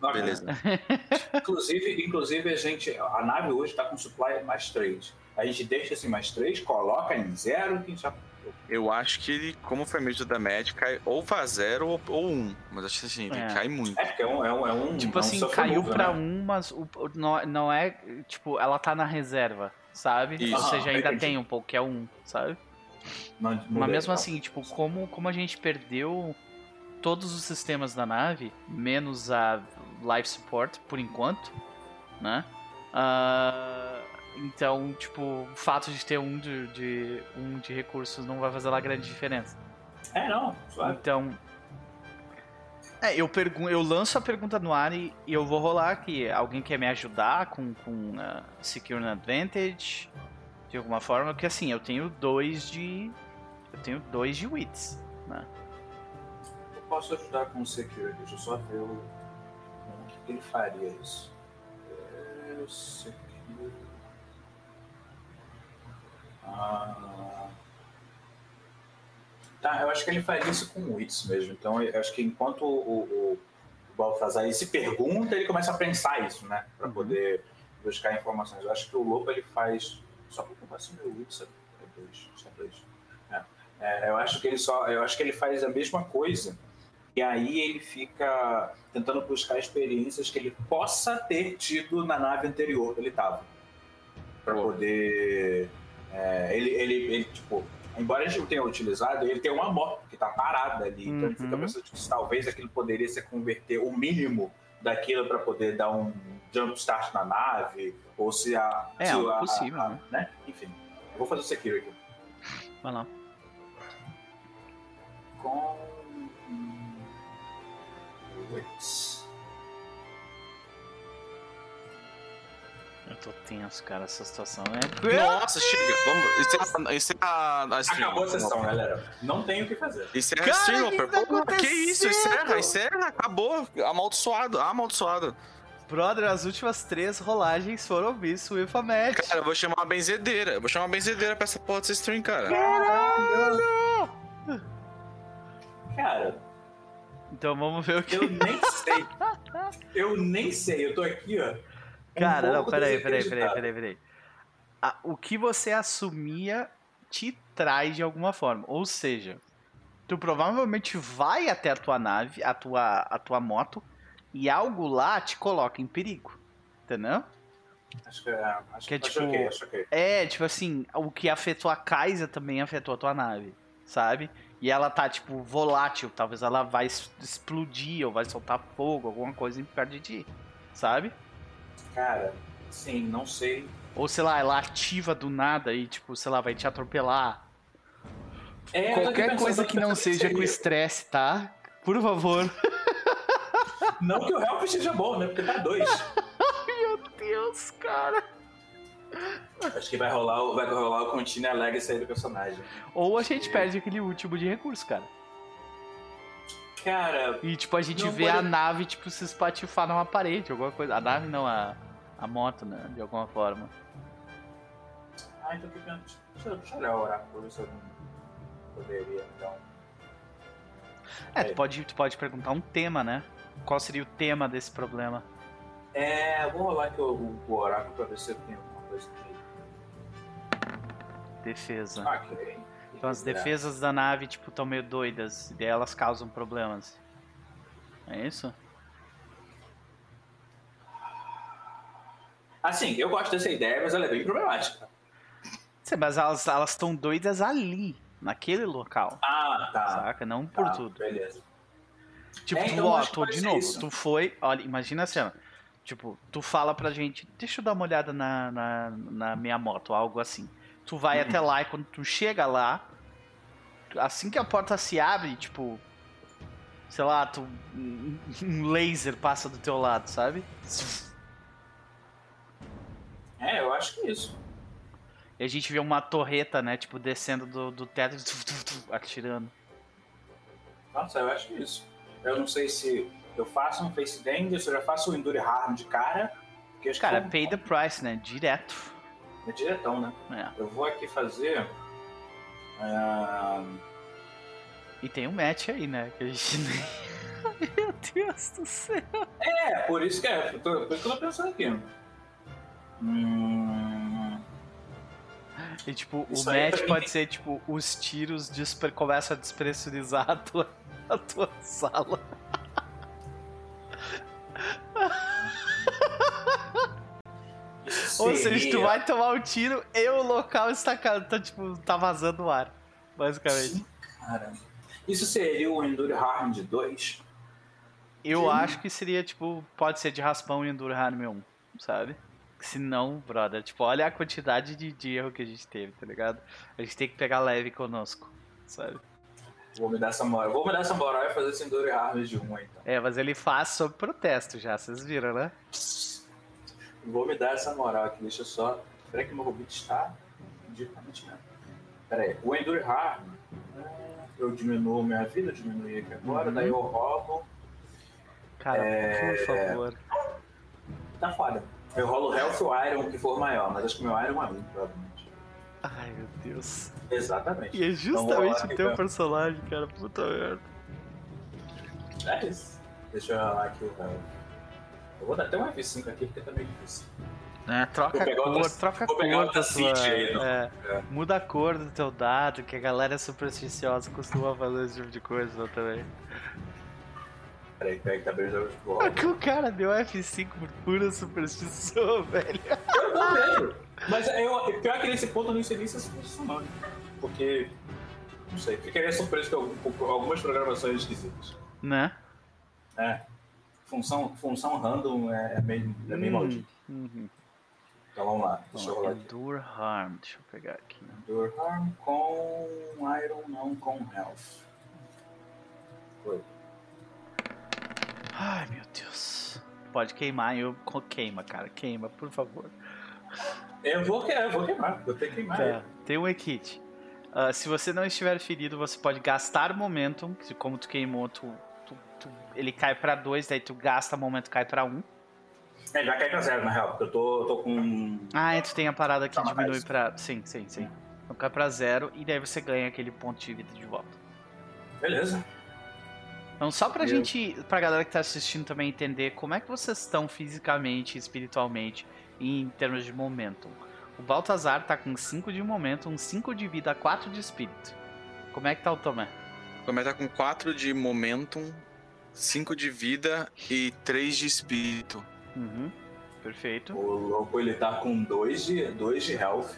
[SPEAKER 2] Não,
[SPEAKER 3] Beleza.
[SPEAKER 2] Inclusive, inclusive, a gente. A nave hoje tá com supply mais 3. A gente deixa esse mais 3, coloca em zero que gente já.
[SPEAKER 3] Eu acho que ele, como foi mesmo da média, cai ou vai zero ou, ou um. Mas acho que assim, ele
[SPEAKER 1] É.
[SPEAKER 3] cai muito.
[SPEAKER 2] É, porque é um. É um, é um
[SPEAKER 1] Tipo
[SPEAKER 2] é um
[SPEAKER 1] assim, caiu pra
[SPEAKER 2] né?
[SPEAKER 1] um, mas o- não, não é. Tipo, ela tá na reserva, sabe?
[SPEAKER 3] Isso.
[SPEAKER 1] Ou seja,
[SPEAKER 2] Ah,
[SPEAKER 1] ainda
[SPEAKER 2] entendi.
[SPEAKER 1] tem um pouco, que é um, sabe?
[SPEAKER 2] Não- não
[SPEAKER 1] Mas mesmo assim, tipo, como, como a gente perdeu todos os sistemas da nave, menos a life support, por enquanto, né? Ah, então, tipo, o fato de ter um de, de- um de recursos não vai fazer lá grande diferença.
[SPEAKER 2] É, não. Suave.
[SPEAKER 1] Então. É, eu, pergun eu lanço a pergunta no ar e, e eu vou rolar aqui. Alguém quer me ajudar com, com uh, Secure Advantage? De alguma forma? Porque assim, eu tenho dois de. Eu tenho dois de wits, né?
[SPEAKER 2] Eu posso ajudar com o security, deixa eu só ver o. Que, ele faria isso? É, security. Ah. Tá, eu acho que ele faria isso com o Wits mesmo. Então, eu acho que enquanto o, o, o Baltazar ele se pergunta, ele começa a pensar isso, né? Pra
[SPEAKER 1] Uhum.
[SPEAKER 2] poder buscar informações. Eu acho que o Lobo ele faz. Só pra comprar se meu Wits é dois. É dois. É. É, eu acho que ele só. Eu acho que ele faz a mesma coisa. E aí ele fica tentando buscar experiências que ele possa ter tido na nave anterior que ele estava. Para poder. é, ele, ele, ele, tipo, embora a gente não tenha utilizado, ele tem uma moto que tá parada ali. Então ele fica
[SPEAKER 1] Uhum.
[SPEAKER 2] pensando que talvez aquilo poderia ser converter o mínimo daquilo para poder dar um jump start na nave. Ou se a.
[SPEAKER 1] É,
[SPEAKER 2] se a- a-
[SPEAKER 1] possível,
[SPEAKER 2] a-
[SPEAKER 1] né?
[SPEAKER 2] né? Enfim. Eu vou fazer o security.
[SPEAKER 1] Vai lá.
[SPEAKER 2] com. Wits.
[SPEAKER 1] Tô tenso, cara, essa situação é.
[SPEAKER 3] Nossa, chega. Vamos. Isso é, isso é a, a stream.
[SPEAKER 2] Acabou a sessão, galera. Não tem o que fazer.
[SPEAKER 3] Isso é
[SPEAKER 1] Cara,
[SPEAKER 3] a stream,
[SPEAKER 1] o que
[SPEAKER 3] Oper.
[SPEAKER 1] tá
[SPEAKER 3] Porra, que isso? Encerra, encerra. Acabou. Amaldiçoado, amaldiçoado.
[SPEAKER 1] Brother, as últimas três rolagens foram with a match.
[SPEAKER 3] Cara, eu vou chamar uma benzedeira. Eu vou chamar uma benzedeira pra essa porra dessa stream, cara.
[SPEAKER 1] Caralho!
[SPEAKER 2] Cara,
[SPEAKER 1] Então vamos ver o que.
[SPEAKER 2] eu nem sei. Eu nem sei. Eu tô aqui, ó. Um
[SPEAKER 1] Cara, não,
[SPEAKER 2] pouco
[SPEAKER 1] peraí, peraí, peraí, peraí, peraí. Ah, o que você assumia te traz de alguma forma. Ou seja, tu provavelmente vai até a tua nave, a tua, a tua moto, e algo lá te coloca em perigo. Entendeu?
[SPEAKER 2] Acho que é. Acho
[SPEAKER 1] Que é tipo-. É, tipo assim, o que afetou a Kaisa também afetou a tua nave, sabe? E ela tá, tipo, volátil, talvez ela vai explodir ou vai soltar fogo, alguma coisa em perto de ti, sabe?
[SPEAKER 2] Cara, sim, não sei.
[SPEAKER 1] Ou sei lá, ela ativa do nada e, tipo, sei lá, vai te atropelar.
[SPEAKER 2] É,
[SPEAKER 1] Qualquer
[SPEAKER 2] pensando
[SPEAKER 1] coisa que não seja com estresse, tá? Por favor.
[SPEAKER 2] Não que o Help seja bom, né? Porque tá dois.
[SPEAKER 1] Meu Deus, cara.
[SPEAKER 2] Acho que vai rolar, o- vai rolar o Continua Legacy aí do personagem.
[SPEAKER 1] Ou a gente perde aquele último de recurso, cara.
[SPEAKER 2] Cara,
[SPEAKER 1] E, tipo, a gente vê
[SPEAKER 2] pode-
[SPEAKER 1] a nave, tipo, se espatifar numa parede, alguma coisa. A nave não, a, a moto, né? De alguma forma.
[SPEAKER 2] ah, então fica. Deixa, deixa eu olhar o oráculo, ver se eu não poderia, então.
[SPEAKER 1] É,
[SPEAKER 2] É.
[SPEAKER 1] tu pode, tu pode perguntar um tema, né? Qual seria o tema desse problema?
[SPEAKER 2] É, vou rolar aqui o, o oráculo pra ver se eu tenho alguma coisa aqui.
[SPEAKER 1] Defesa.
[SPEAKER 2] Ok.
[SPEAKER 1] Então as defesas da nave, tipo, estão meio doidas. E daí elas causam problemas. É isso?
[SPEAKER 2] Assim, eu gosto dessa ideia, mas ela é bem problemática.
[SPEAKER 1] Sim, mas elas estão doidas ali, naquele local.
[SPEAKER 2] Ah, tá.
[SPEAKER 1] Saca? Não por
[SPEAKER 2] Tá,
[SPEAKER 1] tudo.
[SPEAKER 2] Beleza.
[SPEAKER 1] Tipo,
[SPEAKER 2] É,
[SPEAKER 1] tu,
[SPEAKER 2] então
[SPEAKER 1] ó, tu, de novo,
[SPEAKER 2] isso.
[SPEAKER 1] tu foi, olha, imagina a cena. Tipo, tu fala pra gente, deixa eu dar uma olhada na, na, na minha moto, algo assim. Tu vai até lá e quando tu chega lá, assim que a porta se abre, tipo, sei lá, tu, um um laser passa do teu lado, sabe?
[SPEAKER 2] É, eu acho que é isso.
[SPEAKER 1] E a gente vê uma torreta, né, tipo, descendo do, do teto, atirando.
[SPEAKER 2] Nossa, eu acho que é isso. Eu não sei se eu faço um face danger, se eu já faço o Endure Harm de cara.
[SPEAKER 1] Cara, pay the price, né, direto.
[SPEAKER 2] É diretão, né?
[SPEAKER 1] É.
[SPEAKER 2] Eu vou aqui fazer. ah,
[SPEAKER 1] E tem um match aí, né, que a gente. Meu Deus do céu.
[SPEAKER 2] É, por isso que é. Por isso que eu tô pensando aqui. Hum,
[SPEAKER 1] E tipo,
[SPEAKER 2] Isso
[SPEAKER 1] o match pode ser tipo, os tiros despre... começam a despressurizar a tua, a tua sala. Ou seja, tu vai tomar um tiro e o local está, tá, tipo, tá vazando o ar. Basicamente.
[SPEAKER 2] Caramba. Isso seria o Endure Harm de 2?
[SPEAKER 1] Eu
[SPEAKER 2] Sim.
[SPEAKER 1] acho que seria, tipo, pode ser de raspão e Enduro Harm 1, sabe? Se não, brother, tipo, olha a quantidade de, de erro que a gente teve, tá ligado? A gente tem que pegar leve conosco, sabe?
[SPEAKER 2] Vou me dar essa moral. Vou me dar essa moral e fazer esse Endure Harm de 1 então.
[SPEAKER 1] É, mas ele faz sob protesto já, vocês viram, né?
[SPEAKER 2] Vou me dar essa moral aqui, deixa eu só. Peraí que meu Hobbit está diretamente mesmo. Peraí, o Endure Harm, é, eu diminuo minha vida, eu diminuí aqui agora,
[SPEAKER 1] Uhum.
[SPEAKER 2] daí eu rolo.
[SPEAKER 1] Cara,
[SPEAKER 2] É.
[SPEAKER 1] por favor.
[SPEAKER 2] Tá foda. Eu rolo Health ou Iron, o que for maior, mas acho que meu Iron é um, provavelmente.
[SPEAKER 1] Ai, meu Deus.
[SPEAKER 2] Exatamente.
[SPEAKER 1] E é
[SPEAKER 2] Então,
[SPEAKER 1] justamente
[SPEAKER 2] lá,
[SPEAKER 1] o teu
[SPEAKER 2] então.
[SPEAKER 1] personagem, cara. Puta merda.
[SPEAKER 2] É isso. Deixa eu rolar aqui o Health. Eu vou dar até um F5 aqui, porque tá meio difícil.
[SPEAKER 1] É, troca a cor,
[SPEAKER 2] outra-
[SPEAKER 1] troca a cor da sua.
[SPEAKER 2] Aí,
[SPEAKER 1] é,
[SPEAKER 2] É.
[SPEAKER 1] Muda a cor do teu dado, que a galera é supersticiosa costuma fazer esse tipo de coisa também.
[SPEAKER 2] Peraí, peraí que tá o rolo.
[SPEAKER 1] que o cara deu F5 por pura superstição, velho?
[SPEAKER 2] Eu não lembro. Mas eu, pior que nesse ponto eu não inseri essa suposição, não. Porque. Não sei, ficaria surpreso com algumas programações esquisitas.
[SPEAKER 1] Né?
[SPEAKER 2] É. Função, função random é, é meio, é meio
[SPEAKER 1] Hum,
[SPEAKER 2] maldito.
[SPEAKER 1] uhum.
[SPEAKER 2] Então vamos lá, deixa eu
[SPEAKER 1] Ó,
[SPEAKER 2] rolar aqui.
[SPEAKER 1] Endure Harm, deixa eu pegar aqui.
[SPEAKER 2] Endure Harm com Iron, não com Health. Oi.
[SPEAKER 1] Ai, meu Deus. Pode queimar, eu queima, cara. Queima, por favor.
[SPEAKER 2] Eu vou, eu vou queimar, vou ter que queimar.
[SPEAKER 1] Tá, tem um kit. Ah, se você não estiver ferido, você pode gastar momentum. que Como tu queimou, tu- ele cai pra 2, daí tu gasta momento cai pra 1. Um.
[SPEAKER 2] Ele vai cair pra zero, na real, porque eu tô, tô com.
[SPEAKER 1] Ah, é, tu tem a parada que
[SPEAKER 2] Tá,
[SPEAKER 1] diminui pra. Sim, sim, sim. Então cai pra 0 e daí você ganha aquele ponto de vida de volta.
[SPEAKER 2] Beleza.
[SPEAKER 1] Então, só pra
[SPEAKER 2] Meu.
[SPEAKER 1] gente, pra galera que tá assistindo também entender como é que vocês estão fisicamente e espiritualmente em termos de momentum. O Baltazar tá com 5 de momentum, 5 de vida, 4 de espírito. Como é que tá o Tomé?
[SPEAKER 3] Começa com 4 de momentum, 5 de vida e 3 de espírito.
[SPEAKER 1] Uhum. Perfeito.
[SPEAKER 2] O louco ele tá com 2 de, dois de health,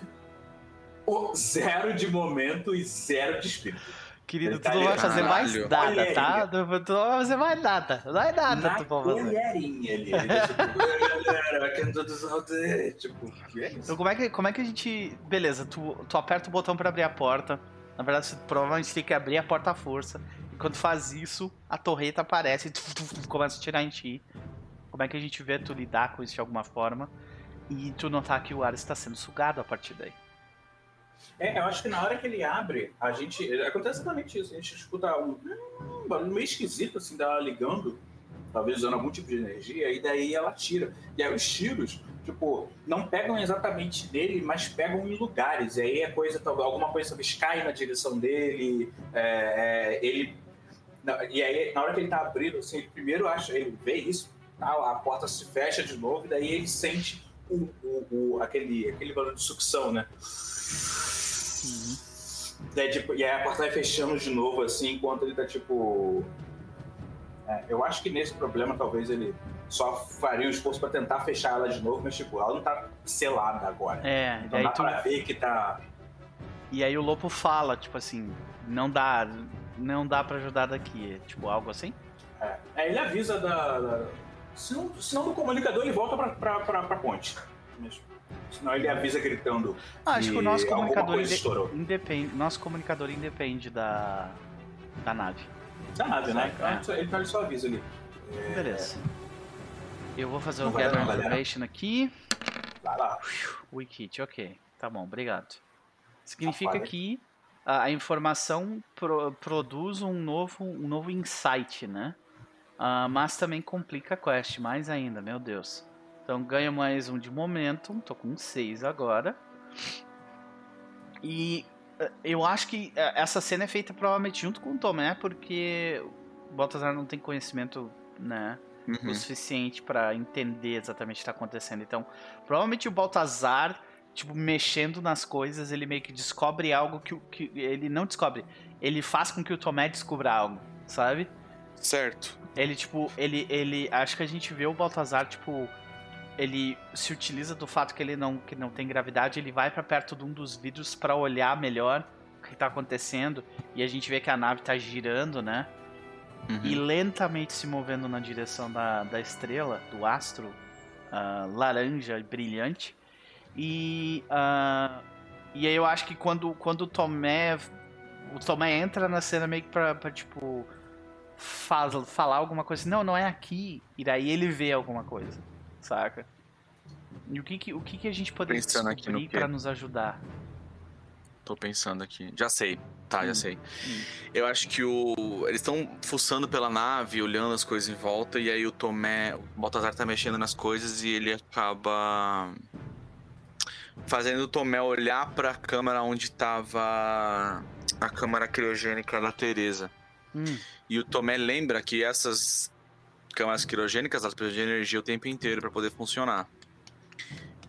[SPEAKER 2] o zero de momento e zero de espírito.
[SPEAKER 1] Querido, tu
[SPEAKER 2] tá
[SPEAKER 1] não vai fazer mais nada, tá? Tu não vai fazer mais nada. Não é nada
[SPEAKER 2] Na
[SPEAKER 1] tu pode fazer.
[SPEAKER 2] colherinha ali. Ele é tipo. Tipo, que é
[SPEAKER 1] Então
[SPEAKER 2] isso?
[SPEAKER 1] como é que, como é que a gente... Beleza, tu, tu aperta o botão pra abrir a porta. Na verdade, você provavelmente tem que abrir a porta à força. E quando faz isso, a torreta aparece e começa a tirar em ti. Como é que a gente vê tu lidar com isso de alguma forma? E tu notar que o ar está sendo sugado a partir daí.
[SPEAKER 2] É, eu acho que na hora que ele abre, a gente. Acontece exatamente isso. A gente escuta um, um barulho meio esquisito, assim, dela ligando, talvez usando algum tipo de energia, e daí ela tira. E aí os tiros, tipo, não pegam exatamente nele, mas pegam em lugares. E aí a coisa, talvez, alguma coisa talvez cai na direção dele. é, é, ele. E aí, na hora que ele tá abrindo, assim, ele primeiro acha, ele vê isso, tá, a porta se fecha de novo, e daí ele sente o, o, o- aquele, aquele barulho de sucção, né? Daí, tipo, e aí a porta vai fechando de novo, assim, enquanto ele tá, tipo... É, eu acho que nesse problema, talvez ele só faria o esforço pra tentar fechar ela de novo, mas, tipo, ela não tá selada agora.
[SPEAKER 1] É,
[SPEAKER 2] Então dá
[SPEAKER 1] tu...
[SPEAKER 2] pra ver que tá...
[SPEAKER 1] E aí o Lopo fala, tipo assim, não dá, não dá pra ajudar daqui, tipo, algo assim?
[SPEAKER 2] É, Aí ele avisa da... da... Se, não, se não do comunicador, ele volta pra, pra, pra, pra ponte. Mas, senão ele avisa gritando
[SPEAKER 1] Ah, acho que o nosso comunicador inde- independe, nosso comunicador independe da da nave.
[SPEAKER 2] Da nave, né?
[SPEAKER 1] É.
[SPEAKER 2] Então, ele, ele só avisa ali. É,
[SPEAKER 1] Beleza. Eu vou fazer o Gather. Information aqui.
[SPEAKER 2] Vai lá.
[SPEAKER 1] Wikit, ok. Tá bom, obrigado. Significa que a, informação pro- produz um novo, um novo insight, né? Ah, mas também complica a quest, mais ainda, meu Deus. Então ganho mais um de momentum, tô com 6 agora. E eh, eu acho que eh, essa cena é feita provavelmente junto com o Tomé, porque o Baltazar não tem conhecimento, né?
[SPEAKER 3] Uhum.
[SPEAKER 1] o suficiente pra entender exatamente o que tá acontecendo. Então, provavelmente o Baltazar, tipo, mexendo nas coisas, ele meio que descobre algo que, o- que ele não descobre. Ele faz com que o Tomé descubra algo, sabe?
[SPEAKER 3] Certo.
[SPEAKER 1] Ele, tipo, ele, ele. Acho que a gente vê o Baltazar, tipo. Ele se utiliza do fato que ele não, que não tem gravidade, ele vai pra perto de um dos vidros pra olhar melhor o que tá acontecendo. E a gente vê que a nave tá girando, né?
[SPEAKER 3] Uhum.
[SPEAKER 1] e lentamente se movendo na direção da, da estrela, do astro ah, laranja e brilhante. E, ah, e aí eu acho que quando, quando o Tomé. O Tomé entra na cena meio que pra, pra tipo. Faz, falar alguma coisa assim, não, não é aqui. E daí ele vê alguma coisa, saca? E o que, que, o que, que a gente poderia
[SPEAKER 3] Pensando aqui no
[SPEAKER 1] descobrir pra nos ajudar?
[SPEAKER 3] Tô pensando aqui. Já sei. Tá,
[SPEAKER 1] Hum,
[SPEAKER 3] já sei.
[SPEAKER 1] hum.
[SPEAKER 3] Eu acho que o. Eles estão fuçando pela nave, olhando as coisas em volta, e aí o Tomé. O Baltazar tá mexendo nas coisas e ele acaba. Fazendo o Tomé olhar pra câmara onde tava a câmara criogênica da Teresa.
[SPEAKER 1] Hum,
[SPEAKER 3] E o Tomé lembra que essas câmaras criogênicas elas precisam de energia o tempo inteiro para poder funcionar.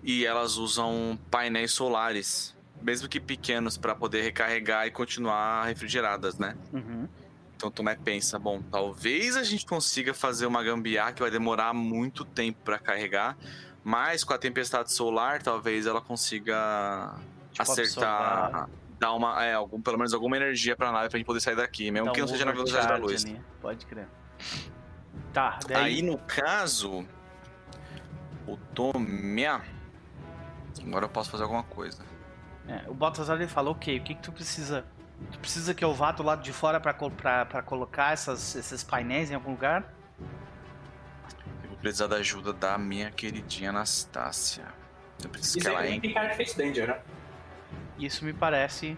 [SPEAKER 3] E elas usam painéis solares, mesmo que pequenos, para poder recarregar e continuar refrigeradas, né?
[SPEAKER 1] uhum.
[SPEAKER 3] Então Tomé pensa, bom, talvez a gente consiga fazer uma gambiarra que vai demorar muito tempo para carregar, mas com a tempestade solar talvez ela consiga
[SPEAKER 1] Tipo,
[SPEAKER 3] acertar,
[SPEAKER 1] absorver.
[SPEAKER 3] dar uma, é, algum, pelo menos alguma energia pra nave pra gente poder sair daqui, mesmo
[SPEAKER 1] Dá
[SPEAKER 3] que
[SPEAKER 1] um
[SPEAKER 3] não seja na velocidade da luz.
[SPEAKER 1] ali, Pode crer. Tá, daí.
[SPEAKER 3] Aí no caso, o Tomé. Agora eu posso fazer alguma coisa.
[SPEAKER 1] É, o Baltazar ele fala, ok, o que, que tu precisa Tu precisa que eu vá do lado de fora pra colocar essas, esses painéis em algum lugar?
[SPEAKER 3] Eu vou precisar da ajuda da minha queridinha Anastácia. Eu preciso
[SPEAKER 2] Isso
[SPEAKER 3] que ela
[SPEAKER 2] aí
[SPEAKER 3] entre.
[SPEAKER 2] cara de Face Danger, né?
[SPEAKER 1] Isso me parece.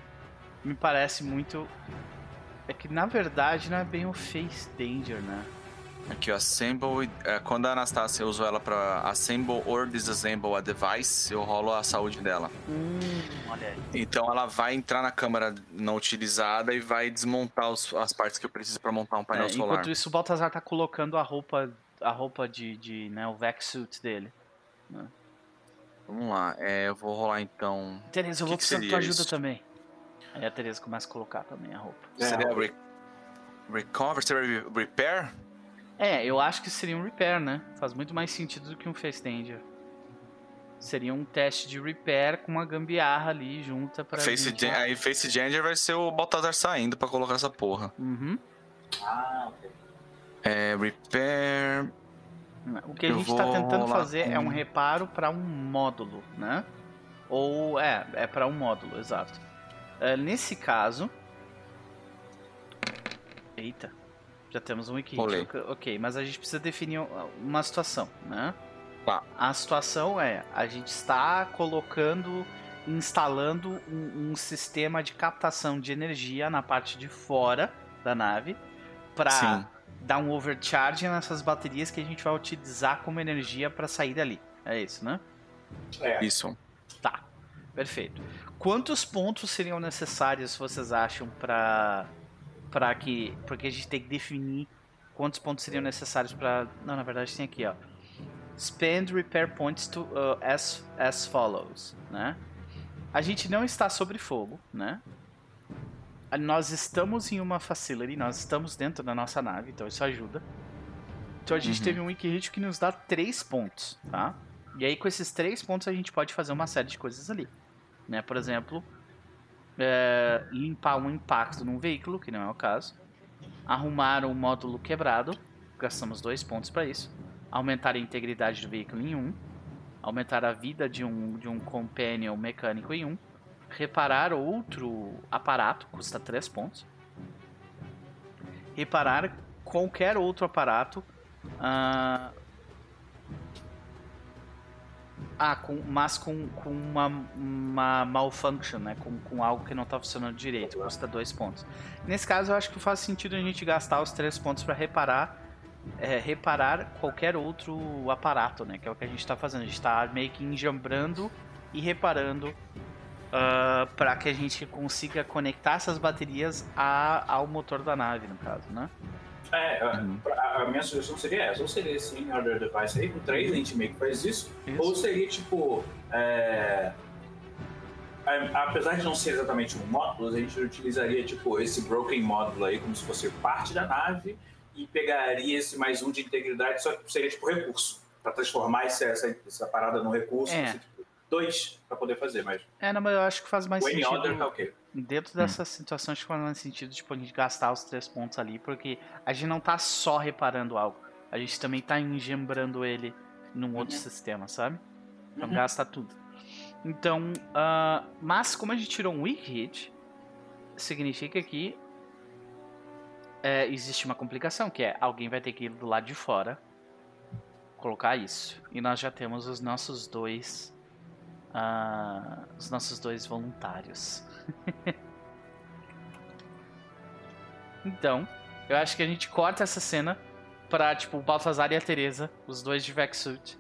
[SPEAKER 1] Me parece muito. É que na verdade não é bem o Face Danger, né?
[SPEAKER 3] Aqui, ó, assemble. é, quando a Anastácia usou ela pra assemble or disassemble a device, eu rolo a saúde dela.
[SPEAKER 1] Hum, olha aí.
[SPEAKER 3] Então ela vai entrar na câmera não utilizada e vai desmontar os- as partes que eu preciso pra montar um painel
[SPEAKER 1] É,
[SPEAKER 3] solar.
[SPEAKER 1] enquanto isso, o Baltazar tá colocando a roupa. A roupa de. de né, o vac suit dele.
[SPEAKER 3] Vamos lá, é, eu vou rolar então.
[SPEAKER 1] Tereza, eu vou precisar da tua ajuda
[SPEAKER 3] isso?
[SPEAKER 1] também. Aí a Tereza começa a colocar também a roupa.
[SPEAKER 2] É,
[SPEAKER 3] Seria re recover? Seria re- repair?
[SPEAKER 1] É, eu acho que seria um repair, né? Faz muito mais sentido do que um face danger. Seria um teste de repair com uma gambiarra ali junta pra.
[SPEAKER 3] Face
[SPEAKER 1] gente...
[SPEAKER 3] Gen- aí Face Danger vai ser o Baltazar saindo pra colocar essa porra.
[SPEAKER 1] Uhum.
[SPEAKER 2] Ah, ok.
[SPEAKER 3] É, repair.
[SPEAKER 1] O que a gente tá tentando fazer é um
[SPEAKER 3] com-
[SPEAKER 1] reparo pra um módulo, né? Ou é, é pra um módulo, exato. É, nesse caso. Eita. Já temos um.
[SPEAKER 3] Rolei.
[SPEAKER 1] Ok, mas a gente precisa definir uma situação, né?
[SPEAKER 3] Tá.
[SPEAKER 1] A situação é, a gente está colocando, instalando um, um sistema de captação de energia na parte de fora da nave para dar um overcharge nessas baterias que a gente vai utilizar como energia para sair dali. É isso, né?
[SPEAKER 2] É.
[SPEAKER 3] Isso.
[SPEAKER 1] Tá. Perfeito. Quantos pontos seriam necessários vocês acham para para que porque a gente tem que definir quantos pontos seriam necessários para não na verdade tem aqui ó. Spend repair points to uh, as as follows né? A gente não está sobre fogo né? Nós estamos em uma facility nós estamos dentro da nossa nave então isso ajuda. Então a gente
[SPEAKER 3] Uhum.
[SPEAKER 1] teve um wiki hit que nos dá três pontos tá? E aí com esses três pontos a gente pode fazer uma série de coisas ali né? Por exemplo é, limpar um impacto num veículo, que não é o caso. Arrumar um módulo quebrado, gastamos dois pontos para isso. Aumentar a integridade do veículo em um. Aumentar a vida de um, de um companion mecânico em um. Reparar outro aparato, custa três pontos. Reparar qualquer outro aparato. ah, ah, com, mas com, com uma, uma malfunction, né? Com, com algo que não tá funcionando direito. Custa dois pontos. Nesse caso, eu acho que faz sentido a gente gastar os três pontos para reparar é, reparar qualquer outro aparato, né? Que é o que a gente tá fazendo. A gente tá meio que enjambrando e reparando para que a gente consiga conectar essas baterias a, ao motor da nave, no caso, né?
[SPEAKER 2] É, a-
[SPEAKER 3] Uhum.
[SPEAKER 2] a, a minha sugestão seria essa. Ou seria esse in order device aí, com três, a gente meio que faz isso.
[SPEAKER 1] Isso.
[SPEAKER 2] Ou seria tipo. é, Apesar de não ser exatamente um módulo, a gente utilizaria tipo esse broken módulo aí como se fosse parte da nave e pegaria esse mais um de integridade, só que seria tipo recurso. Pra transformar esse- essa, essa parada num recurso.
[SPEAKER 1] É.
[SPEAKER 2] assim, tipo, dois pra poder fazer, mas
[SPEAKER 1] É, não, mas eu acho que faz mais
[SPEAKER 2] o
[SPEAKER 1] sentido.
[SPEAKER 2] order tá ok.
[SPEAKER 1] Dentro dessa situação, acho que faz mais sentido tipo, a gente gastar os três pontos ali, porque a gente não tá só reparando algo, a gente também tá engembrando ele num outro
[SPEAKER 2] Uhum.
[SPEAKER 1] sistema, sabe? Então
[SPEAKER 2] Uhum.
[SPEAKER 1] gasta tudo. Então, ah, mas como a gente tirou um weak hit, significa que é, existe uma complicação, que é alguém vai ter que ir do lado de fora colocar isso. E nós já temos os nossos dois. ah, os nossos dois voluntários. então, eu acho que a gente corta essa cena pra, tipo, o Baltazar e a Teresa, os dois de Vexsuit.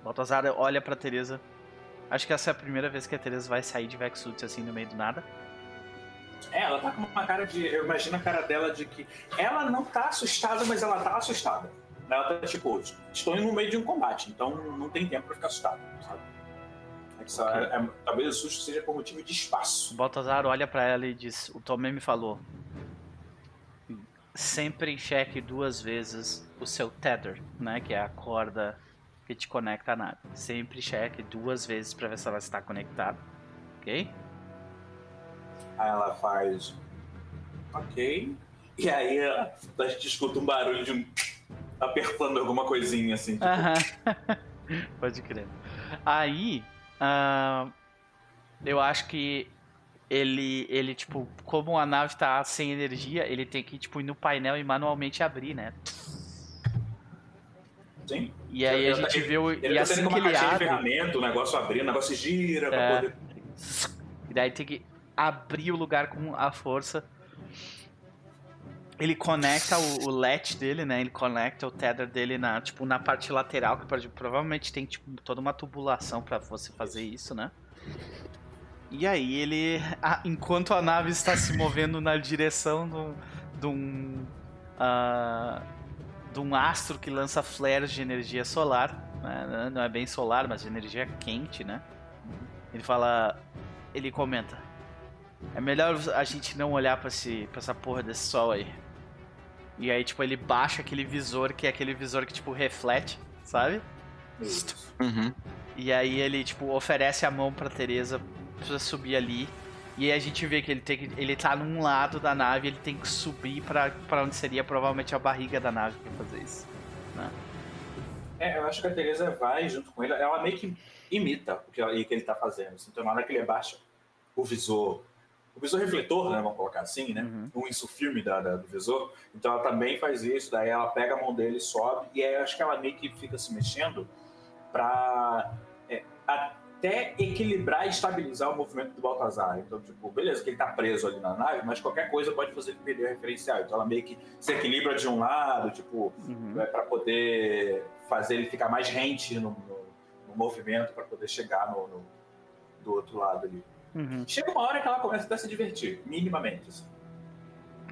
[SPEAKER 1] O Baltazar olha pra Teresa. Acho que essa é a primeira vez que a Teresa vai sair de Vexsuit assim no meio do nada.
[SPEAKER 2] É, ela tá com uma cara de. Eu imagino a cara dela de que. Ela não tá assustada, mas ela tá assustada. Ela tá tipo, estou no meio de um combate, então não tem tempo pra ficar assustada, sabe? É que só-
[SPEAKER 1] Ok.
[SPEAKER 2] é- é- talvez o susto seja por motivo de
[SPEAKER 1] O
[SPEAKER 2] espaço.
[SPEAKER 1] Baltazar olha pra ela e diz: O Tomé me falou. Sempre cheque duas vezes o seu tether, né? Que é a corda que te conecta à nave. Sempre cheque duas vezes pra ver se ela está conectada. Ok?
[SPEAKER 2] Aí ela faz. Ok. E aí a gente escuta um barulho de um. apertando alguma coisinha assim. Tipo.
[SPEAKER 1] Pode crer. Aí, ah, eu acho que ele, ele, tipo, como a nave tá sem energia, ele tem que, tipo, ir no painel e manualmente abrir, né?
[SPEAKER 2] Sim.
[SPEAKER 1] E aí
[SPEAKER 2] Ele
[SPEAKER 1] a
[SPEAKER 2] tá-
[SPEAKER 1] gente vê o.
[SPEAKER 2] Ele
[SPEAKER 1] E
[SPEAKER 2] tá
[SPEAKER 1] assim que ele abre.
[SPEAKER 2] ferramenta, o negócio abrindo, o negócio gira pra
[SPEAKER 1] É.
[SPEAKER 2] poder.
[SPEAKER 1] E daí tem que abrir o lugar com a força. Ele conecta o, o latch dele, né? Ele conecta o tether dele na, tipo, na parte lateral, que provavelmente tem tipo, toda uma tubulação pra você fazer isso, né? E aí ele, a- enquanto a nave está se movendo na direção do- de um ah, de um astro que lança flares de energia solar, né? não é bem solar, mas de energia quente, né? Ele fala, ele comenta, é melhor a gente não olhar pra essa porra desse sol aí. E aí, tipo, ele baixa aquele visor, que é aquele visor que, tipo, reflete, sabe?
[SPEAKER 3] Uhum.
[SPEAKER 1] E aí ele, tipo, oferece a mão pra Teresa pra subir ali. E aí a gente vê que ele, tem que, ele tá num lado da nave, ele tem que subir pra, pra onde seria provavelmente a barriga da nave pra fazer isso.
[SPEAKER 2] É, eu acho que a Teresa vai junto com ele, ela meio que imita o que, ela- o que ele tá fazendo. assim. Então, na hora que ele abaixa o visor, o visor refletor, né, vamos colocar assim, né?
[SPEAKER 1] Uhum.
[SPEAKER 2] Um insufilme da, da- do visor. Então, ela também faz isso, daí ela pega a mão dele, sobe, e aí eu acho que ela meio que fica se mexendo pra é, até equilibrar e estabilizar o movimento do Baltazar. Então, tipo, beleza que ele tá preso ali na nave, mas qualquer coisa pode fazer ele perder o referencial. Então, ela meio que se equilibra de um lado, tipo,
[SPEAKER 1] Uhum.
[SPEAKER 2] é, para poder fazer ele ficar mais rente no, no- no movimento para poder chegar no, no- do outro lado ali.
[SPEAKER 1] Uhum.
[SPEAKER 2] Chega uma hora que ela começa até a se divertir, minimamente. Assim.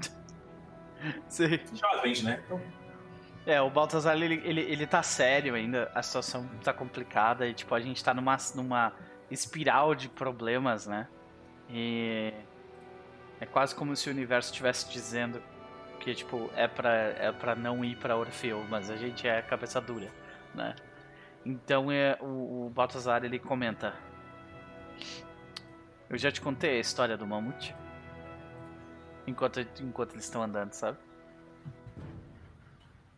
[SPEAKER 1] Sim.
[SPEAKER 2] Jovens, né? Então,
[SPEAKER 1] É, o Baltazar, ele, ele, ele tá sério ainda, a situação tá complicada e, tipo, a gente tá numa, numa espiral de problemas, né? E é quase como se o universo estivesse dizendo que, tipo, é pra, é pra não ir pra Orfeu, mas a gente é cabeça dura, né? Então, é, o, o Baltazar, ele comenta... Eu já te contei a história do mamute? Enquanto, enquanto eles estão andando, sabe?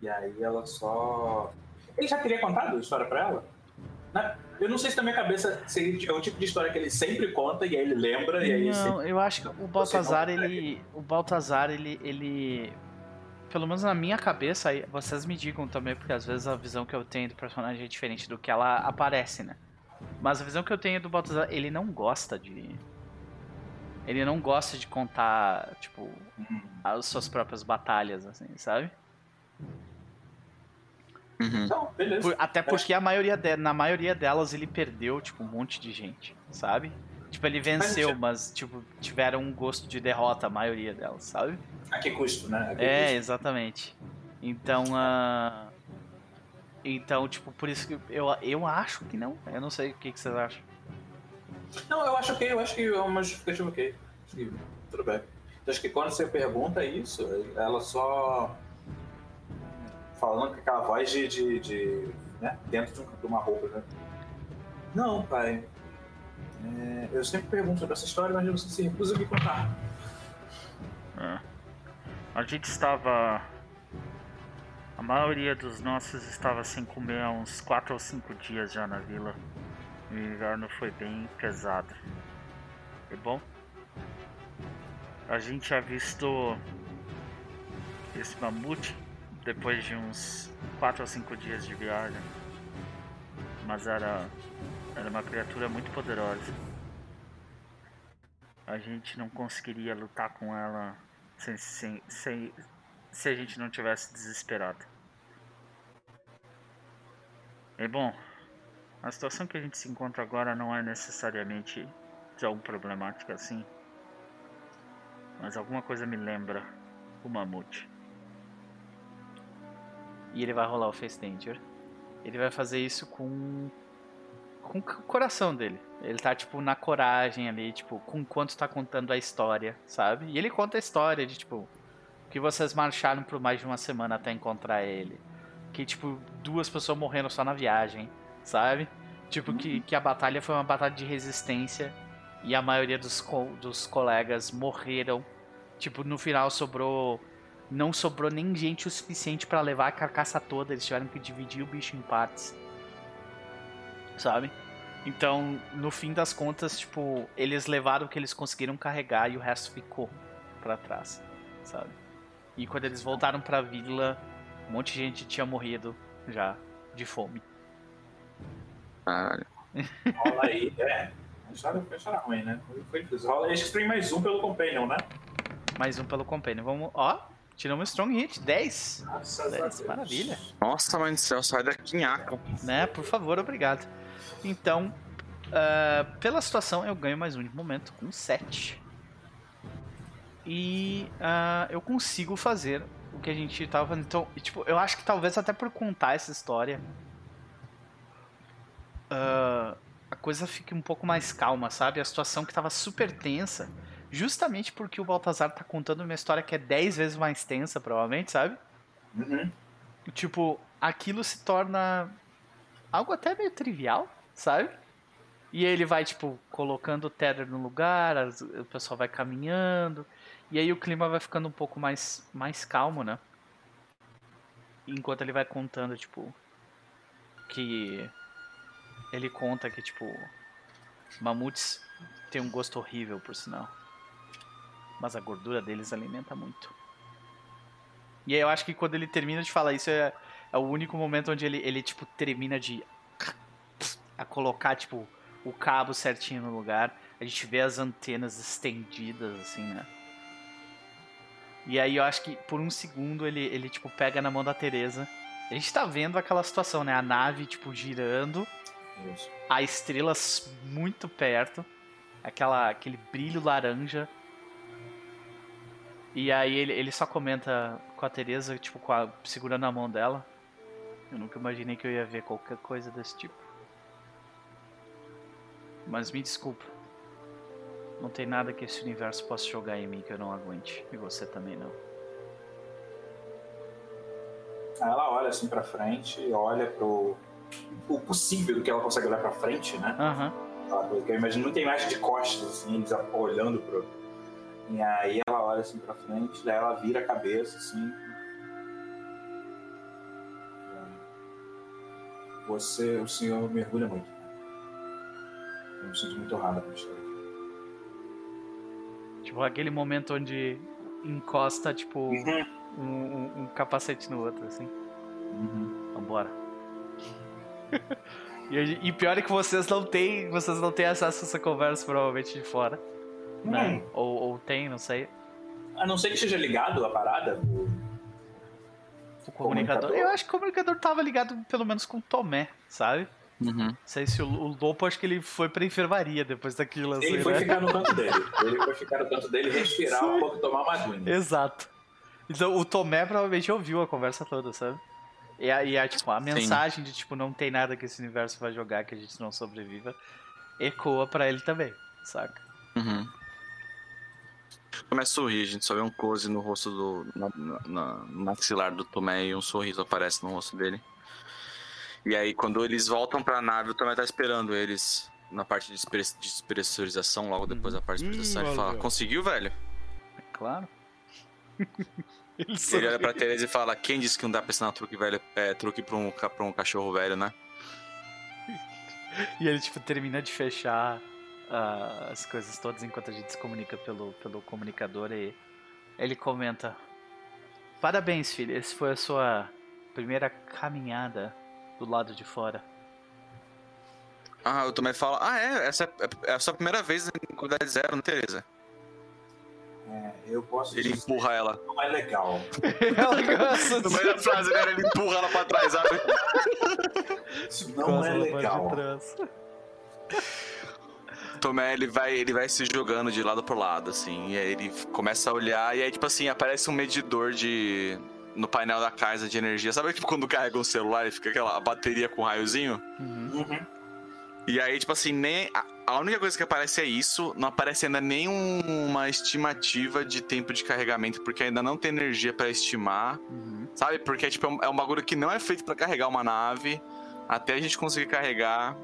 [SPEAKER 2] e aí ela só. Ele já teria contado a história pra ela? Né? Eu não sei se na minha cabeça seria, é o tipo de história que ele sempre conta e aí ele lembra e aí
[SPEAKER 1] Não,
[SPEAKER 2] sempre...
[SPEAKER 1] eu acho que o Baltazar, ele. O Baltazar, ele, ele. Pelo menos na minha cabeça, vocês me digam também, porque às vezes a visão que eu tenho do personagem é diferente do que ela aparece, né? Mas a visão que eu tenho do Baltazar, ele não gosta de. Ele não gosta de contar, tipo,
[SPEAKER 2] Hum,
[SPEAKER 1] as suas próprias batalhas, assim, sabe?
[SPEAKER 3] Uhum.
[SPEAKER 2] Então, beleza.
[SPEAKER 1] Por- até porque a maioria de- na maioria delas ele perdeu, tipo, um monte de gente, sabe? Tipo, ele venceu,
[SPEAKER 2] Mas-
[SPEAKER 1] tipo, tiveram um gosto de derrota, a maioria delas, sabe?
[SPEAKER 2] A que custo, né? A que
[SPEAKER 1] É,
[SPEAKER 2] custo.
[SPEAKER 1] exatamente. Então, ah, Então, tipo, por isso que eu, eu acho que não. Eu não sei o que, que vocês acham.
[SPEAKER 2] Não, eu acho ok, eu acho que é uma justificativa ok. Acho que tudo bem. Então, acho que quando você pergunta isso, ela só. falando com aquela voz de. de, de, né? dentro de, um- de uma roupa, né? Não, pai. É, eu sempre pergunto sobre essa história, mas você se recusa a me contar.
[SPEAKER 1] É. A gente estava. A maioria dos nossos estava sem comer há uns 4 ou 5 dias já na vila. O inverno foi bem pesado. E bom, a gente avistou esse mamute depois de uns 4 ou 5 dias de viagem. Mas era, era uma criatura muito poderosa. A gente não conseguiria lutar com ela sem, sem, sem, se a gente não tivesse desesperado. E bom, a situação que a gente se encontra agora não é necessariamente tão problemática assim. Mas alguma coisa me lembra o mamute. E ele vai rolar o Face Danger. Ele vai fazer isso com. com o coração dele. Ele tá, tipo, na coragem ali, tipo, com quanto tá contando a história, sabe? E ele conta a história de, tipo, que vocês marcharam por mais de uma semana até encontrar ele. Que, tipo, duas pessoas morreram só na viagem, sabe? Tipo, que, que a batalha foi uma batalha de resistência e a maioria dos, co dos colegas morreram. Tipo, no final sobrou. Não sobrou nem gente o suficiente para levar a carcaça toda, eles tiveram que dividir o bicho em partes. Sabe? Então, no fim das contas, tipo, eles levaram o que eles conseguiram carregar e o resto ficou pra trás, sabe? E quando eles voltaram pra vila, um monte de gente tinha morrido já de fome.
[SPEAKER 3] Caralho.
[SPEAKER 2] Rola aí, é. A história, a história ruim, né? Foi difícil. Rola acho que tem mais um pelo Companion, né?
[SPEAKER 1] Mais um pelo Companion. Vamos, ó, tiramos um Strong Hit, 10.
[SPEAKER 2] Nossa,
[SPEAKER 1] 10, maravilha.
[SPEAKER 3] Nossa, mãe do céu, sai daqui, nhaca.
[SPEAKER 1] Né, por favor, obrigado. Então, ah, pela situação, eu ganho mais um de momento com 7. E ah, eu consigo fazer o que a gente tava fazendo. Então, tipo, eu acho que talvez até por contar essa história, ah, a coisa fique um pouco mais calma, sabe? A situação que tava super tensa, justamente porque o Baltazar tá contando uma história que é 10 vezes mais tensa, provavelmente, sabe?
[SPEAKER 2] Uhum.
[SPEAKER 1] Tipo, aquilo se torna algo até meio trivial, sabe? E ele vai, tipo, colocando o Tether no lugar, o pessoal vai caminhando, e aí o clima vai ficando um pouco mais, mais calmo, né? Enquanto ele vai contando, tipo, que ele conta que, tipo, mamutes têm um gosto horrível, por sinal. Mas a gordura deles alimenta muito. E aí eu acho que quando ele termina de falar isso é, é o único momento onde ele, ele tipo, termina de a colocar, tipo, o cabo certinho no lugar. A gente vê as antenas estendidas, assim, né? E aí eu acho que por um segundo ele, ele tipo, pega na mão da Teresa. A gente tá vendo aquela situação, né? A nave, tipo, girando,
[SPEAKER 2] Isso.
[SPEAKER 1] a estrelas muito perto, aquela, aquele brilho laranja. E aí ele, ele só comenta com a Teresa, tipo, com a- segurando a mão dela. Eu nunca imaginei que eu ia ver qualquer coisa desse tipo. Mas me desculpa. Não tem nada que esse universo possa jogar em mim que eu não aguente. E você também não.
[SPEAKER 2] Ela olha assim pra frente, olha pro. O possível do que ela consegue olhar pra frente, né? Que eu imagino muita imagem de costas, assim, eles olhando pro. E aí ela olha assim pra frente, daí ela vira a cabeça, assim. Você, o senhor mergulha muito. Eu me sinto muito honrada por estar aqui.
[SPEAKER 1] Tipo, aquele momento onde encosta, tipo,
[SPEAKER 2] Uhum.
[SPEAKER 1] um, um- um capacete no outro, assim.
[SPEAKER 2] Uhum.
[SPEAKER 1] Vambora. e, e pior é que vocês não têm. Vocês não têm acesso a essa conversa, provavelmente, de fora. Né?
[SPEAKER 2] Hum.
[SPEAKER 1] Ou, ou tem, não sei.
[SPEAKER 2] A não ser que esteja ligado a parada.
[SPEAKER 1] O comunicador.
[SPEAKER 2] Comunicador.
[SPEAKER 1] Eu acho que o comunicador tava ligado pelo menos com o Tomé, sabe?
[SPEAKER 3] Uhum.
[SPEAKER 1] Não sei se o, o Lopo, acho que ele foi pra enfermaria depois daquilo, assim,
[SPEAKER 2] Ele foi
[SPEAKER 1] né?
[SPEAKER 2] ficar no canto dele. Ele foi ficar no canto dele, respirar um pouco e tomar uma aguinha.
[SPEAKER 1] Exato. Então o Tomé provavelmente ouviu a conversa toda, sabe? E a, e a, tipo, a mensagem de tipo, não tem nada que esse universo vai jogar que a gente não sobreviva, ecoa pra ele também, saca?
[SPEAKER 3] Uhum. Começa a sorrir, a gente só vê um close no rosto do. Na, na- na- no maxilar do Tomé e um sorriso aparece no rosto dele. E aí, quando eles voltam pra nave, o Tomé tá esperando eles na parte de despre- de despressurização, logo depois da parte de
[SPEAKER 1] Hum,
[SPEAKER 3] despressurização. Ele fala:
[SPEAKER 1] olha.
[SPEAKER 3] Conseguiu, velho?
[SPEAKER 1] É claro. ele
[SPEAKER 3] Ele olha pra Teresa e fala: Quem disse que não dá pra ensinar truque velho? É, truque pra um, pra um cachorro velho, né?
[SPEAKER 1] E ele, tipo, termina de fechar ah, as coisas todas enquanto a gente se comunica pelo, pelo comunicador e ele comenta: Parabéns, filha, esse foi a sua primeira caminhada do lado de fora.
[SPEAKER 3] Ah, o Tomé fala: Ah, é? Essa é, é a sua primeira vez em qualidade zero, né, Teresa?
[SPEAKER 2] É, eu posso
[SPEAKER 3] Ele
[SPEAKER 2] dizer
[SPEAKER 3] empurra ela.
[SPEAKER 2] que não é legal.
[SPEAKER 1] Ela gosta
[SPEAKER 3] No meio da frase, né? Ele empurra ela pra trás, sabe?
[SPEAKER 2] Isso não é legal.
[SPEAKER 3] Tomé, ele vai, ele vai se jogando de lado por lado, assim, e aí ele começa a olhar, e aí, tipo assim, aparece um medidor de. No painel da casa de energia. Sabe tipo quando carrega um celular e fica aquela bateria com raiozinho?
[SPEAKER 1] Uhum.
[SPEAKER 2] Uhum.
[SPEAKER 3] E aí, tipo assim, nem. A, única coisa que aparece é isso, não aparece ainda nenhuma estimativa de tempo de carregamento, porque ainda não tem energia pra estimar,
[SPEAKER 1] Uhum.
[SPEAKER 3] sabe? Porque tipo, é um, é um bagulho que não é feito pra carregar uma nave, até a gente conseguir carregar.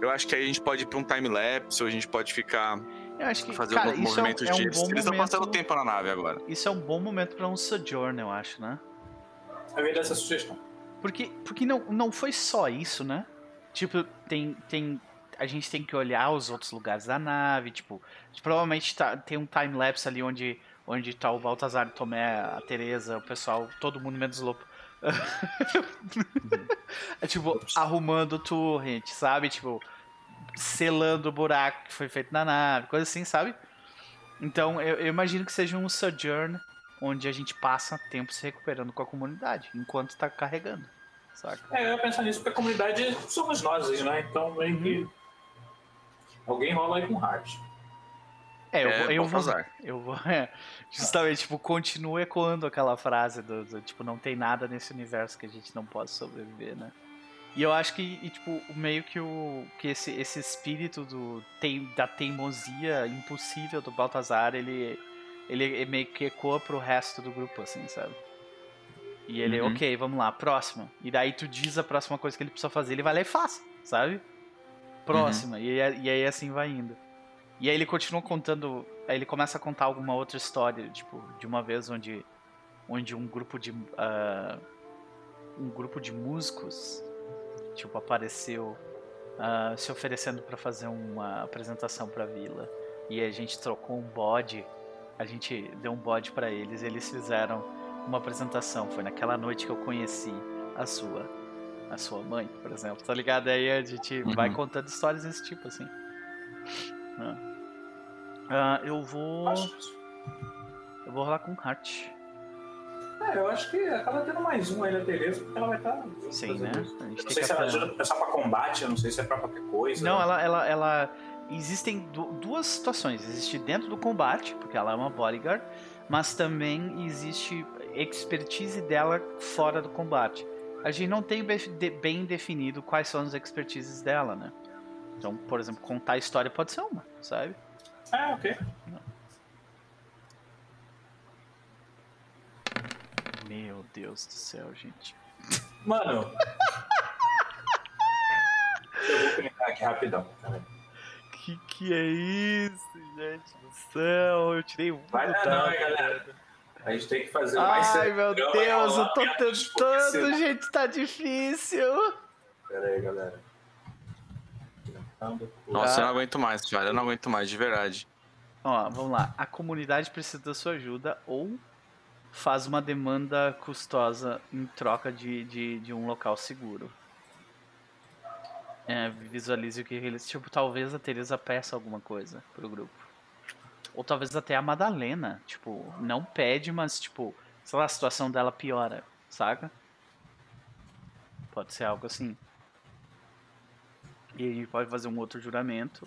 [SPEAKER 3] Eu acho que aí a gente pode ir pra um time-lapse, ou a gente pode ficar.
[SPEAKER 1] Eu acho que,
[SPEAKER 3] fazer
[SPEAKER 1] cara,
[SPEAKER 3] alguns
[SPEAKER 1] isso é um, é um bom
[SPEAKER 3] Eles estão passando
[SPEAKER 1] momento.
[SPEAKER 3] tempo na nave agora.
[SPEAKER 1] Isso é um bom momento pra um sojourn, eu acho, né?
[SPEAKER 2] Eu ia dar essa sugestão.
[SPEAKER 1] Porque, porque não, não foi só isso, né? Tipo, tem, tem a gente tem que olhar os outros lugares da nave, tipo, provavelmente tá, tem um time-lapse ali onde, onde tá o Baltazar, o Tomé, a Teresa, o pessoal, todo mundo menos o Lopo. é, tipo, arrumando torrent, sabe? Tipo, selando o buraco que foi feito na nave, coisa assim, sabe? Então, eu, eu imagino que seja um sojourn onde a gente passa tempo se recuperando com a comunidade, enquanto está carregando. Saca?
[SPEAKER 2] É, eu ia pensar nisso, porque a comunidade somos nós, né? Então meio que. Uhum. Alguém rola aí com hard.
[SPEAKER 1] É, eu, é, eu vou. Eu vou. É, justamente, tipo, continua ecoando aquela frase do, do, tipo, não tem nada nesse universo que a gente não possa sobreviver, né? E eu acho que, e, tipo, meio que o que esse, esse espírito do, tem, da teimosia impossível do Baltazar, ele, ele meio que ecoa pro resto do grupo, assim, sabe? E ele, uhum. ok, vamos lá, próxima. E daí tu diz a próxima coisa que ele precisa fazer, ele vai lá e faz, sabe? Próxima. Uhum. E, e aí assim vai indo. E aí ele continua contando. Aí ele começa a contar alguma outra história, tipo, de uma vez onde. Onde um grupo de. Uh, um grupo de músicos, tipo, apareceu uh, se oferecendo para fazer uma apresentação pra vila. E a gente trocou um bode. A gente deu um bode para eles. Eles fizeram uma apresentação. Foi naquela noite que eu conheci a sua a sua mãe, por exemplo, tá ligado? Aí a gente uhum. vai contando histórias desse tipo, assim. Uh, eu vou. Eu vou rolar com Heart.
[SPEAKER 2] É, eu acho que acaba tendo mais um aí na Tereza, porque ela vai estar. Tá
[SPEAKER 1] Sim, né?
[SPEAKER 2] Não sei se ela ajuda é só pra combate, eu não sei se é pra qualquer coisa.
[SPEAKER 1] Não, ela, ela, ela. Existem duas situações. Existe dentro do combate, porque ela é uma bodyguard, mas também existe expertise dela fora do combate. A gente não tem bem definido quais são as expertises dela, né? Então, por exemplo, contar a história pode ser uma, sabe?
[SPEAKER 2] Ah, ok.
[SPEAKER 1] Meu Deus do céu, gente.
[SPEAKER 2] Mano. eu vou clicar aqui rapidão.
[SPEAKER 1] Que que é isso, gente do céu? Eu tirei um.
[SPEAKER 2] Vai dar não, galera. A gente tem que fazer
[SPEAKER 1] mais Ai, meu Deus, eu tô tentando, gente, tá difícil.
[SPEAKER 2] Pera aí, galera.
[SPEAKER 3] Nossa, eu não aguento mais, cara. Eu não aguento mais, de verdade.
[SPEAKER 1] Ó, vamos lá. A comunidade precisa da sua ajuda ou faz uma demanda custosa em troca de, de, de um local seguro. É, visualize o que eles. Tipo, talvez a Teresa peça alguma coisa pro grupo. Ou talvez até a Madalena, tipo, não pede, mas, tipo, sei lá, a situação dela piora, saca? Pode ser algo assim. E a gente pode fazer um outro juramento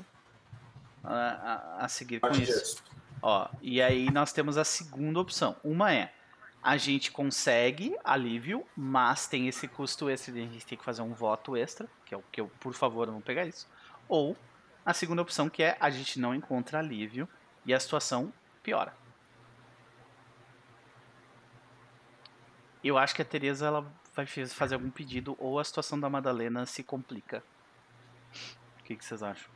[SPEAKER 1] a, a, a seguir com isso. Ó, e aí nós temos a segunda opção. Uma é a gente consegue alívio, mas tem esse custo extra de a gente ter que fazer um voto extra, que é o que eu, por favor, não pegar isso. Ou a segunda opção que é a gente não encontra alívio e a situação piora. Eu acho que a Teresa ela vai fazer algum pedido ou a situação da Madalena se complica. O que, que vocês acham?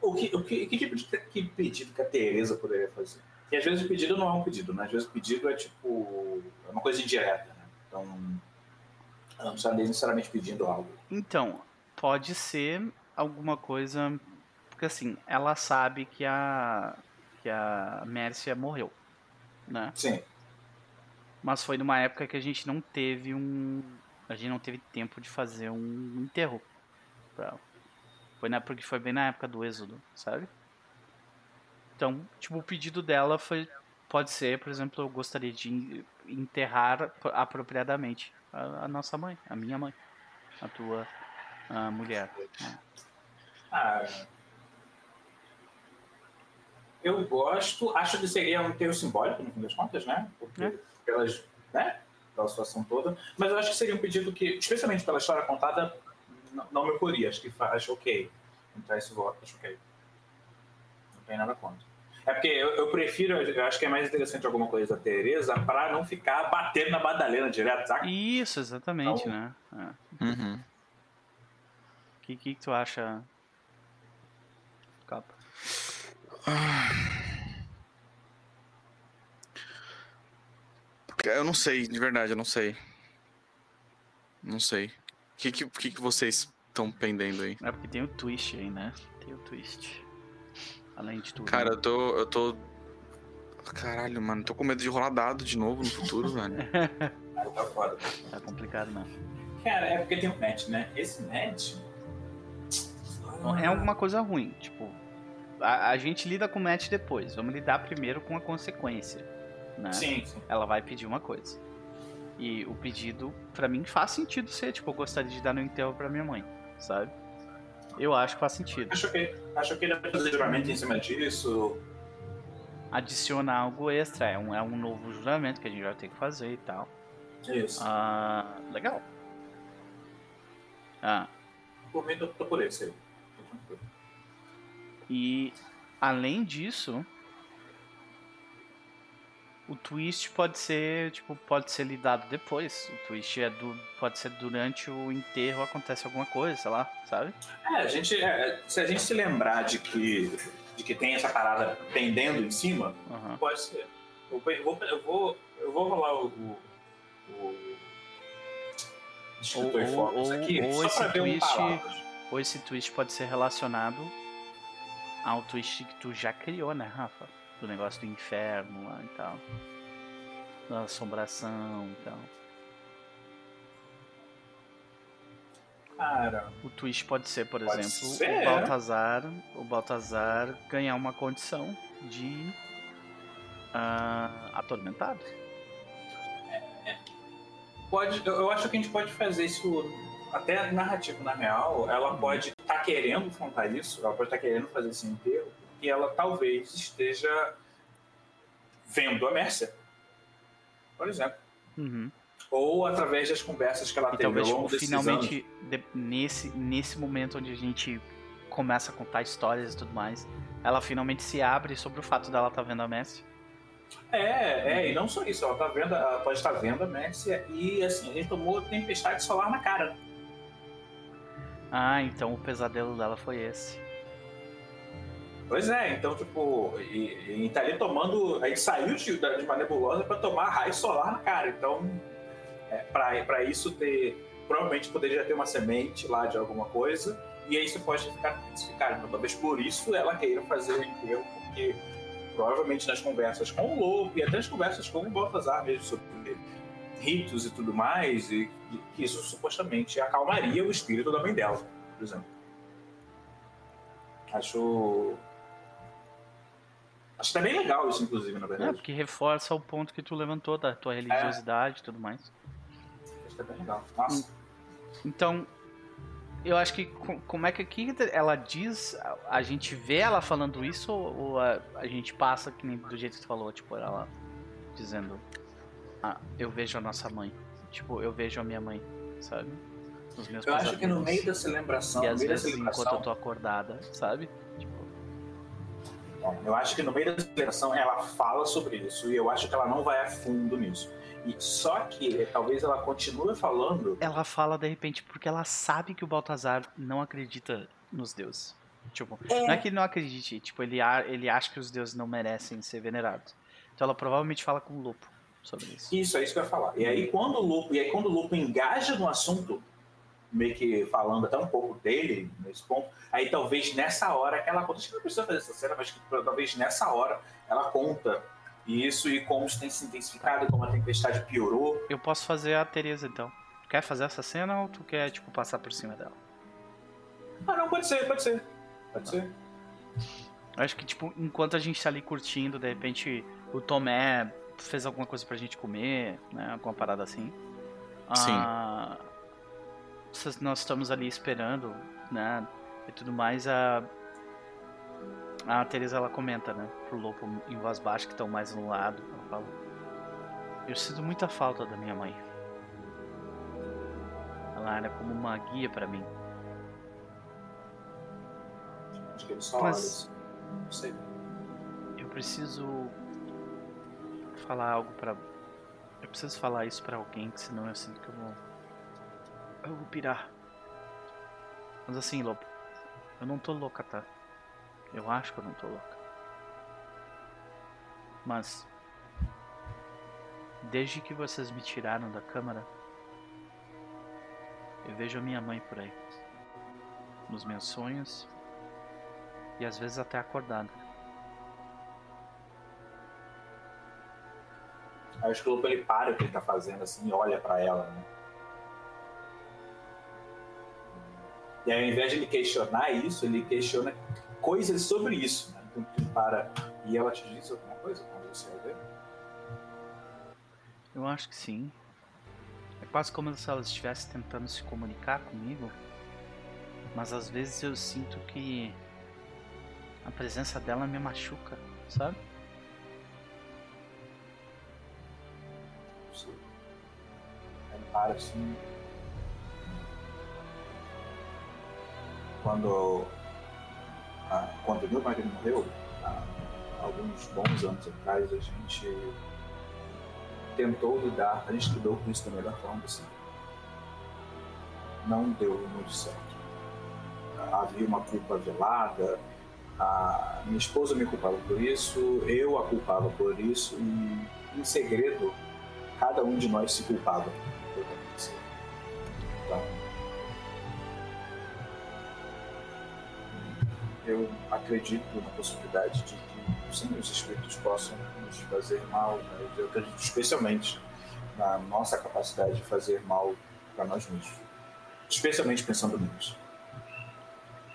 [SPEAKER 2] O que, o que, que tipo de que pedido que a Teresa poderia fazer? E às vezes o pedido não é um pedido, né? Às vezes o pedido é tipo. é uma coisa indireta, né? Então. Ela não está necessariamente pedindo algo.
[SPEAKER 1] Então, pode ser alguma coisa porque assim, ela sabe que a que a Mércia morreu, né?
[SPEAKER 2] Sim.
[SPEAKER 1] Mas foi numa época que a gente não teve um a gente não teve tempo de fazer um enterro pra. Foi na época que foi bem na época do êxodo, sabe? Então, tipo, o pedido dela foi pode ser, por exemplo, eu gostaria de enterrar apropriadamente a, a nossa mãe, a minha mãe, a tua a mulher. Né?
[SPEAKER 2] Ah, eu gosto, acho que seria um termo simbólico, no fim das contas, né? Porque, é. pelas, né? Pela situação toda. Mas eu acho que seria um pedido que, especialmente pela história contada, não, não me ocorria. Acho que acho ok. Entrar esse voto, acho ok. Não tem nada contra. É porque eu, eu, prefiro, eu acho que é mais interessante alguma coisa da Tereza pra não ficar batendo na Madalena direto, saca?
[SPEAKER 1] Isso, exatamente, então, né?
[SPEAKER 3] É. Uhum.
[SPEAKER 1] O que, que tu acha, Capa?
[SPEAKER 3] Eu não sei, de verdade, eu não sei. Não sei. O que, que, que, vocês estão pendendo aí?
[SPEAKER 1] É porque tem o twist aí, né? Tem o twist. Além de tudo.
[SPEAKER 3] Cara, eu tô. Eu tô. Caralho, mano, tô com medo de rolar dado de novo no futuro, velho.
[SPEAKER 2] Tá foda.
[SPEAKER 1] Tá complicado, não.
[SPEAKER 2] Cara, é porque tem um match, né? Esse match.
[SPEAKER 1] É alguma coisa ruim. Tipo, a, a gente lida com o match depois. Vamos lidar primeiro com a consequência. Né?
[SPEAKER 2] Sim, sim.
[SPEAKER 1] Ela vai pedir uma coisa. E o pedido, pra mim, faz sentido ser, tipo, eu gostaria de dar no enterro pra minha mãe, sabe? Eu acho que faz sentido.
[SPEAKER 2] Acho que, acho que ele vai fazer juramento em cima disso.
[SPEAKER 1] Adicionar algo extra, é um, é um novo juramento que a gente vai ter que fazer e tal.
[SPEAKER 2] Isso.
[SPEAKER 1] Ah, legal. Ah,
[SPEAKER 2] Por mim, eu tô por esse aí.
[SPEAKER 1] E além disso, o twist pode ser, tipo, pode ser lidado depois. O twist é do, pode ser durante o enterro acontece alguma coisa, sei lá, sabe?
[SPEAKER 2] É, a gente, é, se a gente se lembrar de que, de que tem essa parada pendendo em cima,
[SPEAKER 1] Aham.
[SPEAKER 2] pode ser. Eu vou, eu vou, eu vou, rolar o. o, Descritor
[SPEAKER 1] Ou- ou-
[SPEAKER 2] aqui,
[SPEAKER 1] ou esse twist-. Ou esse twist pode ser relacionado ao twist que tu já criou, né, Rafa? Do negócio do inferno lá e tal. Da assombração e tal.
[SPEAKER 2] Cara,
[SPEAKER 1] O twist pode ser, por
[SPEAKER 2] Pode
[SPEAKER 1] exemplo,
[SPEAKER 2] ser.
[SPEAKER 1] o Baltazar, o Baltazar ganhar uma condição de ah, atormentado.
[SPEAKER 2] pode, eu acho que a gente pode fazer isso até narrativo, na real. Ela pode estar querendo enfrentar isso, ela pode estar querendo fazer esse enterro, e ela talvez esteja vendo a Mércia, por exemplo.
[SPEAKER 1] Uhum.
[SPEAKER 2] Ou através das conversas que ela
[SPEAKER 1] E
[SPEAKER 2] teve
[SPEAKER 1] talvez
[SPEAKER 2] ao longo
[SPEAKER 1] tipo, finalmente de- nesse, nesse momento onde a gente começa a contar histórias e tudo mais, ela finalmente se abre sobre o fato dela estar vendo a Messi.
[SPEAKER 2] É, é, e não só isso, ela, tá vendo, ela pode estar vendo a Mércia e assim, a gente tomou tempestade solar na cara.
[SPEAKER 1] Ah, então o pesadelo dela foi esse.
[SPEAKER 2] Pois é, então, tipo, e, e tá ali tomando. A gente saiu de, de uma nebulosa pra tomar raio solar na cara. Então, é, pra isso ter. Provavelmente poderia ter uma semente lá de alguma coisa. E aí isso pode ficar intensificado. Então, talvez por isso ela queira fazer o enterro, porque provavelmente nas conversas com o Lobo e até nas conversas com o Baltazar mesmo sobre ritos e tudo mais, e que isso supostamente acalmaria o espírito da mãe dela, por exemplo. Acho. Acho que tá bem legal isso, inclusive, na
[SPEAKER 1] É,
[SPEAKER 2] verdade.
[SPEAKER 1] porque reforça o ponto que tu levantou da tua religiosidade e tudo mais.
[SPEAKER 2] Acho que tá bem legal. Nossa.
[SPEAKER 1] Então, eu acho que co- como é que aqui ela diz, a, gente vê ela falando isso ou a, a gente passa que nem do jeito que tu falou, tipo, ela dizendo, ah, eu vejo a nossa mãe, tipo, eu vejo a minha mãe, sabe? Nos meus
[SPEAKER 2] Eu acho que no meio da celebração,
[SPEAKER 1] e às vezes enquanto eu tô acordada, sabe?
[SPEAKER 2] Eu acho que no meio da celebração ela fala sobre isso e eu acho que ela não vai a fundo nisso. E só que talvez ela continue falando.
[SPEAKER 1] ela fala de repente porque ela sabe que o Baltazar não acredita nos deuses. Tipo, não é que ele não acredite, tipo, ele, ele acha que os deuses não merecem ser venerados. Então ela provavelmente fala com o Lupo sobre isso.
[SPEAKER 2] Isso, é isso que eu ia falar. E aí quando o Lupo, e aí quando o Lupo engaja no assunto, meio que falando até um pouco dele nesse ponto, aí talvez nessa hora que ela conta, acho que não precisa fazer essa cena, mas que talvez nessa hora ela conta isso e como isso tem se intensificado, como a tempestade piorou.
[SPEAKER 1] Eu posso fazer a Teresa então. Tu quer fazer essa cena ou tu quer, tipo, passar por cima dela?
[SPEAKER 2] Ah, não, pode ser, pode ser. Pode ser.
[SPEAKER 1] Eu acho que, tipo, enquanto a gente tá ali curtindo, de repente o Tomé fez alguma coisa pra gente comer, né? Alguma parada assim.
[SPEAKER 3] Sim.
[SPEAKER 1] Ah, nós estamos ali esperando, né? E tudo mais. A, a Teresa ela comenta, né? Pro Lopo em voz baixa, que estão mais no lado. Ela fala: Eu sinto muita falta da minha mãe. Ela era como uma guia pra mim.
[SPEAKER 2] Acho que só
[SPEAKER 1] Mas-.
[SPEAKER 2] Não sei.
[SPEAKER 1] Eu preciso falar algo pra. Eu preciso falar isso pra alguém, que senão eu sinto que eu vou. Eu vou pirar. Mas assim, Lobo, eu não tô louca, tá? Eu acho que eu não tô louca. Mas. Desde que vocês me tiraram da câmara, eu vejo a minha mãe por aí. nos meus sonhos e às vezes até acordado.
[SPEAKER 2] Aí o Sclopo ele para o que ele tá fazendo assim e olha pra ela, né? E ao invés de ele questionar isso, ele questiona coisas sobre isso, né? Então ele para e ela te diz alguma coisa quando você vai ver?
[SPEAKER 1] Eu acho que sim. É quase como se ela estivesse tentando se comunicar comigo, mas às vezes eu sinto que a presença dela me machuca, sabe?
[SPEAKER 2] Sim. Ele para assim. Quando, ah, quando meu marido morreu, há alguns bons anos atrás, a gente tentou lidar, a gente lidou com isso da melhor forma possível. Não deu muito certo. Havia uma culpa velada, a minha esposa me culpava por isso, eu a culpava por isso, e em segredo, cada um de nós se culpava por acontecer. Então, eu acredito na possibilidade de que sim, os espíritos possam nos fazer mal, né? eu acredito especialmente na nossa capacidade de fazer mal para nós mesmos, especialmente pensando nisso.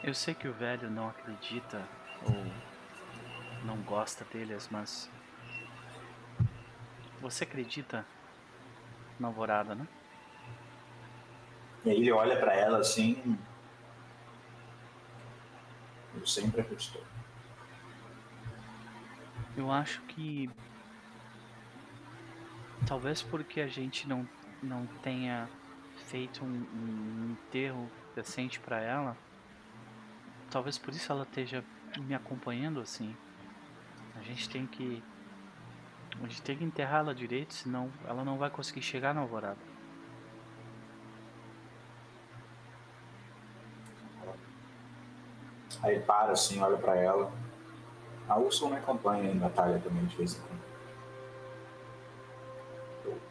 [SPEAKER 1] Eu sei que o velho não acredita ou não gosta deles, mas você acredita na alvorada, né?
[SPEAKER 2] E aí ele olha para ela assim. Eu sempre acreditou.
[SPEAKER 1] Eu acho que talvez porque a gente não não tenha feito um, um enterro decente para ela, talvez por isso ela esteja me acompanhando assim. A gente tem que a gente tem que enterrá-la direito, senão ela não vai conseguir chegar na alvorada.
[SPEAKER 2] Aí para assim, olha pra ela. A Ursula me acompanha e a Natália também de vez em quando. Eu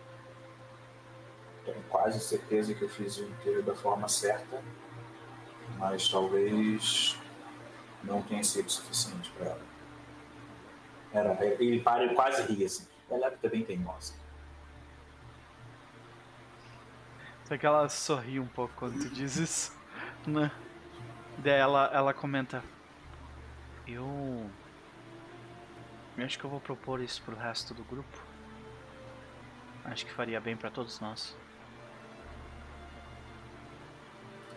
[SPEAKER 2] tenho quase certeza que eu fiz o inteiro da forma certa, mas talvez não tenha sido suficiente pra ela. Era, ele para e quase ri assim. Ela é também teimosa.
[SPEAKER 1] Só que ela sorri um pouco quando tu diz isso, né? Daí ela, ela comenta: Eu. Eu acho que eu vou propor isso pro resto do grupo. Acho que faria bem pra todos nós.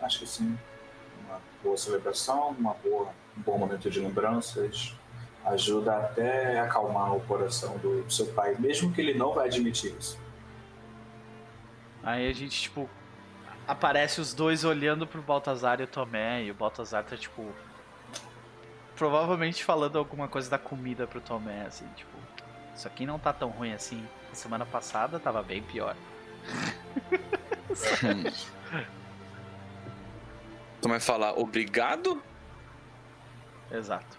[SPEAKER 2] Acho que sim. Uma boa celebração, uma boa, um bom momento de lembranças. Ajuda até a acalmar o coração do seu pai, mesmo que ele não vai admitir isso.
[SPEAKER 1] Aí a gente, tipo, aparece os dois olhando pro Baltazar e o Tomé, e o Baltazar tá, tipo, provavelmente falando alguma coisa da comida pro Tomé, assim, tipo, isso aqui não tá tão ruim assim. Semana passada tava bem pior.
[SPEAKER 3] Tu vai falar obrigado?
[SPEAKER 1] Exato.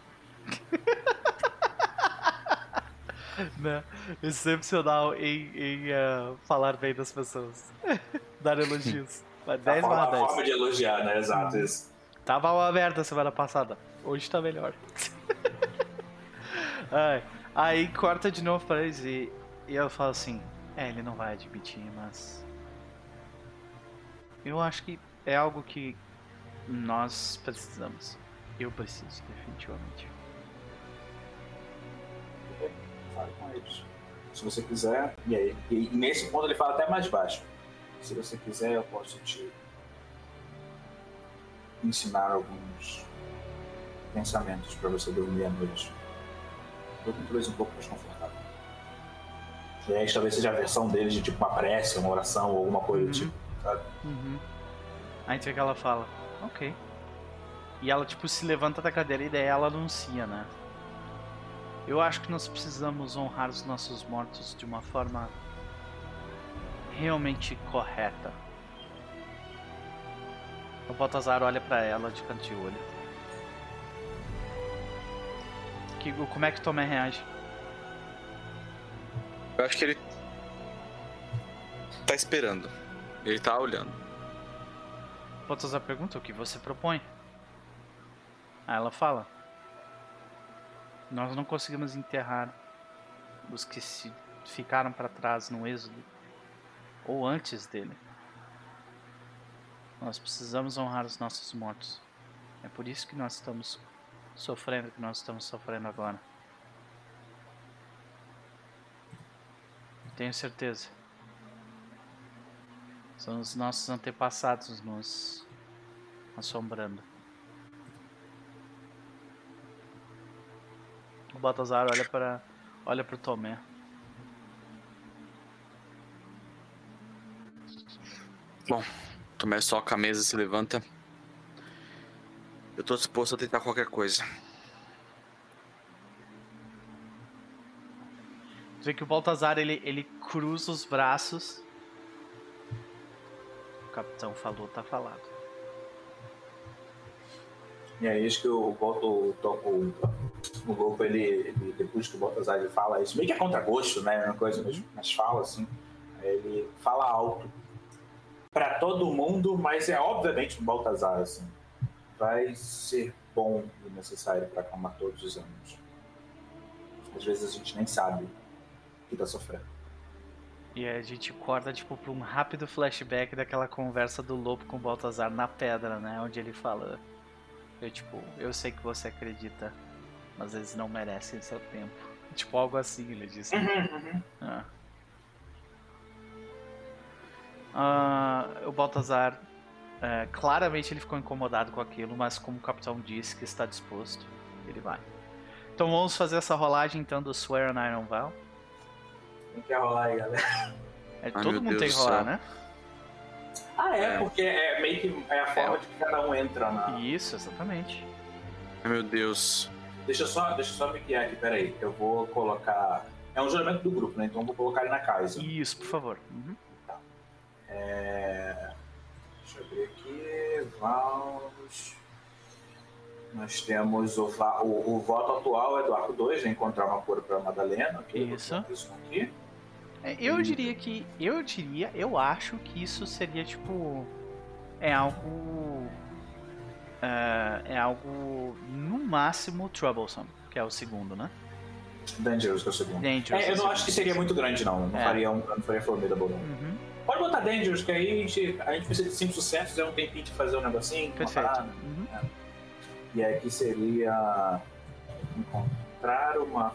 [SPEAKER 1] né? Excepcional em, em uh, falar bem das pessoas. Dar elogios. Mas 10
[SPEAKER 2] a forma,
[SPEAKER 1] barra
[SPEAKER 2] a
[SPEAKER 1] 10.
[SPEAKER 2] forma de elogiar, né? Exato. Isso.
[SPEAKER 1] Tava uma merda semana passada. Hoje tá melhor. Ai, aí corta de novo pra eles e, e eu falo assim: É, ele não vai admitir, mas. Eu acho que é algo que nós precisamos. Eu preciso, definitivamente.
[SPEAKER 2] Fale com eles. Se você quiser. E aí? E nesse ponto ele fala até mais baixo. Se você quiser, eu posso te ensinar alguns pensamentos para você dormir à noite. Talvez um pouco mais confortável. E aí talvez seja a versão dele de tipo uma prece, uma oração ou alguma coisa do
[SPEAKER 1] Uhum.
[SPEAKER 2] tipo, sabe?
[SPEAKER 1] Uhum. Aí tem que ela fala, ok. E ela, tipo, se levanta da cadeira e daí ela anuncia, né? Eu acho que nós precisamos honrar os nossos mortos de uma forma realmente correta. O Baltazar olha pra ela de canto de olho. Que, como é que Tomé reage?
[SPEAKER 3] Eu acho que ele tá esperando. Ele tá olhando.
[SPEAKER 1] O Baltazar pergunta o que você propõe. Aí ela fala: Nós não conseguimos enterrar os que se ficaram para trás no êxodo ou antes dele. Nós precisamos honrar os nossos mortos. É por isso que nós estamos sofrendo que nós estamos sofrendo agora. Tenho certeza. São os nossos antepassados nos assombrando. O Baltazar olha para olha para o Tomé.
[SPEAKER 3] Bom, Tomé soca a mesa e se levanta. Eu tô disposto a tentar qualquer coisa.
[SPEAKER 1] Vê que o Baltazar ele, ele cruza os braços. O capitão falou, tá falado.
[SPEAKER 2] E é isso que o, o, o, o Lobo, ele, ele, depois que o Baltazar ele fala isso, meio que é contra gosto, né? Uma coisa, mas, mas fala assim. Ele fala alto para todo mundo, mas é obviamente um Baltazar, assim. Vai ser bom e necessário para acalmar todos os anos. Às vezes a gente nem sabe que tá sofrendo.
[SPEAKER 1] E a gente corta, tipo, pra um rápido flashback daquela conversa do lobo com o Baltazar na pedra, né? Onde ele fala. Eu, tipo, eu sei que você acredita, mas eles não merecem seu tempo. Tipo, algo assim, ele disse.
[SPEAKER 2] Uhum, uhum.
[SPEAKER 1] Ah. Ah, o Baltazar, é, claramente ele ficou incomodado com aquilo, mas como o capitão disse que está disposto, ele vai. Então vamos fazer essa rolagem então do Swear on Iron Val.
[SPEAKER 2] Quem quer rolar aí, galera?
[SPEAKER 1] É,
[SPEAKER 3] Ai,
[SPEAKER 1] todo mundo
[SPEAKER 3] Deus
[SPEAKER 1] tem que rolar,
[SPEAKER 3] céu.
[SPEAKER 1] né?
[SPEAKER 2] Ah, é,
[SPEAKER 3] É.
[SPEAKER 2] porque é meio que é a forma de que cada um entra na.
[SPEAKER 1] Isso, exatamente.
[SPEAKER 3] Ai, meu Deus.
[SPEAKER 2] Deixa eu só, deixa eu só me guiar aqui, peraí. Eu vou colocar. É um juramento do grupo, né? Então eu vou colocar ele na casa.
[SPEAKER 1] Isso, por favor. Uhum.
[SPEAKER 2] É... Deixa eu abrir aqui. Vamos. Nós temos o, o, o voto atual é do arco 2, né? Encontrar uma cura para Madalena. ok? Vou
[SPEAKER 1] Isso.
[SPEAKER 2] aqui.
[SPEAKER 1] É, eu diria que. Eu diria, eu acho que isso seria tipo. É algo. É, é algo no máximo troublesome, que é o segundo, né?
[SPEAKER 2] Dangerous, que é o segundo.
[SPEAKER 1] Dangerous.
[SPEAKER 2] É, eu não acho que seria muito grande, não. Não
[SPEAKER 1] É.
[SPEAKER 2] faria um não faria formidable, não.
[SPEAKER 1] Uhum,
[SPEAKER 2] Pode botar Dangerous, que aí a gente, a gente precisa de 5 sucessos, é um tempinho de fazer um negocinho, uma
[SPEAKER 1] perfeito.
[SPEAKER 2] parada.
[SPEAKER 1] Uhum.
[SPEAKER 2] E aqui seria encontrar uma.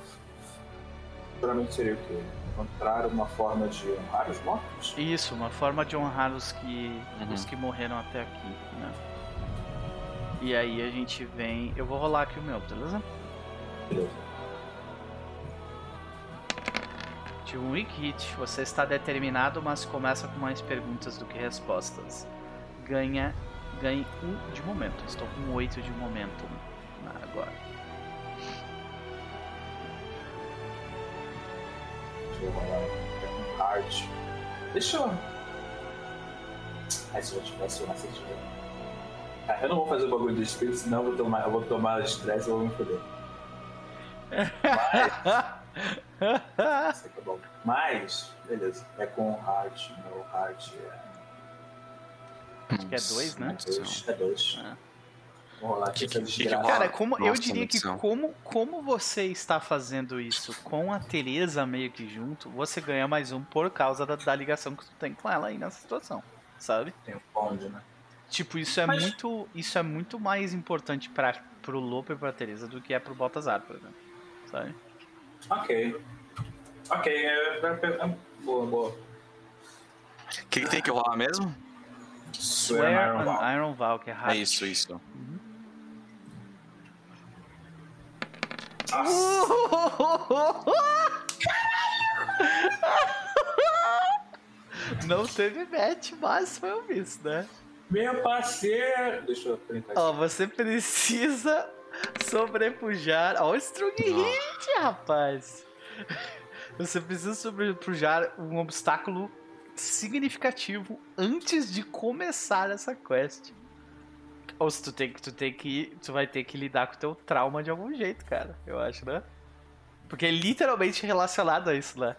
[SPEAKER 2] Geralmente seria o quê? Encontrar uma forma de honrar os mortos?
[SPEAKER 1] Isso, uma forma de honrar os que,
[SPEAKER 3] Uhum.
[SPEAKER 1] os que morreram até aqui, né? E aí a gente vem. Eu vou rolar aqui o meu, beleza?
[SPEAKER 2] Beleza.
[SPEAKER 1] De um weak hit, você está determinado, mas começa com mais perguntas do que respostas. Ganha, ganhe um de momento. Estou com oito de momento agora.
[SPEAKER 2] Deixa eu aqui. um hard. Deixa eu. Ai, se eu tivesse uma certidão. Ah, eu não vou fazer o bagulho do espírito, senão eu vou tomar, eu vou tomar estresse e eu vou me foder. Mas. Isso aqui é bom. Mas, beleza. É com hard. Meu hard é.
[SPEAKER 1] Acho que é dois, né?
[SPEAKER 2] Dois, é dois.
[SPEAKER 1] É.
[SPEAKER 2] Vou rolar aqui
[SPEAKER 3] Que que- que?
[SPEAKER 1] Cara, como eu
[SPEAKER 3] Nossa,
[SPEAKER 1] diria que como, como você está fazendo isso com a Teresa meio que junto, você ganha mais um por causa da, da ligação que tu tem com ela aí nessa situação, sabe?
[SPEAKER 2] Tem um bonde, né?
[SPEAKER 1] Tipo, isso é
[SPEAKER 2] Mas-
[SPEAKER 1] muito isso é muito mais importante para pro Lopo e pra Teresa do que é pro Baltazar, por exemplo, sabe?
[SPEAKER 2] Ok. Ok, é, é, é- boa, boa.
[SPEAKER 3] O que, que tem que rolar mesmo?
[SPEAKER 1] Swear
[SPEAKER 2] Iron
[SPEAKER 1] on
[SPEAKER 2] Val.
[SPEAKER 1] Iron Val, que é
[SPEAKER 3] É
[SPEAKER 1] rápido.
[SPEAKER 3] isso, isso.
[SPEAKER 1] Não teve match, mas foi um miss, né?
[SPEAKER 2] Meu parceiro! Deixa eu printar
[SPEAKER 1] Ó, você precisa sobrepujar. Ó, o Strong Hit, rapaz! Você precisa sobrepujar um obstáculo significativo antes de começar essa quest. Ou se tu tem que. Tu tem que. Tu vai ter que lidar com o teu trauma de algum jeito, cara. Eu acho, né? Porque é literalmente relacionado a isso, né?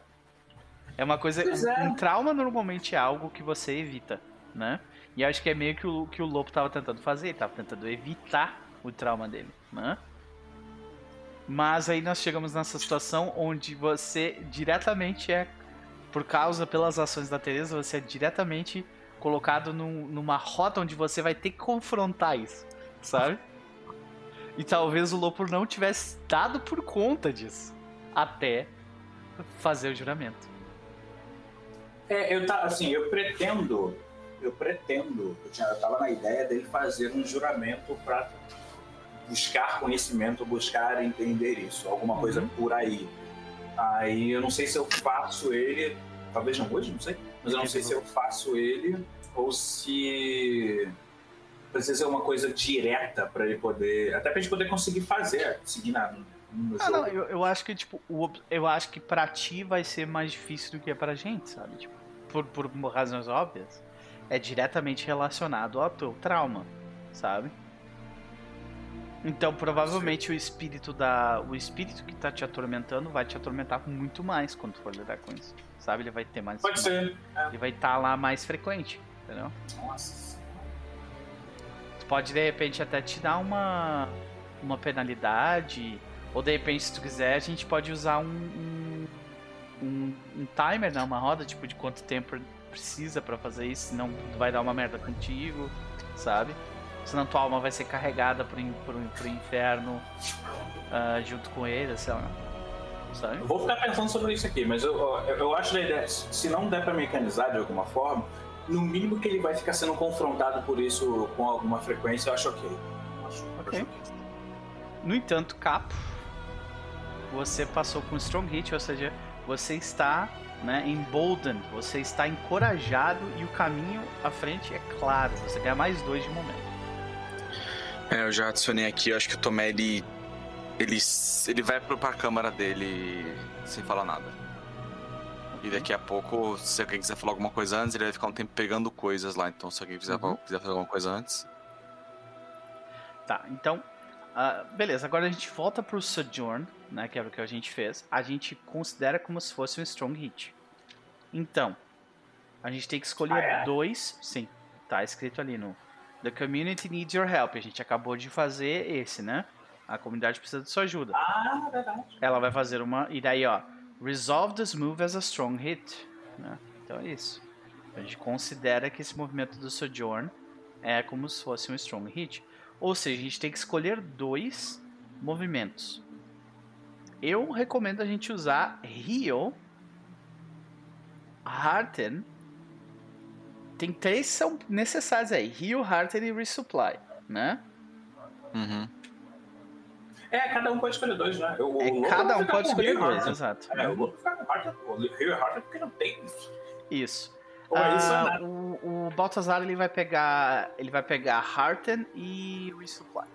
[SPEAKER 1] É uma coisa. Um,
[SPEAKER 2] é.
[SPEAKER 1] um trauma normalmente é algo que você evita, né? E acho que é meio que o que o Lobo tava tentando fazer. Ele tava tentando evitar o trauma dele, né? Mas aí nós chegamos nessa situação onde você diretamente é, por causa, pelas ações da Teresa, você é diretamente colocado num, numa rota onde você vai ter que confrontar isso, sabe? E talvez o Lopo não tivesse dado por conta disso até fazer o juramento.
[SPEAKER 2] É, eu tá, assim, eu pretendo, eu pretendo, eu, tinha, eu tava na ideia dele fazer um juramento para buscar conhecimento, buscar entender isso, alguma coisa
[SPEAKER 1] Uhum.
[SPEAKER 2] por aí. Aí eu não sei se eu faço ele, talvez não hoje, não sei, mas eu não sei se eu faço ele ou se precisa ser uma coisa direta para ele poder, até pra gente poder conseguir fazer, seguir na,
[SPEAKER 1] Ah, não, eu, eu acho que, tipo, o eu acho que pra ti vai ser mais difícil do que é pra gente, sabe? Tipo, por, por razões óbvias. É diretamente relacionado ao teu trauma, sabe? Então, provavelmente o espírito da. O espírito que tá te atormentando vai te atormentar muito mais quando tu for lidar com isso. Sabe? Ele vai ter mais.
[SPEAKER 2] Pode ser.
[SPEAKER 1] Ele vai estar lá mais frequente, entendeu?
[SPEAKER 2] Nossa.
[SPEAKER 1] Tu pode de repente até te dar uma, uma penalidade. Ou de repente, se tu quiser, a gente pode usar um, um, um, um timer, né? Uma roda, tipo, de quanto tempo precisa pra fazer isso, senão tu vai dar uma merda contigo, sabe? Senão tua alma vai ser carregada pro, pro, pro inferno ah, junto com ele, sei lá. Sabe?
[SPEAKER 2] Eu vou ficar pensando sobre isso aqui, mas eu, eu, eu acho da ideia, se não der pra mecanizar de alguma forma, no mínimo que ele vai ficar sendo confrontado por isso com alguma frequência, eu acho ok. Acho,
[SPEAKER 1] Ok.
[SPEAKER 2] acho
[SPEAKER 1] No entanto, Capo, você passou com Strong Hit, ou seja, você está né, emboldened, você está encorajado e o caminho à frente é claro, você ganha mais dois de momento.
[SPEAKER 3] É, eu já adicionei aqui, eu acho que o Tomé, ele. Ele, ele vai pro, pra câmara dele sem falar nada. E daqui a pouco, se alguém quiser falar alguma coisa antes, ele vai ficar um tempo pegando coisas lá. Então, se alguém quiser,
[SPEAKER 1] Uhum.
[SPEAKER 3] quiser fazer alguma coisa antes.
[SPEAKER 1] Tá, então, ah, beleza, agora a gente volta pro Sojourn, né, que era o que a gente fez. A gente considera como se fosse um Strong Hit. Então, a gente tem que escolher
[SPEAKER 2] Ah, é?
[SPEAKER 1] dois, sim, tá escrito ali no The Community Needs Your Help. A gente acabou de fazer esse, né? A comunidade precisa de sua ajuda.
[SPEAKER 2] Ah, verdade.
[SPEAKER 1] ela vai fazer uma. E daí, ó. Resolve this move as a strong hit. né? Então é isso. A gente considera que esse movimento do Sojourn é como se fosse um strong hit. Ou seja, a gente tem que escolher dois movimentos. Eu recomendo a gente usar Heal, Hearten. Tem três que são necessários aí: Heal, Hearten e Resupply. Né?
[SPEAKER 3] Uhum.
[SPEAKER 2] É, cada um pode escolher dois, né? Eu,
[SPEAKER 1] É, cada um
[SPEAKER 2] ficar
[SPEAKER 1] pode escolher
[SPEAKER 2] Rio e
[SPEAKER 1] dois,
[SPEAKER 2] Harter.
[SPEAKER 1] exato.
[SPEAKER 2] É, o Lobo fica com Harter, Rio e Harter porque não tem.
[SPEAKER 1] Isso.
[SPEAKER 2] É isso ou
[SPEAKER 1] Ah,
[SPEAKER 2] nada.
[SPEAKER 1] o, o Baltazar ele vai pegar. Ele vai pegar Hearten e Resupply.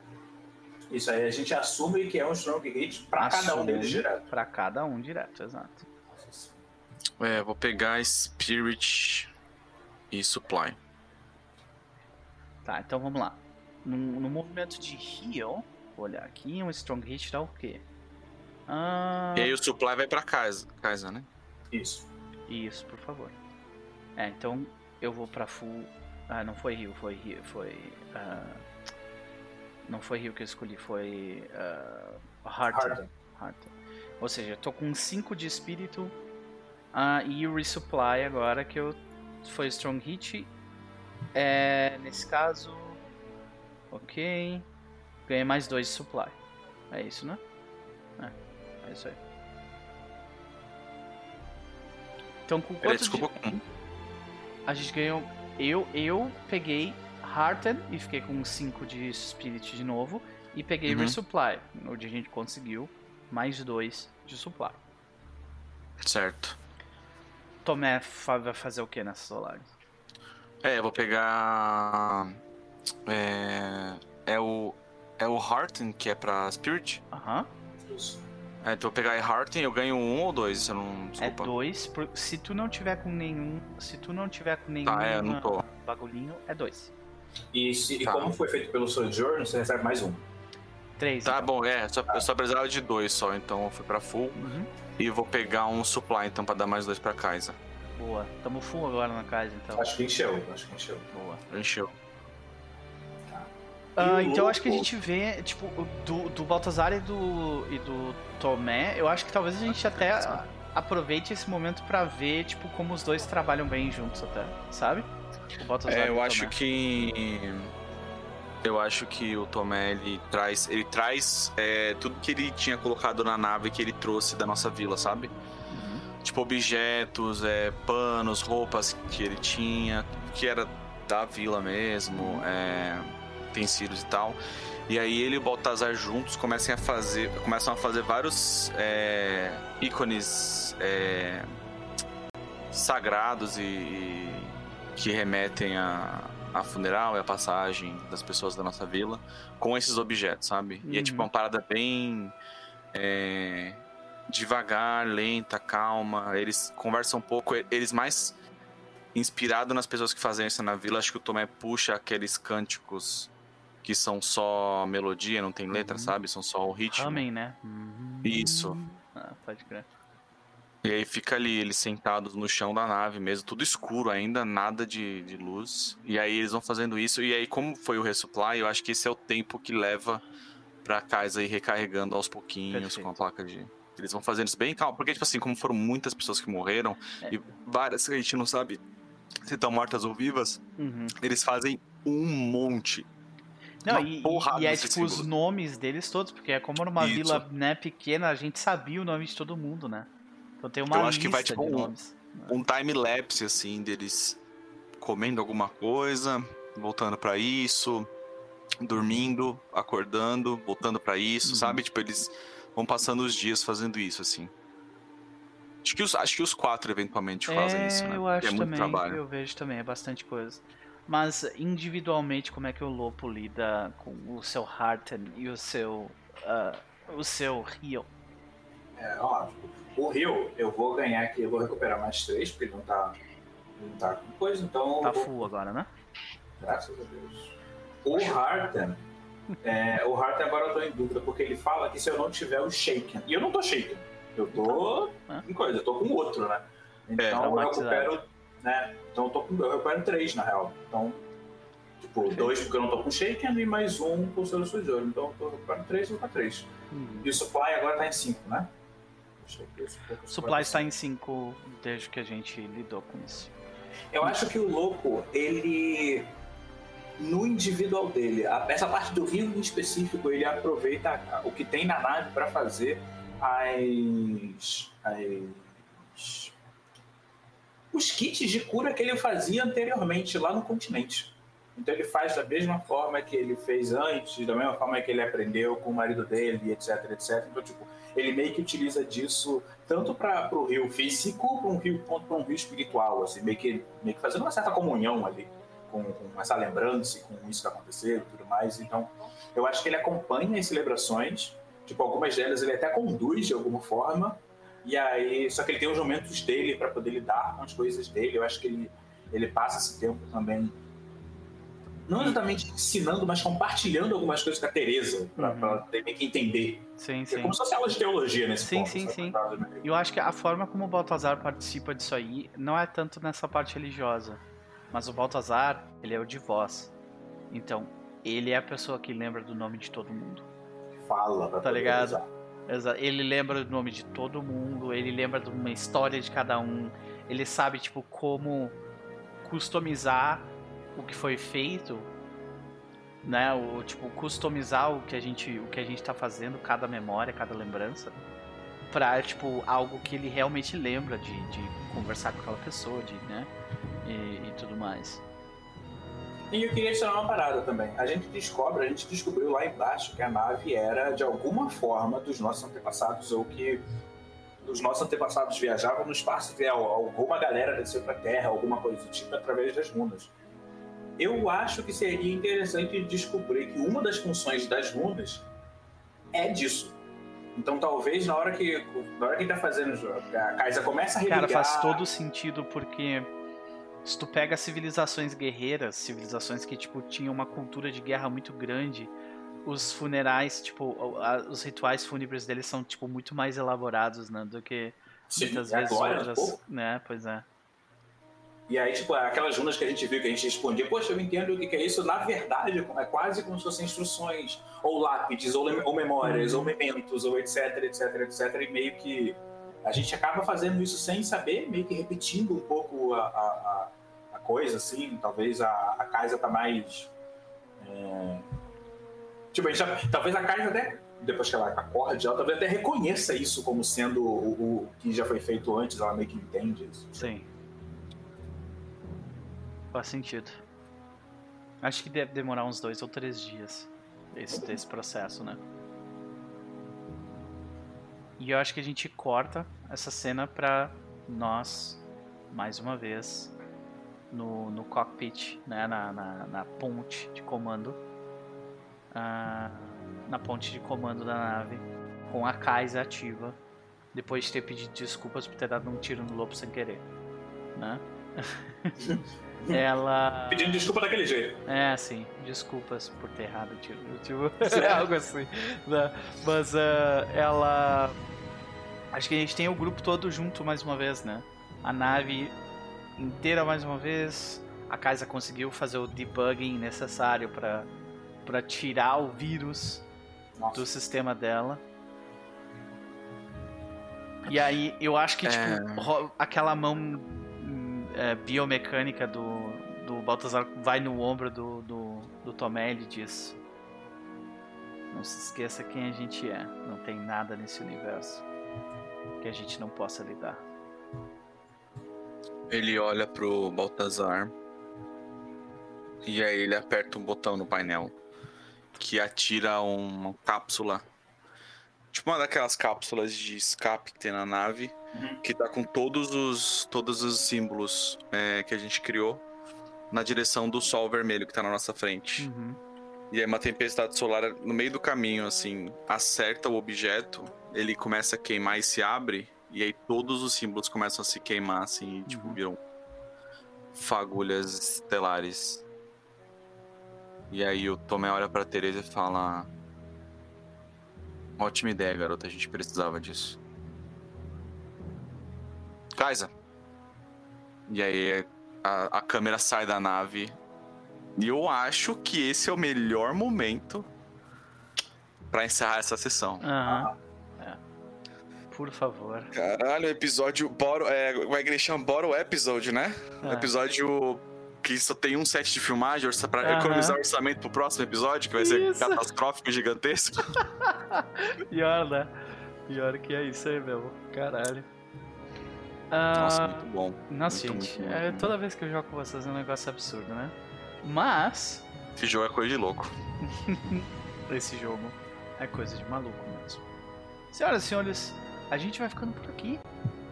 [SPEAKER 2] Isso aí a gente assume que é um strong hit pra cada um deles direto.
[SPEAKER 1] Pra cada um direto, exato.
[SPEAKER 3] É, vou pegar Spirit e Supply.
[SPEAKER 1] Tá, então vamos lá. No, no movimento de heal, vou olhar aqui, um strong hit dá o quê? Ah,
[SPEAKER 3] E aí o Supply vai pra casa, casa né?
[SPEAKER 2] Isso.
[SPEAKER 1] Isso, por favor. É, então eu vou pra full. Ah, não foi heal, foi heal, foi. ah, não foi heal que eu escolhi, foi. Uh.
[SPEAKER 2] Harter.
[SPEAKER 1] Hearten. Ou seja, eu tô com 5 de espírito ah, e o resupply agora que eu foi strong hit. É, nesse caso, ok, ganhei mais 2 de supply. É isso, né? É, é isso aí. Então com quanto de-
[SPEAKER 3] desculpa. um.
[SPEAKER 1] a gente ganhou. Eu, eu peguei Hearten e fiquei com 5 de Spirit de novo. E peguei
[SPEAKER 3] Uhum.
[SPEAKER 1] Resupply, onde a gente conseguiu mais 2 de Supply.
[SPEAKER 3] Certo.
[SPEAKER 1] Tomé vai fazer o que nessas solares?
[SPEAKER 3] É, eu vou pegar. É. É o. É o Hearten, que é pra Spirit.
[SPEAKER 1] Aham.
[SPEAKER 2] Isso.
[SPEAKER 3] É, então eu vou pegar Hearten, eu ganho um ou dois, se eu não.
[SPEAKER 1] É
[SPEAKER 3] Desculpa.
[SPEAKER 1] 2. Se tu não tiver com nenhum. Se tu não tiver com nenhum
[SPEAKER 3] Tá, é, eu não tô.
[SPEAKER 1] bagulhinho, é 2.
[SPEAKER 2] E, se, e
[SPEAKER 3] Tá.
[SPEAKER 2] como foi feito pelo Sojourn, você recebe mais um.
[SPEAKER 1] 3.
[SPEAKER 3] Tá bom, é, só, eu só precisava de dois só, então eu fui pra full.
[SPEAKER 1] Uhum.
[SPEAKER 3] E vou pegar um supply então pra dar mais dois pra casa.
[SPEAKER 1] Boa. Tamo full agora na casa então.
[SPEAKER 2] Acho que encheu, acho que encheu.
[SPEAKER 1] Boa.
[SPEAKER 3] Encheu.
[SPEAKER 1] Uh, então eu acho que a gente vê, tipo, do, do Baltazar e do, e do Tomé, eu acho que talvez a gente até aproveite esse momento para ver, tipo, como os dois trabalham bem juntos até, sabe?
[SPEAKER 3] O Baltazar é, eu acho que eu acho que o Tomé ele traz, ele traz é, tudo que ele tinha colocado na nave que ele trouxe da nossa vila, sabe? Uhum. Tipo objetos, é, panos, roupas que ele tinha, que era da vila mesmo, é, utensílios e tal. E aí ele e o Baltazar juntos começam a fazer, começam a fazer vários é, ícones é, sagrados e, e, que remetem a, a funeral e a passagem das pessoas da nossa vila com esses objetos, sabe? Uhum. E é tipo uhum. uma parada bem é, devagar, lenta, calma. Eles conversam um pouco, eles mais inspirado nas pessoas que fazem isso na vila. Acho que o Tomé puxa aqueles cânticos que são só melodia, não tem letra, uhum. sabe? São só o ritmo.
[SPEAKER 1] Humming, né?
[SPEAKER 3] Uhum. Isso.
[SPEAKER 1] Ah, pode crer.
[SPEAKER 3] E aí fica ali, eles sentados no chão da nave mesmo, tudo escuro ainda, nada de, de luz. E aí eles vão fazendo isso, e aí como foi o resupply, eu acho que esse é o tempo que leva pra casa ir recarregando aos pouquinhos Perfeito. com a placa de... Eles vão fazendo isso bem calmo, porque tipo assim, como foram muitas pessoas que morreram, é. e várias que a gente não sabe se estão mortas ou vivas, uhum. eles fazem um monte
[SPEAKER 1] não, e, e, é tipo símbolo. os nomes deles todos, porque é como numa Isso. vila né, pequena, a gente sabia o nome de todo mundo, né? Então tem uma
[SPEAKER 3] Eu acho que vai tipo um, nomes, um time-lapse, assim, deles comendo alguma coisa, voltando para isso, dormindo, acordando, voltando para isso, uhum. sabe? Tipo, eles vão passando os dias fazendo isso, assim. Acho que os, acho que os quatro eventualmente
[SPEAKER 1] é,
[SPEAKER 3] fazem isso, né?
[SPEAKER 1] Eu acho é também, trabalho. eu vejo também, é bastante coisa. Mas individualmente, como é que o Lopo lida com o seu Harten e o seu. Uh, o seu Rio?
[SPEAKER 2] É, ó, o Rio, eu vou ganhar aqui, eu vou recuperar mais três, porque ele não tá. Não tá com coisa, então.
[SPEAKER 1] Tá
[SPEAKER 2] vou...
[SPEAKER 1] full agora, né?
[SPEAKER 2] Graças a Deus. O Harten. é, o Harten agora eu tô em dúvida, porque ele fala que se eu não tiver o Shaken. E eu não tô Shaken. Eu tô tá. em coisa, eu tô com outro, né? É, então é, eu recupero né? Então eu tô com. Eu recupero três, na real. Então, tipo, Perfeito. dois porque eu não tô com Shaken e mais um com o seu Sujouro. Então eu tô recuperando três, eu vou três. Uhum. E o Supply agora tá em cinco, né?
[SPEAKER 1] Supply está em cinco desde que a gente lidou com isso.
[SPEAKER 2] Eu acho que o louco, ele. No individual dele, essa parte do rio em específico, ele aproveita o que tem na nave para fazer as, as os kits de cura que ele fazia anteriormente lá no continente. Então ele faz da mesma forma que ele fez antes, da mesma forma que ele aprendeu com o marido dele, etc, etc. Então, tipo, ele meio que utiliza disso tanto para o rio físico para um rio, quanto para um rio espiritual, assim, meio que, meio que fazendo uma certa comunhão ali com, com essa lembrança, com isso que aconteceu e tudo mais. Então, eu acho que ele acompanha as celebrações, tipo, algumas delas ele até conduz de alguma forma, e aí, só que ele tem os momentos dele para poder lidar com as coisas dele. Eu acho que ele, ele passa esse tempo também, não exatamente ensinando, mas compartilhando algumas coisas com a Tereza, para uhum. ter que entender.
[SPEAKER 1] Sim,
[SPEAKER 2] é
[SPEAKER 1] sim.
[SPEAKER 2] como se fosse aula de teologia nesse
[SPEAKER 1] sim,
[SPEAKER 2] ponto.
[SPEAKER 1] Sim, sim, sim. Eu acho que a forma como o Baltazar participa disso aí não é tanto nessa parte religiosa, mas o Baltazar, ele é o de voz. Então, ele é a pessoa que lembra do nome de todo mundo.
[SPEAKER 2] Fala, pra
[SPEAKER 1] tá ligado? Usar. Ele lembra do nome de todo mundo, ele lembra de uma história de cada um, ele sabe, tipo, como customizar o que foi feito, né? O, tipo, customizar o que a gente, o que a gente tá fazendo, cada memória, cada lembrança, pra, tipo, algo que ele realmente lembra de, de conversar com aquela pessoa, de, né? E, e tudo mais.
[SPEAKER 2] E eu queria adicionar uma parada também. A gente descobre, a gente descobriu lá embaixo que a nave era de alguma forma dos nossos antepassados, ou que os nossos antepassados viajavam no espaço real. Alguma galera desceu para a Terra, alguma coisa do tipo, através das runas. Eu acho que seria interessante descobrir que uma das funções das runas é disso. Então talvez na hora que na hora que tá fazendo a Kaisa começa a religar...
[SPEAKER 1] Cara, faz todo sentido porque se tu pega civilizações guerreiras, civilizações que tipo tinham uma cultura de guerra muito grande, os funerais, tipo, os rituais fúnebres deles são tipo muito mais elaborados, né, do que Sim, muitas vezes outras, né? Pois é.
[SPEAKER 2] E aí, tipo, aquelas runas que a gente viu, que a gente respondia, poxa, eu entendo o que é isso. Na verdade, é quase como se fossem instruções, ou lápides, ou, ou memórias, ou mementos, ou etc, etc, etc. E meio que a gente acaba fazendo isso sem saber, meio que repetindo um pouco a, a, a coisa, assim. Talvez a, a Kaisa tá mais. É... Tipo, a já, talvez a Kaisa até, depois que ela acorde, ela talvez até reconheça isso como sendo o, o que já foi feito antes, ela meio que entende isso.
[SPEAKER 1] Sim. Faz sentido. Acho que deve demorar uns dois ou três dias esse, esse processo, né? E eu acho que a gente corta essa cena pra nós, mais uma vez, no, no cockpit, né? Na, na, na ponte de comando. Ah, na ponte de comando da nave, com a Kaisa ativa, depois de ter pedido desculpas por ter dado um tiro no lobo sem querer, né? ela.
[SPEAKER 2] Pedindo desculpa daquele jeito.
[SPEAKER 1] É, sim. Desculpas por ter errado o. Tipo, é algo assim. Né? Mas uh, ela. Acho que a gente tem o grupo todo junto mais uma vez, né? A nave inteira mais uma vez. A casa conseguiu fazer o debugging necessário para para tirar o vírus Nossa. do sistema dela. E aí eu acho que, tipo, é... aquela mão é, biomecânica do, do Baltazar vai no ombro do, do, do Tomé e diz: Não se esqueça quem a gente é. Não tem nada nesse universo que a gente não possa lidar.
[SPEAKER 3] Ele olha pro Baltazar e aí ele aperta um botão no painel que atira uma cápsula. Tipo uma daquelas cápsulas de escape que tem na nave uhum. que tá com todos os, todos os símbolos é, que a gente criou na direção do sol vermelho que tá na nossa frente. Uhum. E aí uma tempestade solar no meio do caminho, assim, acerta o objeto, ele começa a queimar e se abre, e aí todos os símbolos começam a se queimar, assim, e, tipo, uhum. viram fagulhas estelares. E aí o Tomé olha pra Teresa e fala... Ótima ideia, garota, a gente precisava disso. Kaisa. E aí a, a câmera sai da nave. E eu acho que esse é o melhor momento para encerrar essa sessão.
[SPEAKER 1] Aham. É. Por favor.
[SPEAKER 3] Caralho, episódio. Boro, é, como é que ele chama? Boro Episode, né? É. Episódio que só tem um set de filmagem pra uhum. economizar orçamento pro próximo episódio, que vai
[SPEAKER 1] isso.
[SPEAKER 3] ser catastrófico gigantesco.
[SPEAKER 1] Pior, né? Pior que é isso aí mesmo. Caralho.
[SPEAKER 3] Nossa, ah, muito bom.
[SPEAKER 1] Nossa,
[SPEAKER 3] muito,
[SPEAKER 1] gente,
[SPEAKER 3] muito,
[SPEAKER 1] é, toda vez que eu jogo com vocês é um negócio absurdo, né? Mas.
[SPEAKER 3] Esse jogo é coisa de louco.
[SPEAKER 1] Esse jogo é coisa de maluco mesmo. Senhoras e senhores, a gente vai ficando por aqui,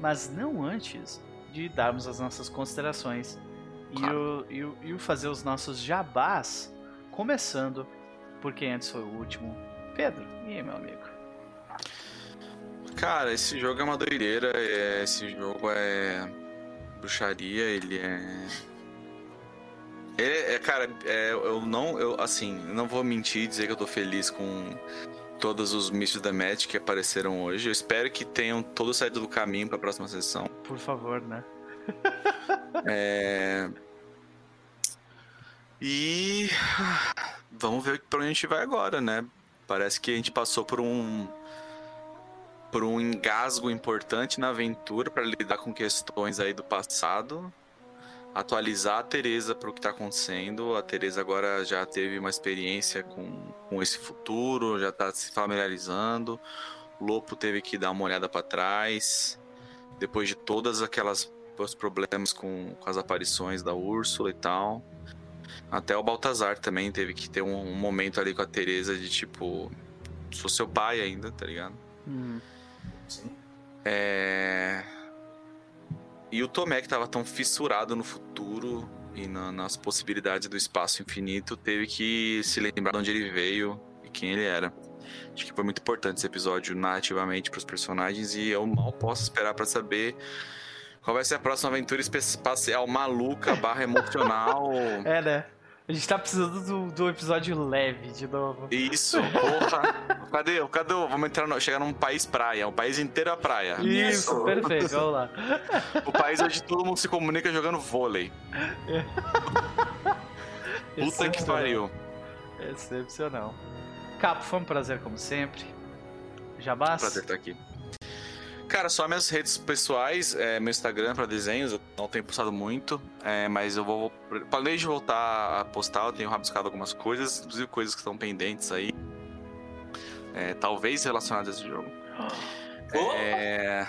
[SPEAKER 1] mas não antes de darmos as nossas considerações claro. e, o, e, o, e o fazer os nossos jabás, começando por quem antes foi o último. Pedro, e aí, meu amigo?
[SPEAKER 3] Cara, esse jogo é uma doideira. É, esse jogo é bruxaria, ele é. É, é cara, é, eu não, eu assim, não vou mentir e dizer que eu tô feliz com todos os mísseis da Magic que apareceram hoje. Eu espero que tenham todos saído do caminho para a próxima sessão.
[SPEAKER 1] Por favor, né?
[SPEAKER 3] é... E vamos ver para onde a gente vai agora, né? Parece que a gente passou por um por um engasgo importante na aventura para lidar com questões aí do passado, atualizar a Teresa para o que está acontecendo. A Teresa agora já teve uma experiência com, com esse futuro, já está se familiarizando. O Lopo teve que dar uma olhada para trás, depois de todas aquelas os problemas com, com, as aparições da Úrsula e tal. Até o Baltazar também teve que ter um, um momento ali com a Teresa de tipo, sou seu pai ainda, tá ligado?
[SPEAKER 1] Hum.
[SPEAKER 3] É... E o Tomé, que estava tão fissurado no futuro e na, nas possibilidades do espaço infinito, teve que se lembrar de onde ele veio e quem ele era. Acho que foi muito importante esse episódio narrativamente para os personagens e eu mal posso esperar para saber qual vai ser a próxima aventura espacial maluca barra emocional.
[SPEAKER 1] É, né? A gente tá precisando do, do episódio leve de novo.
[SPEAKER 3] Isso, porra. Cadê? Cadê? Vamos entrar no, chegar num país praia. Um país inteiro a praia.
[SPEAKER 1] Isso,
[SPEAKER 2] Isso.
[SPEAKER 1] perfeito, vamos lá.
[SPEAKER 3] O país onde todo mundo se comunica jogando vôlei. Puta que pariu.
[SPEAKER 1] Excepcional. Capo, foi um prazer como sempre. Jabás?
[SPEAKER 3] Prazer estar aqui. Cara, só minhas redes pessoais, é, meu Instagram para desenhos, eu não tenho postado muito, é, mas eu vou. Planejo voltar a postar, eu tenho rabiscado algumas coisas, inclusive coisas que estão pendentes aí. É, talvez relacionadas a esse jogo. É...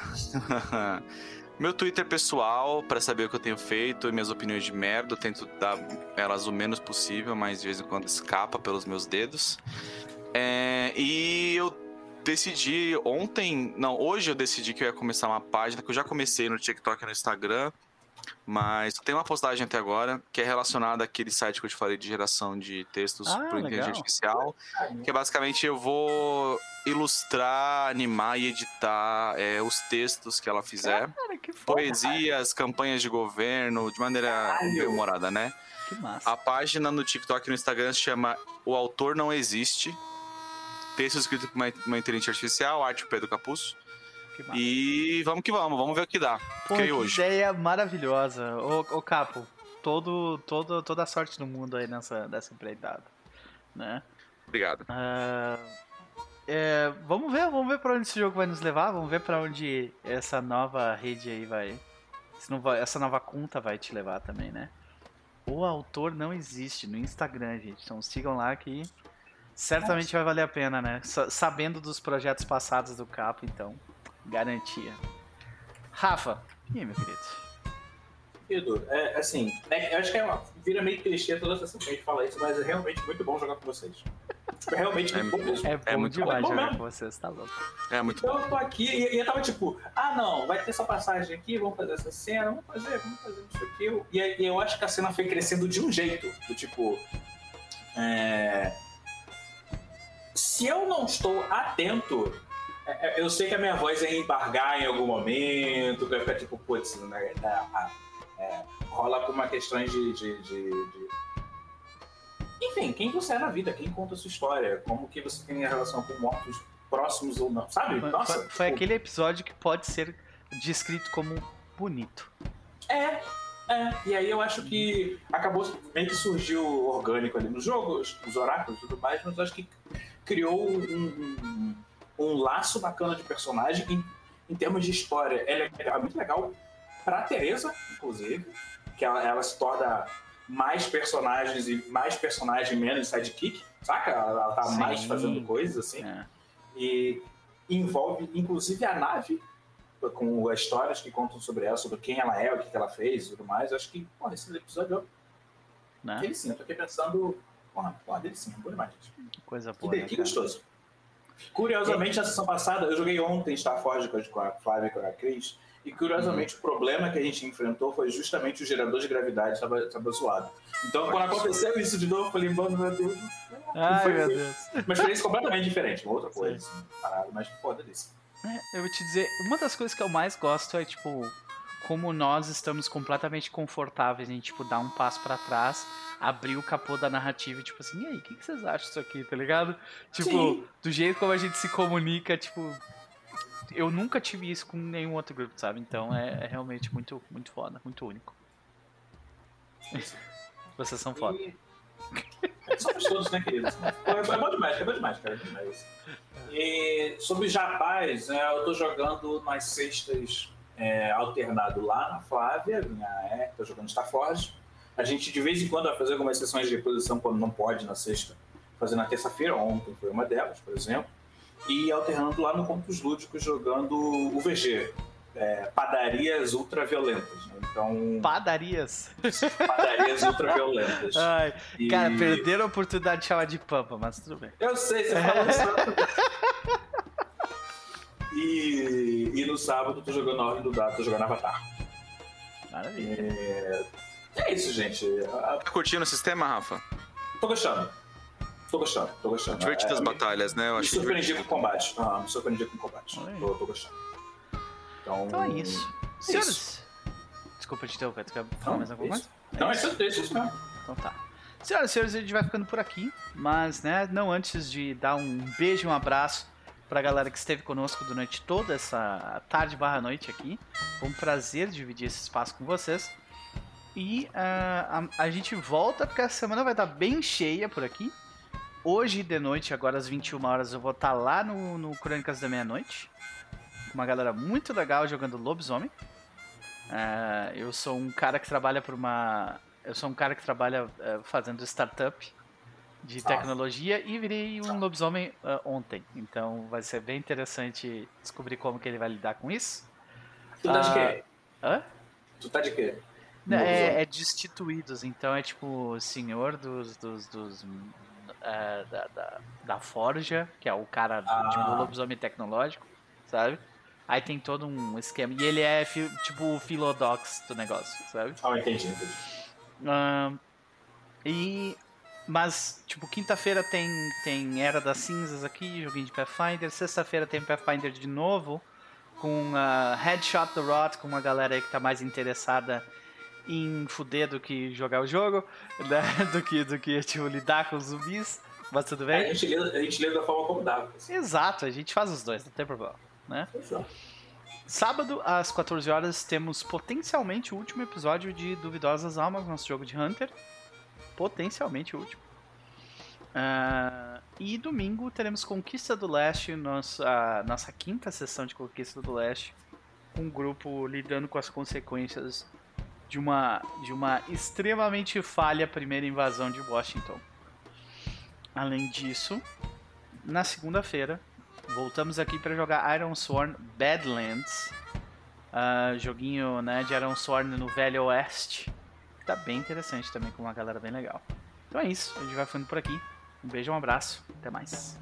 [SPEAKER 3] Meu Twitter pessoal, pra saber o que eu tenho feito e minhas opiniões de merda, eu tento dar elas o menos possível, mas de vez em quando escapa pelos meus dedos. É, E eu decidi ontem, não, hoje eu decidi que eu ia começar uma página que eu já comecei no TikTok e no Instagram, mas tem uma postagem até agora que é relacionada àquele site que eu te falei de geração de textos
[SPEAKER 1] Ah,
[SPEAKER 3] por inteligência artificial, que é basicamente eu vou ilustrar, animar e editar é, os textos que ela fizer.
[SPEAKER 1] Cara, que foda.
[SPEAKER 3] Poesias, campanhas de governo, de maneira
[SPEAKER 2] Caralho.
[SPEAKER 3] bem humorada, né?
[SPEAKER 1] Que massa.
[SPEAKER 3] A página no TikTok e no Instagram se chama O Autor Não Existe. Texto escrito por uma, uma inteligência artificial, arte por Pedro Capuz. E vamos que vamos, vamos ver o que dá.
[SPEAKER 1] Pô, que
[SPEAKER 3] hoje.
[SPEAKER 1] ideia maravilhosa. Ô, ô Capo, todo, todo, toda a sorte do mundo aí nessa, nessa empreitada. Né?
[SPEAKER 3] Obrigado.
[SPEAKER 1] Ah, é, vamos ver, vamos ver pra onde esse jogo vai nos levar, vamos ver pra onde essa nova rede aí vai- essa nova conta vai te levar também, né? O autor não existe no Instagram, gente. Então sigam lá que certamente vai valer a pena, né? Sa- Sabendo dos projetos passados do Capo, então, garantia. Rafa, e aí, meu querido?
[SPEAKER 2] Edu, é, assim, é, eu acho que é uma, vira meio clichê toda essa que a gente fala isso, mas é realmente muito bom jogar com vocês. Tipo, é realmente
[SPEAKER 3] É
[SPEAKER 2] muito bom mesmo.
[SPEAKER 1] É bom
[SPEAKER 3] É muito
[SPEAKER 1] demais
[SPEAKER 2] bom
[SPEAKER 1] jogar com vocês, tá louco.
[SPEAKER 3] É muito
[SPEAKER 2] Então
[SPEAKER 3] bom.
[SPEAKER 2] eu tô aqui e, e eu tava tipo, ah não, vai ter essa passagem aqui, vamos fazer essa cena, vamos fazer, vamos fazer isso aqui. E, e eu acho que a cena foi crescendo de um jeito, do tipo. é, Se eu não estou atento, é, é, eu sei que a minha voz ia embargar em algum momento, que vai ficar tipo, putz, né, é, é, rola com uma questão de, de- de- de- Enfim, quem você é na vida, quem conta a sua história, como que você tem a relação com mortos próximos ou não, sabe?
[SPEAKER 1] Foi,
[SPEAKER 2] Nossa,
[SPEAKER 1] foi- foi
[SPEAKER 2] tipo,
[SPEAKER 1] aquele episódio que pode ser descrito como bonito.
[SPEAKER 2] É, é. E aí eu acho que acabou meio que surgiu orgânico ali nos jogos, os oráculos e tudo mais, mas eu acho que criou um, um- um laço bacana de personagem em, em termos de história. É, é muito legal pra Teresa, inclusive, que ela, ela se torna mais personagens e mais personagem menos sidekick, saca? Ela, ela tá
[SPEAKER 1] Sim.
[SPEAKER 2] mais fazendo coisas assim
[SPEAKER 1] É.
[SPEAKER 2] e envolve inclusive a nave com as histórias que contam sobre ela, sobre quem ela é, o que ela fez e tudo mais. Eu acho que, porra, esse episódio
[SPEAKER 1] Né?
[SPEAKER 2] ele sim, eu tô aqui pensando, porra, porra dele sim, bom demais.
[SPEAKER 1] Que coisa
[SPEAKER 2] Que,
[SPEAKER 1] boa.
[SPEAKER 2] de-
[SPEAKER 1] né,
[SPEAKER 2] que gostoso. Curiosamente, na sessão passada, eu joguei ontem Starforge com a- com a Flávia e com a Cris, e curiosamente o problema que a gente enfrentou foi justamente o gerador de gravidade estava estava zoado. Então, quando aconteceu isso de novo, eu falei, mano, meu Deus.
[SPEAKER 1] Ai,
[SPEAKER 2] Foi-
[SPEAKER 1] meu Deus.
[SPEAKER 2] Uma experiência completamente diferente, uma outra coisa, assim, parada, mas foda delícia.
[SPEAKER 1] É, eu vou te dizer, uma das coisas que eu mais gosto é, tipo, como nós estamos completamente confortáveis em, tipo, dar um passo pra trás, abrir o capô da narrativa e, tipo assim, e aí, o que, que vocês acham disso aqui, tá ligado? Tipo,
[SPEAKER 2] Sim.
[SPEAKER 1] do jeito como a gente se comunica, tipo. Eu nunca tive isso com nenhum outro grupo, sabe? Então é, é realmente muito, muito foda, muito único. Vocês são foda.
[SPEAKER 2] E... Somos todos, né, queridos? É bom demais, é bom demais, cara. É bom demais. E sobre Japás, né, eu tô jogando nas sextas é, alternado lá na Flávia, minha é, tô jogando Starforge. A gente de vez em quando vai fazer algumas sessões de reposição quando não pode na sexta, fazer na terça-feira, ontem foi uma delas, por exemplo. E alternando lá no Contos Lúdicos jogando o VG, é, padarias ultraviolentas. Né? Então,
[SPEAKER 1] Padarias.
[SPEAKER 2] padarias ultraviolentas.
[SPEAKER 1] Ai,
[SPEAKER 2] E-
[SPEAKER 1] cara, perderam a oportunidade de chamar de pampa, mas tudo bem.
[SPEAKER 2] Eu sei, você falou isso. E, e no sábado eu tô jogando a Ordem do Dado, tô jogando Avatar.
[SPEAKER 1] Maravilha.
[SPEAKER 2] É, é isso, gente.
[SPEAKER 3] Tá curtindo o sistema, Rafa?
[SPEAKER 2] Tô gostando. Tô gostando, tô gostando.
[SPEAKER 3] Divertidas
[SPEAKER 2] É,
[SPEAKER 3] batalhas, né? Eu
[SPEAKER 2] Me
[SPEAKER 3] acho
[SPEAKER 2] surpreendi com o combate. Ah, me surpreendi com o combate. Tô, tô gostando. Então,
[SPEAKER 1] Então é isso. Senhores. Desculpa te interromper, tu quer falar
[SPEAKER 2] Não,
[SPEAKER 1] mais alguma
[SPEAKER 2] isso.
[SPEAKER 1] coisa?
[SPEAKER 2] Não, é
[SPEAKER 1] isso?
[SPEAKER 2] isso, é isso mesmo.
[SPEAKER 1] Então tá. Senhoras e senhores, a gente vai ficando por aqui, mas né, não antes de dar um beijo e um abraço pra galera que esteve conosco durante toda essa tarde barra noite aqui. Foi um prazer dividir esse espaço com vocês. E uh, a, a, gente volta porque a semana vai estar bem cheia por aqui. Hoje de noite, agora às 21 horas, eu vou estar lá no, no Crônicas da Meia-Noite. Com uma galera muito legal jogando lobisomem. Uh, eu sou um cara que trabalha por uma. Eu sou um cara que trabalha uh, fazendo startup de tecnologia e virei um lobisomem uh, ontem. Então vai ser bem interessante descobrir como que ele vai lidar com isso.
[SPEAKER 2] Tu tá de quê?
[SPEAKER 1] Hã?
[SPEAKER 2] Tu tá de quê?
[SPEAKER 1] É, é destituídos, então é tipo senhor dos. dos, dos uh, da, da, da, Forja, que é o cara ah. tipo lobisomem tecnológico, sabe? Aí tem todo um esquema. E ele é tipo o Philodox do negócio, sabe?
[SPEAKER 2] Ah, entendi, entendi.
[SPEAKER 1] Uh, e. Mas, tipo, quinta-feira tem, tem Era das Cinzas aqui, joguinho de Pathfinder. Sexta-feira tem Pathfinder de novo, com uh, Headshot the Rot, com uma galera aí que tá mais interessada em fuder do que jogar o jogo, né? do que, do que tipo, lidar com os zumbis. Mas tudo bem?
[SPEAKER 2] É, a, gente lê, a gente da forma como dá.
[SPEAKER 1] Assim. Exato, a gente faz os dois, não tem problema. Né? Exato. Sábado, às 14 horas, temos potencialmente o último episódio de Duvidosas Almas, nosso jogo de Hunter. Potencialmente o último. Uh, e domingo teremos Conquista do Leste, nossa, nossa quinta sessão de Conquista do Leste. Com um grupo lidando com as consequências de uma, de uma extremamente falha primeira invasão de Washington. Além disso, na segunda-feira, voltamos aqui para jogar Iron Sworn Badlands. Uh, joguinho né, de Iron Sworn no Velho Oeste. Tá bem interessante também, com uma galera bem legal. Então é isso, a gente vai ficando por aqui. Um beijo, um abraço, até mais.